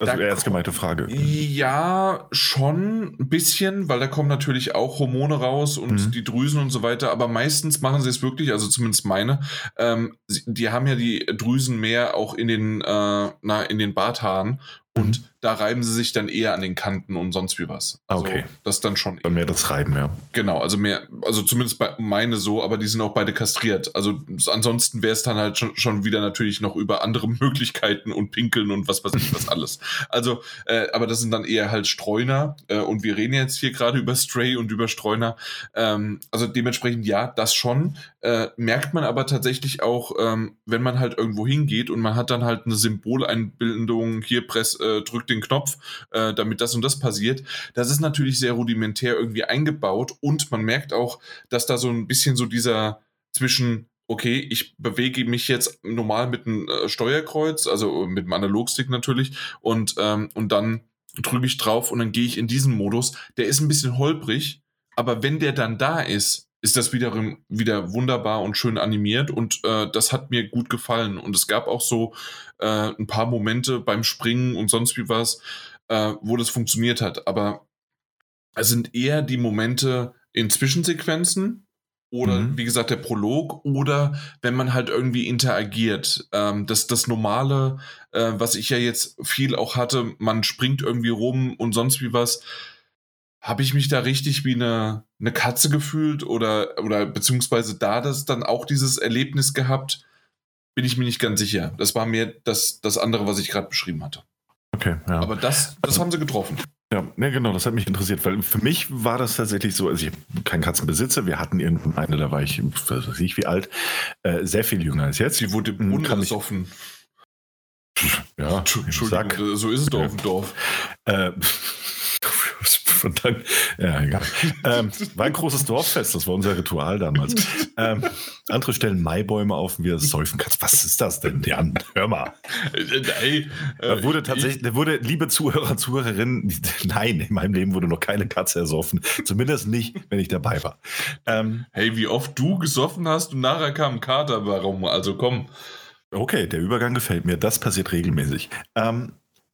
Also da ernst gemeinte Frage. Ja, schon ein bisschen, weil da kommen natürlich auch Hormone raus und mhm. die Drüsen und so weiter, aber meistens machen sie es wirklich, also zumindest meine, ähm, die haben ja die Drüsen mehr auch in den, äh, na, in den Barthaaren und mhm. da reiben sie sich dann eher an den Kanten und sonst wie was. Also okay. Das dann schon. Dann mehr das Reiben, ja. Genau, also mehr, also zumindest bei meine so, aber die sind auch beide kastriert. Also ansonsten wäre es dann halt schon, schon wieder natürlich noch über andere [laughs] Möglichkeiten und Pinkeln und was weiß ich was alles. Also, äh, aber das sind dann eher halt Streuner äh, und wir reden jetzt hier gerade über Stray und über Streuner. Ähm, also dementsprechend ja, das schon. Äh, merkt man aber tatsächlich auch, ähm, wenn man halt irgendwo hingeht und man hat dann halt eine Symboleinbildung, hier Press, äh, drückt den Knopf, äh, damit das und das passiert. Das ist natürlich sehr rudimentär irgendwie eingebaut und man merkt auch, dass da so ein bisschen so dieser zwischen okay, ich bewege mich jetzt normal mit einem äh, Steuerkreuz, also mit dem Analogstick natürlich, und, ähm, und dann drücke ich drauf und dann gehe ich in diesen Modus. Der ist ein bisschen holprig, aber wenn der dann da ist, ist das wiederum wieder wunderbar und schön animiert und äh, das hat mir gut gefallen. Und es gab auch so äh, ein paar Momente beim Springen und sonst wie was, äh, wo das funktioniert hat. Aber es sind eher die Momente in Zwischensequenzen, oder mhm. wie gesagt der Prolog oder wenn man halt irgendwie interagiert. Ähm, das das normale, äh, was ich ja jetzt viel auch hatte, man springt irgendwie rum und sonst wie was. Habe ich mich da richtig wie eine, eine Katze gefühlt oder, oder beziehungsweise da das dann auch dieses Erlebnis gehabt? Bin ich mir nicht ganz sicher. Das war mir das, das andere, was ich gerade beschrieben hatte. Okay, ja. Aber das, das haben sie getroffen. Ja, ne, genau, das hat mich interessiert, weil für mich war das tatsächlich so, also ich bin kein Katzenbesitzer, wir hatten irgendeine, da war ich, was weiß ich, wie alt, äh, sehr viel jünger als jetzt. Sie wurde unbesoffen. Ja, Entschuldigung, Sack. so ist es doch auf dem Dorf. Äh, ja, egal. ähm, war ein großes Dorffest, das war unser Ritual damals. Ähm, andere stellen Maibäume auf und wir säufen Katz. Was ist das denn, Jan? Hör mal. Hey, äh, da wurde tatsächlich, da wurde, liebe Zuhörer, Zuhörerinnen, nein, in meinem Leben wurde noch keine Katze ersoffen. Zumindest nicht, wenn ich dabei war. Ähm, hey, wie oft du gesoffen hast und nachher kam ein Kater, warum? Also komm. Okay, der Übergang gefällt mir. Das passiert regelmäßig. Ähm,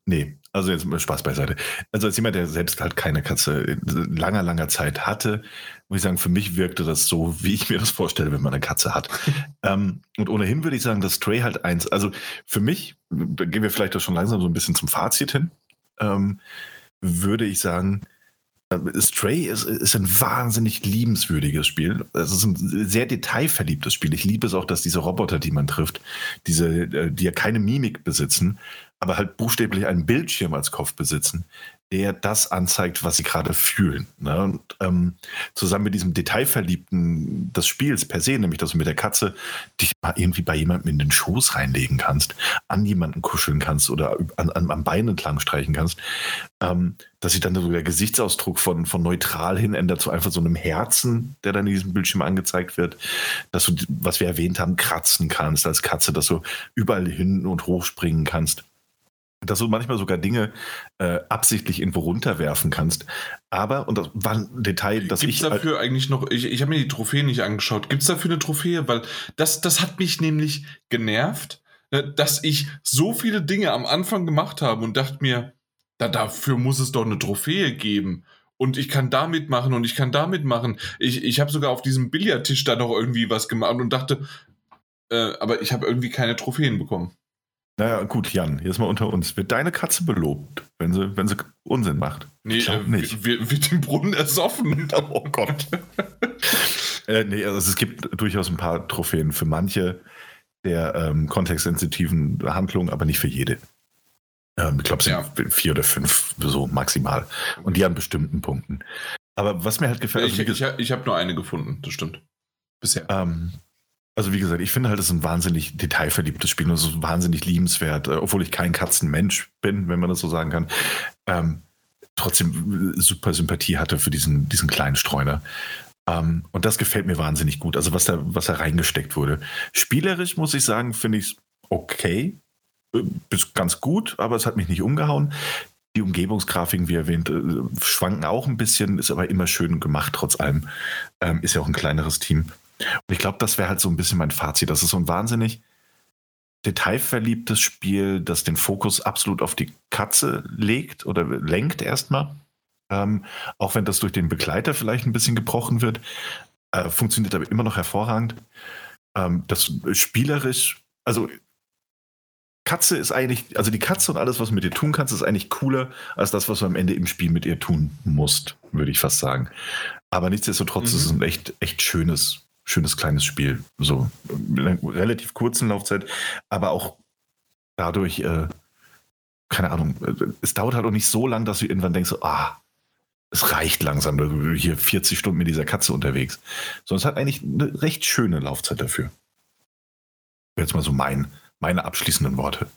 Nee, also jetzt Spaß beiseite. Also als jemand, der selbst halt keine Katze in langer, langer Zeit hatte, muss ich sagen, für mich wirkte das so, wie ich mir das vorstelle, wenn man eine Katze hat. [laughs] ähm, und ohnehin würde ich sagen, dass Stray halt eins, also für mich, da gehen wir vielleicht auch schon langsam so ein bisschen zum Fazit hin, ähm, würde ich sagen, Stray ist, ist, ein wahnsinnig liebenswürdiges Spiel. Es ist ein sehr detailverliebtes Spiel. Ich liebe es auch, dass diese Roboter, die man trifft, diese, äh, die ja keine Mimik besitzen, aber halt buchstäblich einen Bildschirm als Kopf besitzen, der das anzeigt, was sie gerade fühlen. Ne? Und ähm, zusammen mit diesem Detailverliebten des Spiels per se, nämlich dass du mit der Katze dich mal irgendwie bei jemandem in den Schoß reinlegen kannst, an jemanden kuscheln kannst oder an, an, am Bein entlang streichen kannst, ähm, dass sich dann so der Gesichtsausdruck von, von neutral hin ändert zu einfach so einem Herzen, der dann in diesem Bildschirm angezeigt wird, dass du, was wir erwähnt haben, kratzen kannst als Katze, dass du überall hin und hoch springen kannst dass du manchmal sogar Dinge äh, absichtlich irgendwo runterwerfen kannst. Aber, und das war ein Detail, das Gibt's ich. Gibt es dafür eigentlich noch, ich, ich habe mir die Trophäe nicht angeschaut, gibt es dafür eine Trophäe? Weil das, das hat mich nämlich genervt, äh, dass ich so viele Dinge am Anfang gemacht habe und dachte mir, da, dafür muss es doch eine Trophäe geben. Und ich kann damit machen und ich kann damit machen. Ich, ich habe sogar auf diesem Billardtisch da noch irgendwie was gemacht und dachte, äh, aber ich habe irgendwie keine Trophäen bekommen. Naja, gut, Jan, jetzt mal unter uns. Wird deine Katze belobt, wenn sie, wenn sie Unsinn macht? Nee, äh, nicht. Wird, wird im Brunnen ersoffen. [laughs] oh Gott. [laughs] äh, nee, also es gibt durchaus ein paar Trophäen für manche der ähm, kontextsensitiven Handlungen, aber nicht für jede. Ähm, ich glaube, es sind ja. vier oder fünf so maximal. Und die an bestimmten Punkten. Aber was mir halt gefällt. Also ich, ich, ich habe nur eine gefunden, das stimmt. Bisher. Ähm, also wie gesagt, ich finde halt, es ist ein wahnsinnig detailverliebtes Spiel und es ist wahnsinnig liebenswert, äh, obwohl ich kein Katzenmensch bin, wenn man das so sagen kann. Ähm, trotzdem äh, super Sympathie hatte für diesen, diesen kleinen Streuner. Ähm, und das gefällt mir wahnsinnig gut. Also was da, was da reingesteckt wurde. Spielerisch muss ich sagen, finde ich es okay. Äh, ist ganz gut, aber es hat mich nicht umgehauen. Die Umgebungsgrafiken, wie erwähnt, schwanken auch ein bisschen, ist aber immer schön gemacht, trotz allem. Ähm, ist ja auch ein kleineres Team. Und ich glaube, das wäre halt so ein bisschen mein Fazit. Das ist so ein wahnsinnig detailverliebtes Spiel, das den Fokus absolut auf die Katze legt oder lenkt erstmal. Ähm, auch wenn das durch den Begleiter vielleicht ein bisschen gebrochen wird, äh, funktioniert aber immer noch hervorragend. Ähm, das spielerisch, also Katze ist eigentlich, also die Katze und alles, was du mit ihr tun kannst, ist eigentlich cooler als das, was du am Ende im Spiel mit ihr tun musst, würde ich fast sagen. Aber nichtsdestotrotz mhm. ist es ein echt, echt schönes schönes kleines Spiel. So relativ kurzen Laufzeit, aber auch dadurch, äh, keine Ahnung, äh, es dauert halt auch nicht so lang, dass du irgendwann denkst, ah, es reicht langsam, hier 40 Stunden mit dieser Katze unterwegs. Sondern es hat eigentlich eine recht schöne Laufzeit dafür. Jetzt mal so mein, meine abschließenden Worte.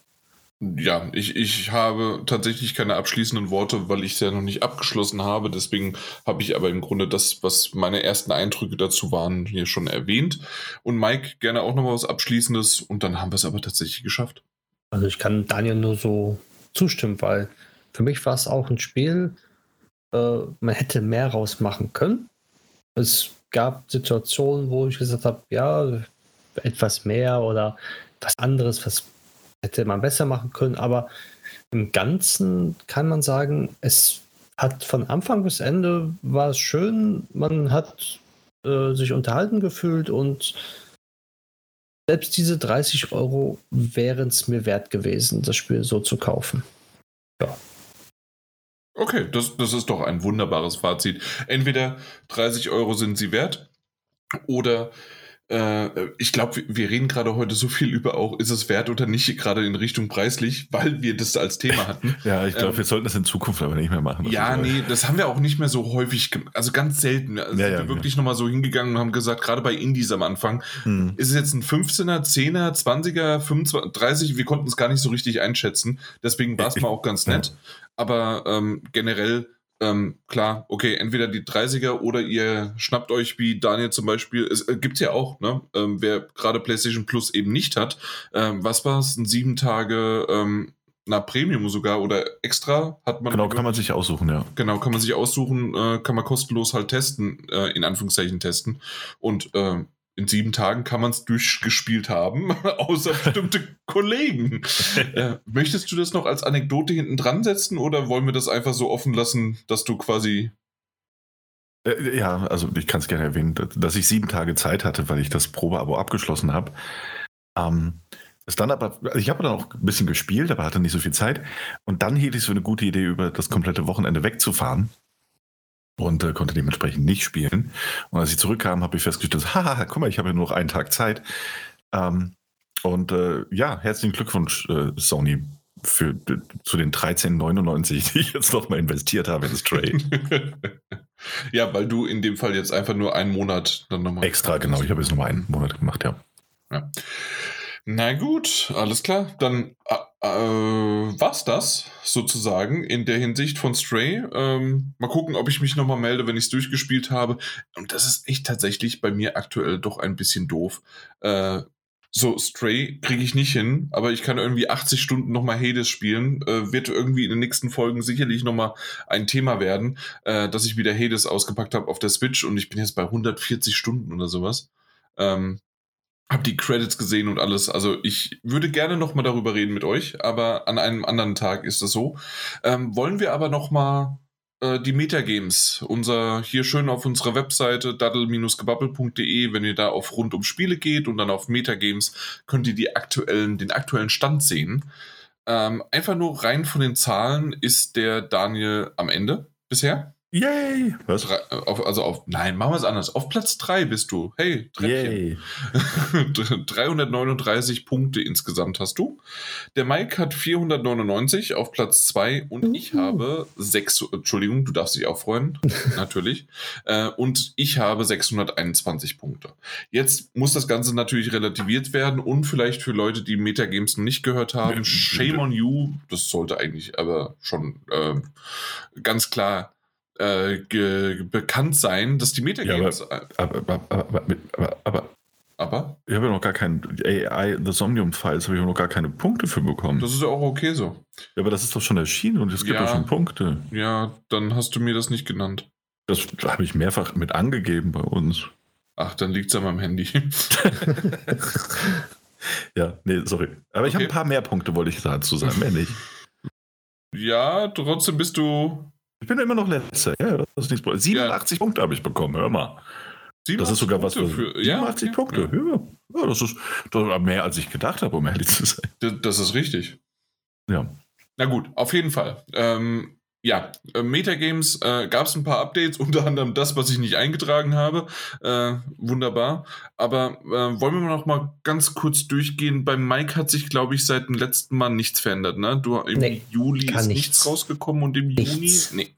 Ja, ich, ich habe tatsächlich keine abschließenden Worte, weil ich es ja noch nicht abgeschlossen habe. Deswegen habe ich aber im Grunde das, was meine ersten Eindrücke dazu waren, hier schon erwähnt. Und Mike, gerne auch noch mal was Abschließendes. Und dann haben wir es aber tatsächlich geschafft. Also ich kann Daniel nur so zustimmen, weil für mich war es auch ein Spiel, äh, man hätte mehr rausmachen können. Es gab Situationen, wo ich gesagt habe, ja, etwas mehr oder was anderes, was hätte man besser machen können, aber im Ganzen kann man sagen, es hat von Anfang bis Ende war es schön. Man hat äh, sich unterhalten gefühlt und selbst diese 30 Euro wären es mir wert gewesen, das Spiel so zu kaufen. Ja. Okay, das, das ist doch ein wunderbares Fazit. Entweder 30 Euro sind sie wert oder ich glaube, wir reden gerade heute so viel über auch, ist es wert oder nicht, gerade in Richtung preislich, weil wir das als Thema hatten. [laughs] ja, ich glaube, ähm, wir sollten das in Zukunft aber nicht mehr machen. Ja, nee, das haben wir auch nicht mehr so häufig, also ganz selten. Also ja, sind ja, wir wirklich ja. nochmal so hingegangen und haben gesagt, gerade bei Indies am Anfang, hm. ist es jetzt ein 15er, 10er, 20er, 25, 30, wir konnten es gar nicht so richtig einschätzen. Deswegen war es mal auch ganz nett. Aber ähm, generell ähm, klar, okay, entweder die 30er oder ihr schnappt euch, wie Daniel zum Beispiel, es äh, gibt ja auch, ne, ähm, wer gerade PlayStation Plus eben nicht hat, ähm, was war es, ein sieben Tage, ähm, na, Premium sogar oder extra hat man. Genau, kann man sich aussuchen, ja. Genau, kann man sich aussuchen, äh, kann man kostenlos halt testen, äh, in Anführungszeichen testen. Und äh, in sieben Tagen kann man es durchgespielt haben, [laughs] außer bestimmte Kollegen. [laughs] Äh, möchtest du das noch als Anekdote hinten dran setzen oder wollen wir das einfach so offen lassen, dass du quasi. Äh, ja, also ich kann es gerne erwähnen, dass ich sieben Tage Zeit hatte, weil ich das Probeabo abgeschlossen habe. Ähm, dann aber, also ich habe dann auch ein bisschen gespielt, aber hatte nicht so viel Zeit. Und dann hielt ich so eine gute Idee, über das komplette Wochenende wegzufahren und äh, konnte dementsprechend nicht spielen. Und als ich zurückkam, habe ich festgestellt, [laughs] haha, guck mal, ich habe ja nur noch einen Tag Zeit. Ähm, und äh, ja, herzlichen Glückwunsch, äh, Sony, für, zu den 13,99, [laughs] die ich jetzt noch mal investiert habe in Stray. [laughs] ja, weil du in dem Fall jetzt einfach nur einen Monat dann nochmal. Extra, genau. Ich habe jetzt nochmal einen Monat gemacht, ja. ja. Na gut, alles klar. Dann äh, äh, war's das sozusagen in der Hinsicht von Stray. Ähm, mal gucken, ob ich mich nochmal melde, wenn ich es durchgespielt habe. Und das ist echt tatsächlich bei mir aktuell doch ein bisschen doof. Äh, so, Stray kriege ich nicht hin, aber ich kann irgendwie 80 Stunden nochmal Hades spielen. Äh, wird irgendwie in den nächsten Folgen sicherlich nochmal ein Thema werden, äh, dass ich wieder Hades ausgepackt habe auf der Switch und ich bin jetzt bei 140 Stunden oder sowas. Ähm, habe die Credits gesehen und alles. Also ich würde gerne noch mal darüber reden mit euch, aber an einem anderen Tag ist das so. Ähm, wollen wir aber noch mal äh, die Metagames, unser hier schön auf unserer Webseite daddle-gebabbel.de, wenn ihr da auf rund um Spiele geht und dann auf Metagames könnt ihr die aktuellen, den aktuellen Stand sehen. Ähm, einfach nur rein von den Zahlen ist der Daniel am Ende bisher. Yay! Was? Auf, also auf, nein, machen wir es anders. Auf Platz 3 bist du. Hey, Treppchen. Yay. [laughs] 339 Punkte insgesamt hast du. Der Mike hat 499 auf Platz 2 und uh. ich habe 6, Entschuldigung, du darfst dich auch freuen, [laughs] natürlich. Äh, und ich habe 621 Punkte. Jetzt muss das Ganze natürlich relativiert werden und vielleicht für Leute, die Metagames noch nicht gehört haben, shame on you, das sollte eigentlich aber schon äh, ganz klar äh, bekannt sein, dass die Metagames. Ja, aber, aber, aber, aber, aber, aber? Ich habe ja noch gar keinen AI, The Somnium Files, habe ich noch gar keine Punkte für bekommen. Das ist ja auch okay so. Ja, aber das ist doch schon erschienen und es gibt ja, ja schon Punkte. Ja, dann hast du mir das nicht genannt. Das habe ich mehrfach mit angegeben bei uns. Ach, dann liegt es an meinem Handy. [laughs] ja, nee, sorry. Aber ich okay. habe ein paar mehr Punkte, wollte ich dazu sagen, mehr nicht. Ja, trotzdem bist du ich bin immer noch letzter. Ja, das ist nichts. 87 ja. Punkte habe ich bekommen, hör mal. Das ist sogar was für, für 87 ja, Punkte. Ja. ja. das ist das mehr, als ich gedacht habe, um ehrlich zu sein. Das, das ist richtig. Ja. Na gut, auf jeden Fall. Ähm, ja, äh, Metagames äh, gab es ein paar Updates, [laughs] unter anderem das, was ich nicht eingetragen habe. Äh, wunderbar. Aber äh, wollen wir noch mal ganz kurz durchgehen? Beim Mike hat sich, glaube ich, seit dem letzten Mal nichts verändert. Ne? Du, Im nee, Juli ist nichts. nichts rausgekommen und im nichts. Juni. Nee.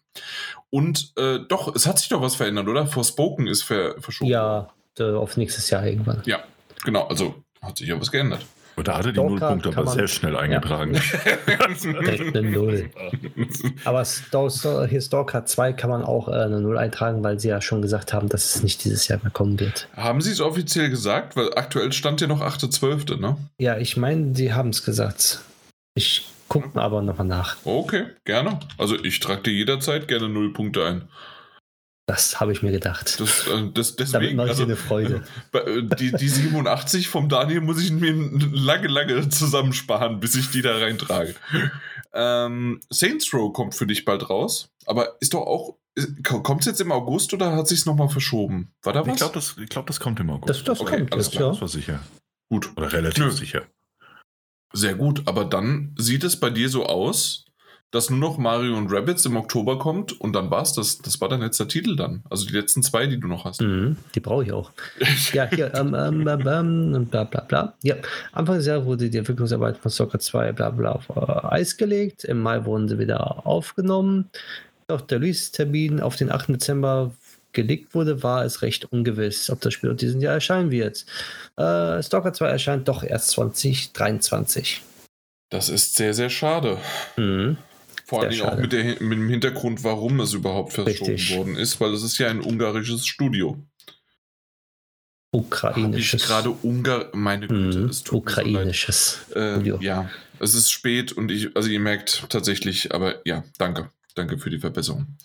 Und äh, doch, es hat sich doch was verändert, oder? Forspoken ist ver verschoben. Ja, auf nächstes Jahr irgendwann. Ja, genau. Also hat sich ja was geändert. Und da hatte die Nullpunkte aber sehr schnell eingetragen. [laughs] Ja. Direkt eine Null. [laughs] Aber hier Stalker 2 kann man auch äh, eine Null eintragen, weil sie ja schon gesagt haben, dass es nicht dieses Jahr mehr kommen wird. Haben sie es offiziell gesagt? Weil aktuell stand ja noch 8.12., ne? Ja, ich meine, sie haben es gesagt. Ich gucke aber nochmal nach. Okay, gerne. Also ich trage dir jederzeit gerne Null Punkte ein. Das habe ich mir gedacht. Das, äh, das, deswegen, Damit mache ich also, dir eine Freude. [laughs] Äh, die, die 87 vom Daniel muss ich mir lange, lange zusammensparen, bis ich die da reintrage. Ähm, Saints Row kommt für dich bald raus, aber ist doch auch. Kommt es jetzt im August oder hat sich es nochmal verschoben? War da was? Ich glaube, das, glaub, das kommt im August. Das, das okay, kommt, alles klar. Das war sicher. Gut. Oder relativ Nö. sicher. Sehr gut, aber dann sieht es bei dir so aus, dass nur noch Mario und Rabbits im Oktober kommt und dann war's das. Das war dein letzter Titel dann. Also die letzten zwei, die du noch hast. Mhm, die brauche ich auch. ja, hier, ähm, ähm, ähm, ähm, bla bla bla. Ja, Anfang des Jahres wurde die Entwicklungsarbeit von Soccer 2 bla bla auf äh, Eis gelegt. Im Mai wurden sie wieder aufgenommen. Doch der Release-Termin auf den 8. Dezember gelegt wurde, war es recht ungewiss, ob das Spiel in diesem Jahr erscheinen wird. Äh, Stalker 2 erscheint doch erst 2023. Das ist sehr, sehr schade. Mhm. Vor allem auch mit, der, mit, dem Hintergrund, warum es überhaupt verschoben Richtig. worden ist, weil es ist ja ein ungarisches Studio. Ukrainisches. gerade Ungar, meine Güte, mhm. es tut Ukrainisches so äh, Ja, es ist spät und ich, also ihr merkt tatsächlich, aber ja, danke. Danke für die Verbesserung.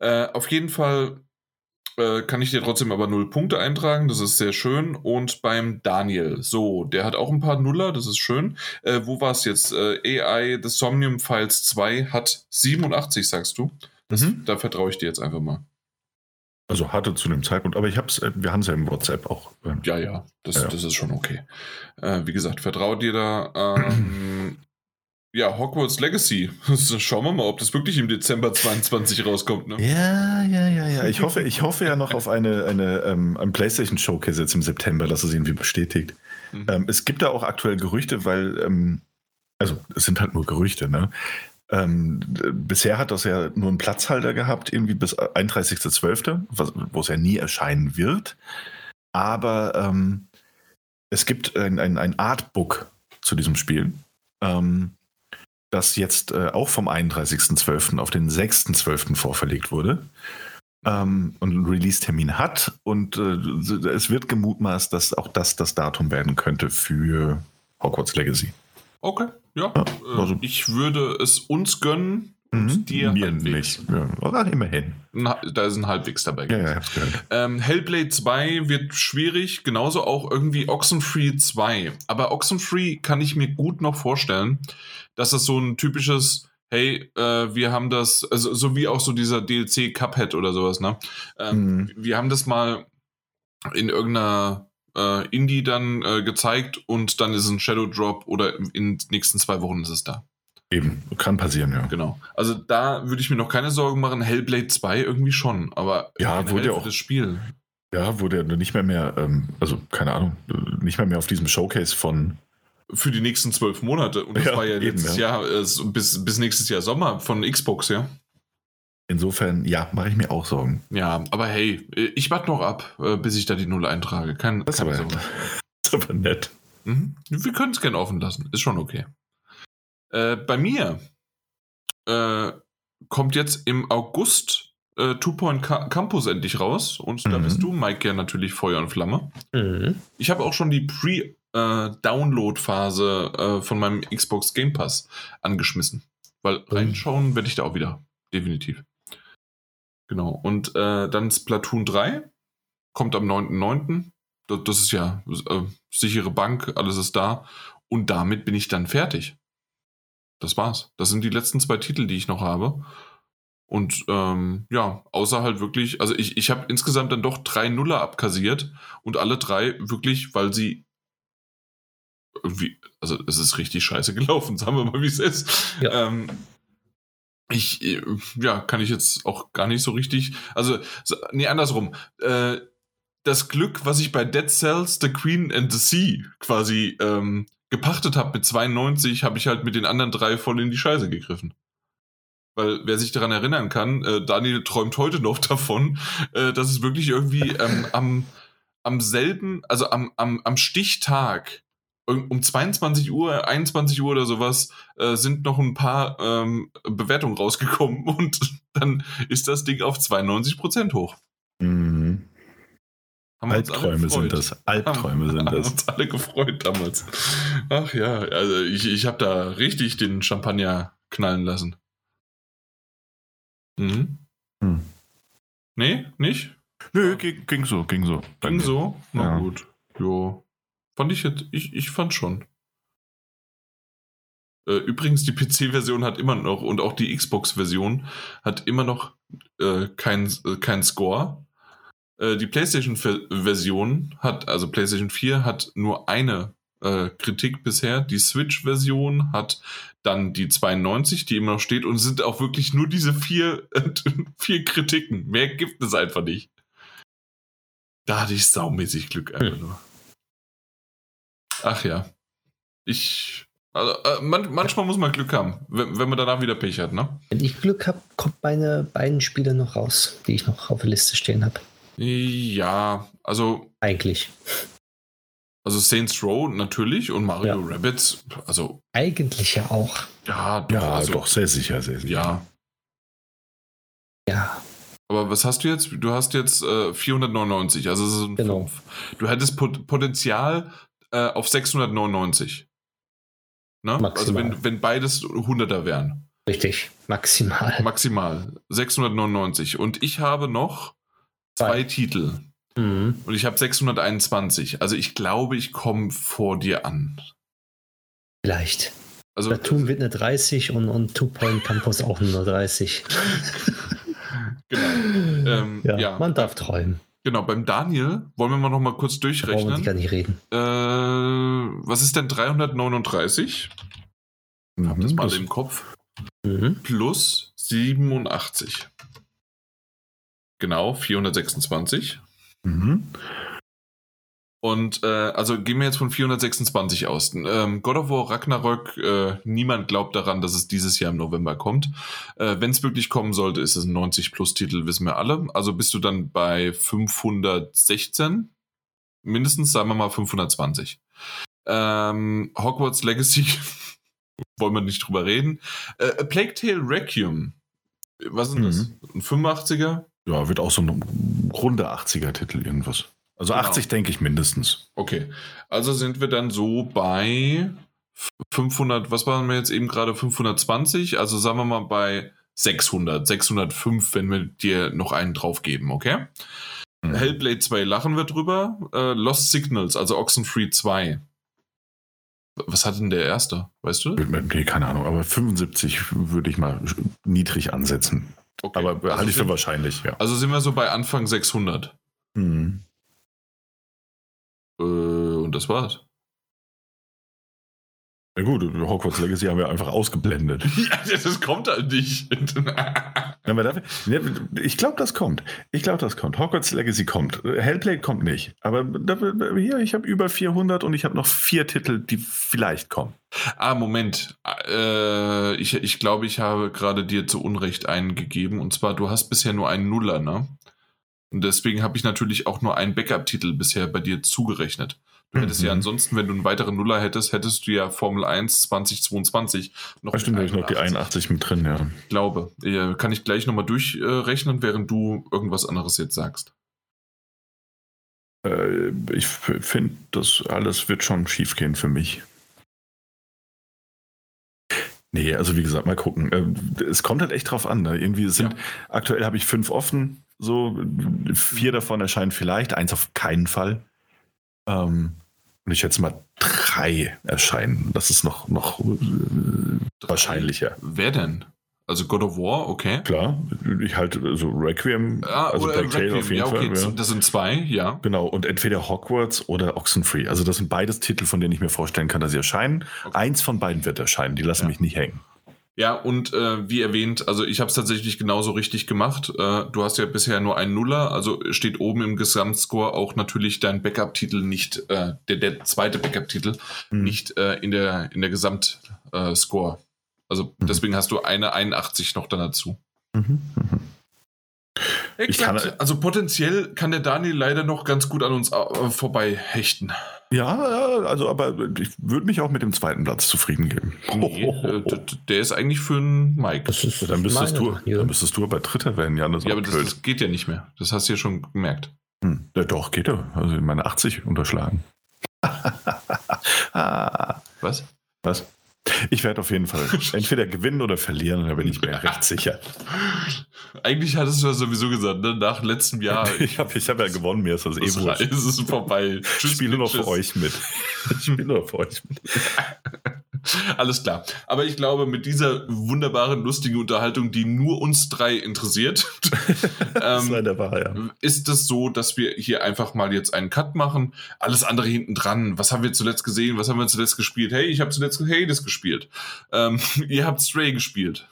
Äh, auf jeden Fall äh, kann ich dir trotzdem aber null Punkte eintragen, das ist sehr schön. Und beim Daniel, so, der hat auch ein paar Nuller, das ist schön. Äh, wo war es jetzt? Äh, AI The Somnium Files 2 hat 87, sagst du? Das, mhm. Da vertraue ich dir jetzt einfach mal. Also hatte zu dem Zeitpunkt, aber ich hab's, äh, wir haben es ja im WhatsApp auch. Ähm, ja, ja, das, ja. das ist schon okay. Äh, wie gesagt, vertraue dir da. [clears throat] Ähm, ja, Hogwarts Legacy. [laughs] Schauen wir mal, ob das wirklich im Dezember 22 rauskommt. Ne? Ja, ja, ja, ja. Ich hoffe, ich hoffe ja noch auf eine, eine, ähm, ein PlayStation Showcase jetzt im September, dass es irgendwie bestätigt. Mhm. Ähm, es gibt da auch aktuell Gerüchte, weil, ähm, also es sind halt nur Gerüchte, ne? Ähm, bisher hat das ja nur einen Platzhalter gehabt, irgendwie bis 31.12., wo es ja nie erscheinen wird. Aber ähm, es gibt ein, ein, ein Artbook zu diesem Spiel. Ähm, das jetzt äh, auch vom 31.12. auf den 6.12. vorverlegt wurde ähm, und einen Release-Termin hat. Und äh, es wird gemutmaßt, dass auch das das Datum werden könnte für Hogwarts Legacy. Okay, ja. ja äh, also. ich würde es uns gönnen, und mhm. dir Mir halbwegs. nicht. Ja, oder immerhin. Da ist ein halbwegs dabei. Ja, ja, hab's gehört. Ähm, Hellblade 2 wird schwierig, genauso auch irgendwie Oxenfree 2. Aber Oxenfree kann ich mir gut noch vorstellen, dass das so ein typisches, hey, äh, wir haben das, also so wie auch so dieser DLC Cuphead oder sowas, ne? Ähm, mhm. Wir haben das mal in irgendeiner äh, Indie dann äh, gezeigt und dann ist es ein Shadow Drop oder in den nächsten zwei Wochen ist es da. Eben, kann passieren, ja. Genau. Also da würde ich mir noch keine Sorgen machen. Hellblade 2 irgendwie schon, aber ja, wurde ja auch das Spiel. Ja, wurde nicht mehr mehr, ähm, also keine Ahnung, nicht mehr mehr auf diesem Showcase von für die nächsten zwölf Monate. Und das ja, war ja eben, letztes ja. Jahr, äh, bis, bis nächstes Jahr Sommer von Xbox, ja. Insofern, ja, mache ich mir auch Sorgen. Ja, aber hey, ich warte noch ab, äh, bis ich da die Null eintrage. Kein, das, ist aber, [laughs] das ist aber nett. Mhm. Wir können es gerne offen lassen. Ist schon okay. Äh, bei mir äh, kommt jetzt im August äh, Two Point Campus endlich raus und mhm. da bist du, Mike, ja natürlich Feuer und Flamme. Mhm. Ich habe auch schon die Pre-Download-Phase äh, von meinem Xbox Game Pass angeschmissen, weil mhm. reinschauen werde ich da auch wieder, definitiv. Genau, und äh, dann Splatoon 3 kommt am 9.9. Das ist ja äh, sichere Bank, alles ist da. Und damit bin ich dann fertig. Das war's. Das sind die letzten zwei Titel, die ich noch habe. Und ähm, ja, außer halt wirklich, also ich, ich habe insgesamt dann doch drei Nuller abkassiert und alle drei wirklich, weil sie irgendwie, also es ist richtig scheiße gelaufen, [laughs] sagen wir mal, wie es ist. Ja. Ähm, ich, ja, kann ich jetzt auch gar nicht so richtig, also, so, nee, andersrum. Äh, das Glück, was ich bei Dead Cells, The Queen and the Sea quasi ähm, gepachtet habe mit 92, habe ich halt mit den anderen drei voll in die Scheiße gegriffen. Weil wer sich daran erinnern kann, äh, Daniel träumt heute noch [laughs] davon, äh, dass es wirklich irgendwie ähm, am, am selben, also am, am, am Stichtag um 22 Uhr, 21 Uhr oder sowas äh, sind noch ein paar ähm, Bewertungen rausgekommen [laughs] und dann ist das Ding auf 92 Prozent hoch. Mhm. Albträume sind das. Albträume haben, sind das. Haben uns alle gefreut damals. Ach ja, also ich, ich habe da richtig den Champagner knallen lassen. Mhm. Hm. Nee, nicht? Nö, ging, ging so, ging so. Ging so? Na Ja. gut. Jo. Fand ich jetzt, ich, ich fand schon. Äh, übrigens, die PC-Version hat immer noch und auch die Xbox-Version hat immer noch äh, keinen äh, kein Score. Äh, die PlayStation-Version hat, also PlayStation 4 hat nur eine äh, Kritik bisher. Die Switch-Version hat dann die 92, die immer noch steht und sind auch wirklich nur diese vier, [laughs] vier Kritiken. Mehr gibt es einfach nicht. Da hatte ich saumäßig Glück einfach Hm. nur. Ach ja. Ich. Also, äh, man, manchmal muss man Glück haben, wenn, wenn man danach wieder Pech hat, ne? Wenn ich Glück habe, kommt meine beiden Spiele noch raus, die ich noch auf der Liste stehen habe. Ja, also, Eigentlich. also Saints Row natürlich und Mario Ja. Rabbids, also, Eigentlich ja auch. ja, doch, Ja, also, doch, sehr sicher, sehr sicher. Ja. Ja. Aber was hast du jetzt? Du hast jetzt äh, 499, also es sind Genau. fünf. Du hättest Pot Potenzial äh, auf 699. Ne? Also wenn, wenn beides 100er wären. Richtig. Maximal. Maximal 699. Und ich habe noch zwei Zwei. Titel. Mhm. Und ich habe 621. Also ich glaube, ich komme vor dir an. Vielleicht. Also Platoon wird eine 30 und, und Two Point Campus auch nur 30. [laughs] genau. Ähm, ja, ja. man darf träumen. Genau, beim Daniel wollen wir mal noch mal kurz Brauchen wir durchrechnen. gar nicht reden. Äh, was ist denn 339? Hab das Mhm, mal das- im Kopf. Mhm. Plus 87. Genau, 426. Mhm. Und äh, also gehen wir jetzt von 426 aus. Ähm, God of War Ragnarök, äh, niemand glaubt daran, dass es dieses Jahr im November kommt. Äh, Wenn es wirklich kommen sollte, ist es ein 90-Plus-Titel, wissen wir alle. Also bist du dann bei 516, mindestens, sagen wir mal 520. Ähm, Hogwarts Legacy, [laughs] wollen wir nicht drüber reden. Äh, A Plague Tale Requiem, was ist denn das? Ein 85er? Ja, wird auch so ein runde 80er-Titel irgendwas. Also Genau. 80 denke ich mindestens. Okay, also sind wir dann so bei 500, was waren wir jetzt eben gerade, 520, also sagen wir mal bei 600, 605, wenn wir dir noch einen draufgeben, okay? Mhm. Hellblade 2 lachen wir drüber, äh, Lost Signals, also Oxenfree 2. Was hat denn der erste, weißt du? Nee, keine Ahnung, aber 75 würde ich mal niedrig ansetzen. Okay. Aber also halte ich für wahrscheinlich, ja. also sind wir so bei Anfang 600. Mhm. Äh, und das war's. Ja gut, Hogwarts Legacy haben wir einfach ausgeblendet. [laughs] ja, das kommt halt nicht. [laughs] Ja, ich glaube, das kommt. Ich glaube, das kommt. Hogwarts Legacy kommt. Hellblade kommt nicht. Aber hier, ich habe über 400 und ich habe noch vier Titel, die vielleicht kommen. Ah, Moment. Äh, ich, ich glaube, ich habe gerade dir zu Unrecht einen gegeben. Und zwar, du hast bisher nur einen Nuller, ne? Und deswegen habe ich natürlich auch nur einen Backup-Titel bisher bei dir zugerechnet. Du hättest Mhm. ja ansonsten, wenn du einen weiteren Nuller hättest, hättest du ja Formel 1 2022 noch. Da stimmt, da habe ich noch die 81 mit drin, ja. Ich glaube. Äh, Kann ich gleich nochmal durchrechnen, während du irgendwas anderes jetzt sagst. Äh, ich finde, das alles wird schon schief gehen für mich. Nee, also wie gesagt, mal gucken. Äh, Es kommt halt echt drauf an. Ne? Irgendwie sind, Ja. aktuell habe ich fünf offen, so vier davon erscheinen vielleicht, eins auf keinen Fall. Ähm, und ich schätze mal, drei erscheinen. Das ist noch, noch äh, wahrscheinlicher. Wer denn? Also God of War, okay. Klar, ich halte so Requiem, Ah, also oder Black Tail Requiem, auf jeden ja, okay, Fall. Ja. das sind zwei, ja. Genau, und entweder Hogwarts oder Oxenfree. Also das sind beides Titel, von denen ich mir vorstellen kann, dass sie erscheinen. Okay. Eins von beiden wird erscheinen, die lassen Ja. mich nicht hängen. Ja, und äh, wie erwähnt, also ich habe es tatsächlich genauso richtig gemacht. Äh, du hast ja bisher nur einen Nuller, also steht oben im Gesamtscore auch natürlich dein Backup-Titel nicht, äh, der, der zweite Backup-Titel Hm. nicht äh, in der, in der Gesamtscore. Also Mhm. deswegen hast du eine 81 noch dann dazu. Mhm. Mhm. Ich kann- also potenziell kann der Daniel leider noch ganz gut an uns äh, vorbei hechten. Ja, also aber ich würde mich auch mit dem zweiten Platz zufrieden geben. Nee, äh, der ist eigentlich für einen Mike. Das ist dann, müsstest du, dann müsstest du aber Dritter werden, Jan. Das Ja, aber das, das geht ja nicht mehr. Das hast du ja schon gemerkt. Hm. Ja, doch, geht ja. Also meine 80 unterschlagen. ah, Was? was? Ich werde auf jeden Fall [laughs] entweder gewinnen oder verlieren, da bin ich mir recht sicher. Eigentlich hattest du ja sowieso gesagt, ne? nach letztem Jahr. [laughs] ich habe ich hab ja gewonnen, mir ist das eh wurscht. Ist es vorbei. Ich spiele nur für euch mit. Ich spiele nur für euch mit. [laughs] [laughs] Alles klar. Aber ich glaube, mit dieser wunderbaren, lustigen Unterhaltung, die nur uns drei interessiert, [laughs] ähm, wahr, ja. ist es so, dass wir hier einfach mal jetzt einen Cut machen. Alles andere hinten dran. Was haben wir zuletzt gesehen? Was haben wir zuletzt gespielt? Hey, ich habe zuletzt Hades gespielt. Ähm, [laughs] ihr habt Stray gespielt.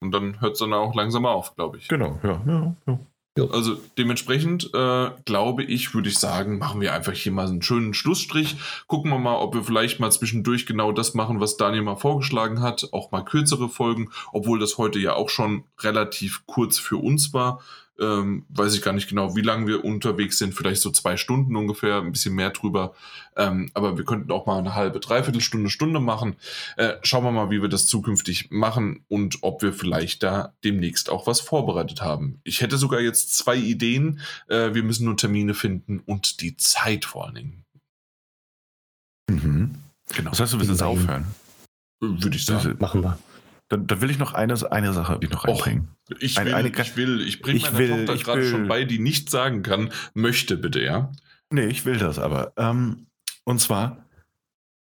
Und dann hört es dann auch langsam auf, glaube ich. Genau, ja, ja, ja. Also dementsprechend äh, glaube ich, würde ich sagen, machen wir einfach hier mal einen schönen Schlussstrich. Gucken wir mal, ob wir vielleicht mal zwischendurch genau das machen, was Daniel mal vorgeschlagen hat. Auch mal kürzere Folgen, obwohl das heute ja auch schon relativ kurz für uns war ähm, weiß ich gar nicht genau, wie lange wir unterwegs sind, vielleicht so zwei Stunden ungefähr, ein bisschen mehr drüber. Ähm, aber wir könnten auch mal eine halbe, dreiviertel Stunde, Stunde machen. Äh, schauen wir mal, wie wir das zukünftig machen und ob wir vielleicht da demnächst auch was vorbereitet haben. Ich hätte sogar jetzt zwei Ideen. Äh, wir müssen nur Termine finden und die Zeit vor allen Dingen. Mhm. Genau. Das heißt, du willst jetzt aufhören? Würde ich sagen. Machen wir. Dann, dann, will ich noch eine, eine Sache die noch reinbringen. Ich will, eine, ich will, ich bringe meine will, Tochter gerade schon bei, die nicht sagen kann, möchte bitte, ja? Nee, ich will das aber. Ähm, und zwar,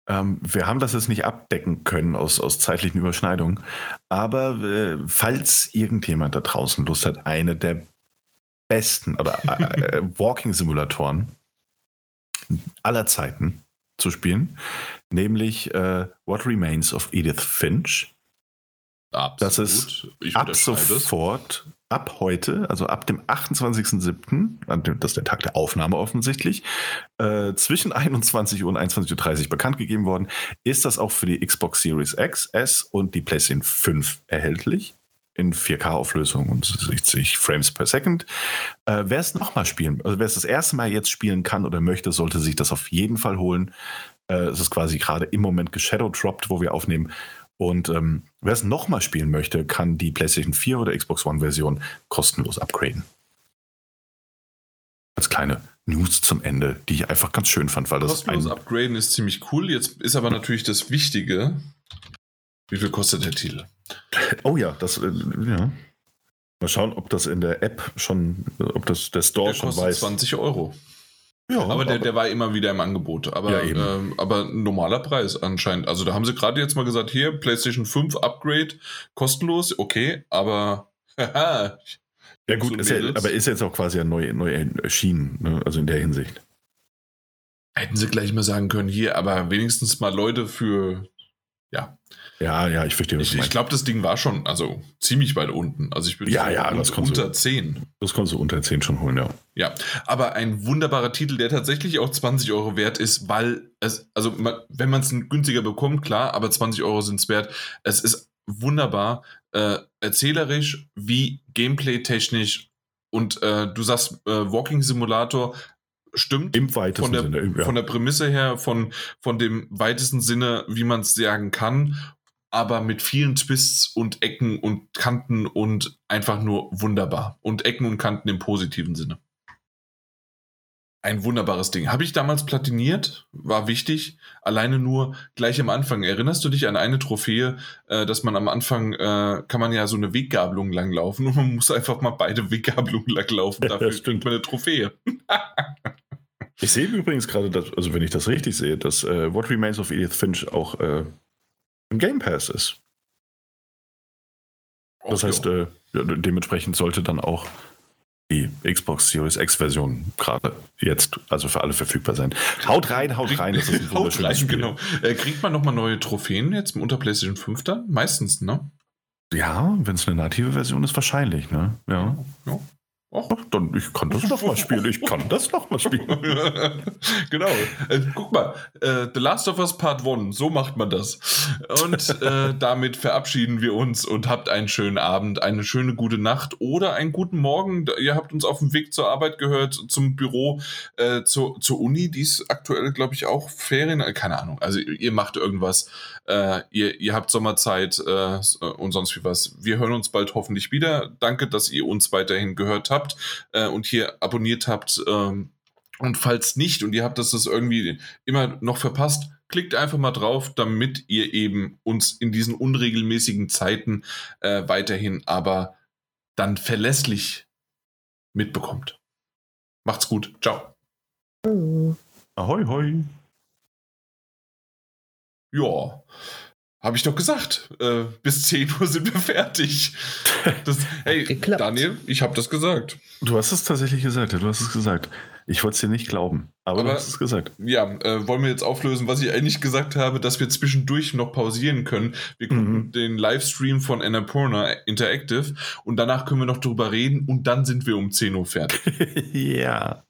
ähm, wir haben das jetzt nicht abdecken können aus, aus zeitlichen Überschneidungen, aber äh, falls irgendjemand da draußen Lust hat, eine der besten oder äh, äh [laughs] Walking-Simulatoren aller Zeiten zu spielen, nämlich äh, What Remains of Edith Finch Absolut. Das ist ab sofort, ab heute, also ab dem 28.07., das ist der Tag der Aufnahme offensichtlich, äh, zwischen 21 Uhr und 21.30 Uhr bekannt gegeben worden, ist das auch für die Xbox Series X, S und die PlayStation 5 erhältlich in 4K-Auflösung und 60 Frames per Second. Äh, wer es nochmal spielen, also wer es das erste Mal jetzt spielen kann oder möchte, sollte sich das auf jeden Fall holen. Äh, es ist quasi gerade im Moment geshadowdropped, wo wir aufnehmen. Und ähm, wer es nochmal spielen möchte, kann die PlayStation 4 oder Xbox One-Version kostenlos upgraden. Als kleine News zum Ende, die ich einfach ganz schön fand, weil das. Kostenlos upgraden ist ziemlich cool. Jetzt ist aber natürlich das Wichtige. Wie viel kostet der Titel? Oh ja, das, äh, ja. Mal schauen, ob das in der App schon, ob das der Store der schon weiß. 20 Euro. Ja, aber der, der war immer wieder im Angebot. Aber, ja, ähm, aber normaler Preis anscheinend. Also da haben sie gerade jetzt mal gesagt, hier, PlayStation 5 Upgrade, kostenlos, okay, aber [laughs] ja gut, ist ja, aber ist jetzt auch quasi neu, neu erschienen, ne? also in der Hinsicht. Hätten sie gleich mal sagen können, hier, aber wenigstens mal Leute für, ja, ja, ja, ich verstehe. Ich, ich glaube, das Ding war schon also ziemlich weit unten. Also ich würde ja, ja, das unter du, 10. Das konntest du unter 10 schon holen, ja. Ja, aber ein wunderbarer Titel, der tatsächlich auch 20 Euro wert ist, weil es, also wenn man es günstiger bekommt, klar, aber 20 Euro sind es wert. Es ist wunderbar, äh, erzählerisch wie gameplay-technisch und äh, du sagst äh, Walking Simulator, stimmt. Im weitesten von der, Sinne. Ja. Von der Prämisse her, von, von dem weitesten Sinne, wie man es sagen kann aber mit vielen Twists und Ecken und Kanten und einfach nur wunderbar. Und Ecken und Kanten im positiven Sinne. Ein wunderbares Ding. Habe ich damals platiniert, war wichtig. Alleine nur gleich am Anfang. Erinnerst du dich an eine Trophäe, äh, dass man am Anfang äh, kann man ja so eine Weggabelung langlaufen und man muss einfach mal beide Weggabelungen langlaufen. [laughs] Dafür ja, stimmt. man eine Trophäe. ich sehe übrigens gerade, dass, also wenn ich das richtig sehe, dass äh, What Remains of Edith Finch auch äh, im Game Pass ist. Das heißt, äh, dementsprechend sollte dann auch die Xbox Series X Version gerade jetzt, also für alle verfügbar sein. Haut rein, haut rein, das ist ein [laughs] haut rein, Spiel. genau. Äh, kriegt man nochmal neue Trophäen jetzt unter PlayStation 5 dann? Meistens, ne? Ja, wenn es eine native Version ist, wahrscheinlich, ne? Ja. ja. Ach, dann, ich kann das noch mal spielen. Ich kann das noch mal spielen. [laughs] genau. Äh, guck mal, äh, The Last of Us Part 1, so macht man das. Und äh, [laughs] damit verabschieden wir uns und habt einen schönen Abend, eine schöne gute Nacht oder einen guten Morgen. Ihr habt uns auf dem Weg zur Arbeit gehört, zum Büro, äh, zur, zur Uni, die ist aktuell, glaube ich, auch Ferien. Äh, keine Ahnung. Also ihr macht irgendwas. Äh, ihr, ihr habt Sommerzeit und sonst wie was. Wir hören uns bald hoffentlich wieder. Danke, dass ihr uns weiterhin gehört habt habt äh, und hier abonniert habt. Ähm, Und falls nicht und ihr habt das, das irgendwie immer noch verpasst, klickt einfach mal drauf, damit ihr eben uns in diesen unregelmäßigen Zeiten äh, weiterhin aber dann verlässlich mitbekommt. Macht's gut. Ciao. Ahoi, hoi. Ja, habe ich doch gesagt. Äh, bis 10 Uhr sind wir fertig. Das, hey, Geklappt. Daniel, ich habe das gesagt. Du hast es tatsächlich gesagt, du hast es gesagt. Ich wollte es dir nicht glauben, aber, aber, du hast es gesagt. Ja, äh, wollen wir jetzt auflösen, was ich eigentlich gesagt habe, dass wir zwischendurch noch pausieren können. Wir gucken mhm. den Livestream von Annapurna Interactive und danach können wir noch drüber reden und dann sind wir um 10 Uhr fertig. [laughs] ja.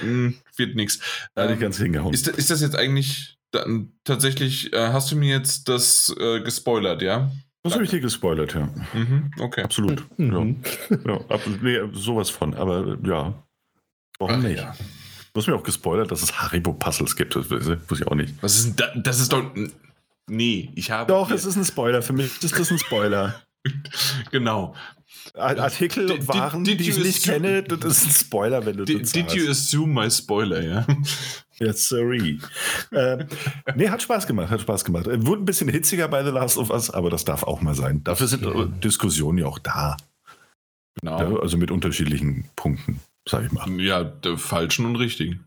Hm, wird nichts. Da ähm, ganz hingehauen. Ist, ist das jetzt eigentlich dann, tatsächlich, äh, hast du mir jetzt das äh, gespoilert, ja? Das habe ich dir gespoilert, ja. Mhm, okay. Absolut. Mhm. Ja. ja ab, nee, sowas von, aber ja. Warum Ach, nicht? Ja. Du hast mir auch gespoilert, dass es Haribo-Puzzles gibt. Das wusste ich auch nicht. Was ist denn da? Das ist doch. Nee, ich habe. Doch, es ist ein Spoiler. Für mich ist das ein Spoiler. [laughs] genau. Artikel und Waren, did, did die ich nicht kenne, das ist ein Spoiler, wenn du did, das Did you assume my spoiler, ja? Yes, sorry. äh, nee, hat Spaß gemacht, hat Spaß gemacht. Wurde ein bisschen hitziger bei The Last of Us, aber das darf auch mal sein. Dafür sind ja. Diskussionen ja auch da. Genau. Ja, also mit unterschiedlichen Punkten, sag ich mal. Ja, der falschen und richtigen.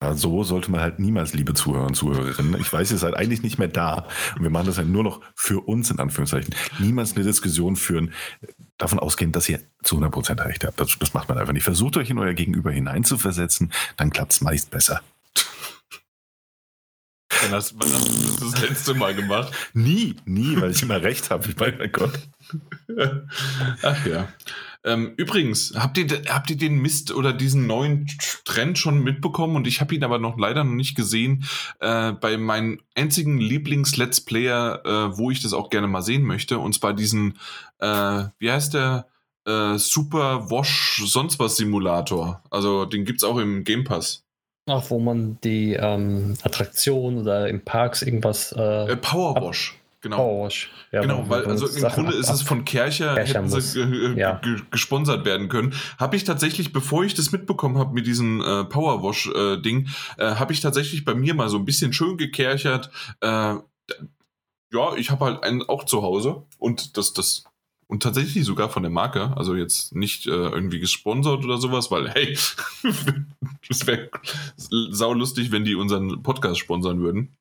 Ja, so sollte man halt niemals, liebe Zuhörer und Zuhörerinnen. Ich weiß, ihr seid eigentlich nicht mehr da und wir machen das ja nur noch für uns in Anführungszeichen. Niemals eine Diskussion führen, davon ausgehend, dass ihr zu 100% recht habt. Das, das macht man einfach nicht. Versucht euch in euer Gegenüber hineinzuversetzen, dann klappt es meist besser. Wann hast, du das, das letzte Mal gemacht? Nie, nie, weil ich immer recht habe. Ich meine, Gott. Ach ja. Ähm, übrigens, habt ihr, habt ihr den Mist oder diesen neuen Trend schon mitbekommen? Und ich habe ihn aber noch leider noch nicht gesehen. Äh, bei meinem einzigen Lieblings-Let's Player, äh, wo ich das auch gerne mal sehen möchte. Und zwar diesen, äh, wie heißt der? Äh, Super Wash sonst was Simulator. Also den gibt es auch im Game Pass. Ach, wo man die ähm, Attraktion oder im Parks irgendwas. Äh, Power Wash. Genau. Oh, ja, genau, weil also im Sachen Grunde ist es von Kercher, hätten sie ja. gesponsert werden können. Habe ich tatsächlich, bevor ich das mitbekommen habe mit diesem äh, Powerwash-Ding, äh, äh, habe ich tatsächlich bei mir mal so ein bisschen schön gekerchert. Äh, ja, ich habe halt einen auch zu Hause und das, das und tatsächlich sogar von der Marke, also jetzt nicht äh, irgendwie gesponsert oder sowas, weil hey, [laughs] das wäre saulustig, wenn die unseren Podcast sponsern würden.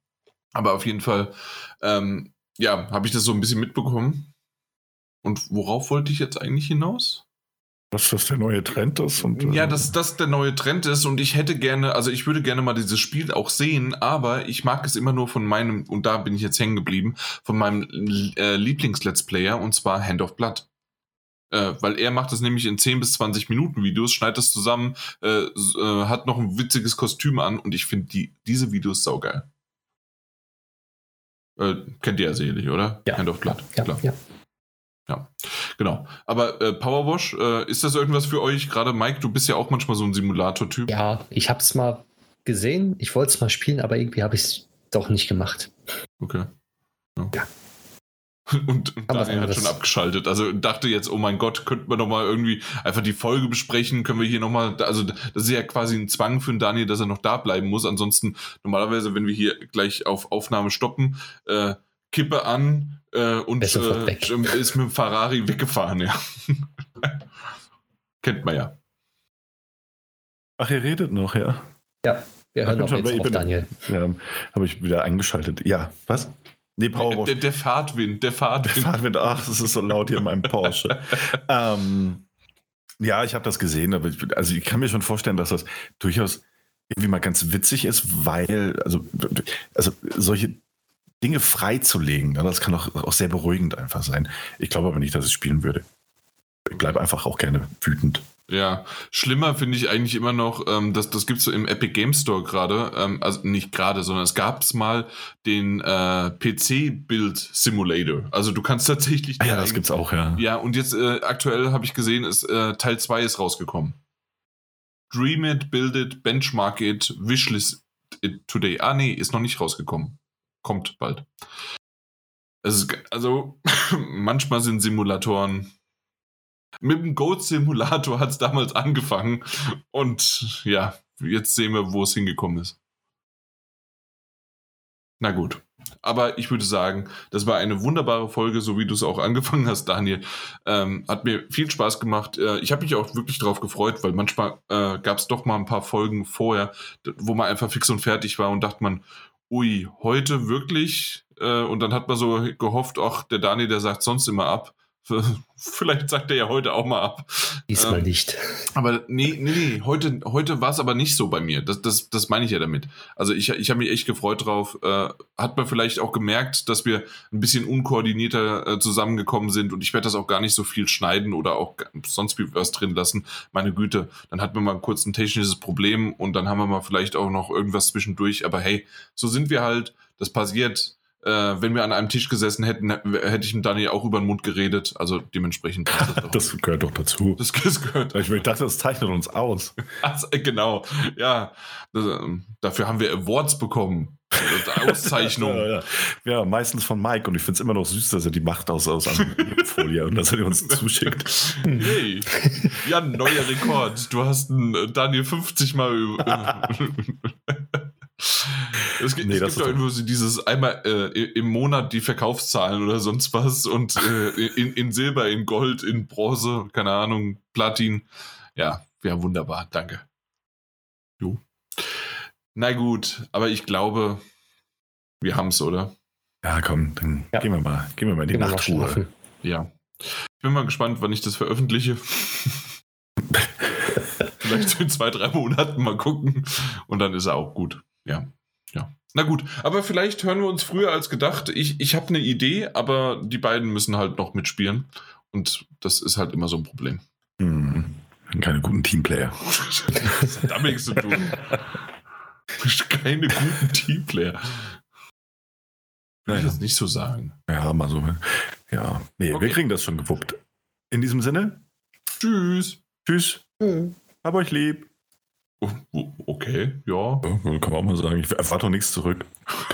Aber auf jeden Fall ähm, ja, habe ich das so ein bisschen mitbekommen. Und worauf wollte ich jetzt eigentlich hinaus? Dass das der neue Trend ist. Und, ja, äh, dass das der neue Trend ist und ich hätte gerne, also ich würde gerne mal dieses Spiel auch sehen, aber ich mag es immer nur von meinem, und da bin ich jetzt hängen geblieben, von meinem äh, Lieblings-Let's Player und zwar Hand of Blood. Äh, weil er macht das nämlich in 10 bis 20 Minuten Videos, schneidet das zusammen, äh, äh, hat noch ein witziges Kostüm an und ich finde die, diese Videos saugeil. Äh, kennt ihr ja sicherlich, oder? Ja. Hand of Blood. Ja, Klar. ja. Ja, genau. Aber äh, Powerwash, äh, ist das irgendwas für euch? Gerade Mike, du bist ja auch manchmal so ein Simulator-Typ. Ja, ich habe es mal gesehen. Ich wollte es mal spielen, aber irgendwie habe ich es doch nicht gemacht. Okay. Ja. ja. [laughs] Und, und Daniel hat schon abgeschaltet. Also dachte jetzt, oh mein Gott, könnten wir noch mal irgendwie einfach die Folge besprechen? Können wir hier noch mal, also das ist ja quasi ein Zwang für den Daniel, dass er noch da bleiben muss. Ansonsten normalerweise, wenn wir hier gleich auf Aufnahme stoppen, äh, Kippe an äh, und äh, ist mit dem Ferrari weggefahren. Ja, kennt man ja. Ach, ihr redet noch, ja? Ja, wir hören noch jetzt auf Daniel. Ja, habe ich wieder eingeschaltet. Ja, was? Nee, Powerwash. Der, der Fahrtwind, der Fahrtwind. Der Fahrtwind, ach, das ist so laut hier in meinem Porsche. [laughs] ähm, ja, ich habe das gesehen, aber ich, also ich kann mir schon vorstellen, dass das durchaus irgendwie mal ganz witzig ist, weil, also, also solche Dinge freizulegen, ne, das kann auch, auch sehr beruhigend einfach sein. Ich glaube aber nicht, dass ich spielen würde. Ich bleibe einfach auch gerne wütend. Ja, schlimmer finde ich eigentlich immer noch, ähm, das, das gibt es so im Epic Game Store gerade, ähm, also nicht gerade, sondern es gab es mal den äh, PC-Build Simulator. Also du kannst tatsächlich. Ah, ja, das gibt's auch, ja. Ja, und jetzt äh, aktuell habe ich gesehen, ist äh, Teil 2 ist rausgekommen. Dream it, build it, benchmark it, wishlist it today. Ah, nee, ist noch nicht rausgekommen. Kommt bald. Ist, also, [laughs] manchmal sind Simulatoren mit dem Goat Simulator hat es damals angefangen und ja, jetzt sehen wir, wo es hingekommen ist. Na gut. Aber ich würde sagen, das war eine wunderbare Folge, so wie du es auch angefangen hast, Daniel. Ähm, hat mir viel Spaß gemacht. Äh, ich habe mich auch wirklich darauf gefreut, weil manchmal äh, gab es doch mal ein paar Folgen vorher, wo man einfach fix und fertig war und dachte man, ui, heute wirklich? Äh, und dann hat man so gehofft, ach, der Daniel, der sagt sonst immer ab. [laughs] Vielleicht sagt er ja heute auch mal ab. Diesmal ähm, nicht. Aber nee, nee, nee. Heute, heute war es aber nicht so bei mir. Das, das, das meine ich ja damit. Also ich, ich habe mich echt gefreut drauf. Äh, hat man vielleicht auch gemerkt, dass wir ein bisschen unkoordinierter äh, zusammengekommen sind und ich werde das auch gar nicht so viel schneiden oder auch sonst wie was drin lassen. Meine Güte, dann hatten wir mal kurz ein technisches Problem und dann haben wir mal vielleicht auch noch irgendwas zwischendurch. Aber hey, so sind wir halt. Das passiert äh, wenn wir an einem Tisch gesessen hätten, hätte ich mit Dani auch über den Mund geredet. Also dementsprechend. Das, [laughs] das gehört doch dazu. Das, [laughs] das gehört. Ich dachte, das zeichnet uns aus. Also, genau. Ja, das, ähm, dafür haben wir Awards bekommen. Auszeichnungen. [laughs] ja, ja. ja, meistens von Mike und ich finde es immer noch süß, dass er die macht aus, aus Folie und dass er die uns zuschickt. Hey, ja, neuer Rekord. Du hast einen äh, Daniel 50 Mal. Es, gibt, nee, es gibt doch irgendwo so dieses einmal äh, im Monat die Verkaufszahlen oder sonst was und äh, in, in, Silber, in Gold, in Bronze, keine Ahnung, Platin. Ja, wäre wunderbar, danke. Jo. Na gut, aber ich glaube, wir haben es, oder? Ja, komm, dann ja. gehen wir mal, gehen wir mal in die Nachtruhe. Ja. Ich bin mal gespannt, wann ich das veröffentliche. [laughs] Vielleicht in zwei, drei Monaten mal gucken. Und dann ist er auch gut. Ja. Ja. Na gut, aber vielleicht hören wir uns früher als gedacht. Ich, ich habe eine Idee, aber die beiden müssen halt noch mitspielen. Und das ist halt immer so ein Problem. Hm. Keine guten Teamplayer. Hat damit zu tun? Keine guten Teamplayer. Würde ich das nicht so sagen. Ja, mal so. Ja, nee, okay. wir kriegen das schon gewuppt. In diesem Sinne. Tschüss. Tschüss. Mhm. Hab euch lieb. Oh, oh, okay, ja. ja. Kann man auch mal sagen. Ich erwarte doch nichts zurück. [laughs]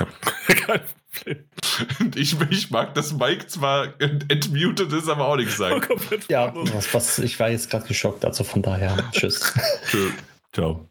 Kein Problem. Ich, ich mag, dass Mike zwar entmutet ist, aber auch nichts sagt. ja, was, was, ich war jetzt gerade geschockt, also von daher. Tschüss. Ciao.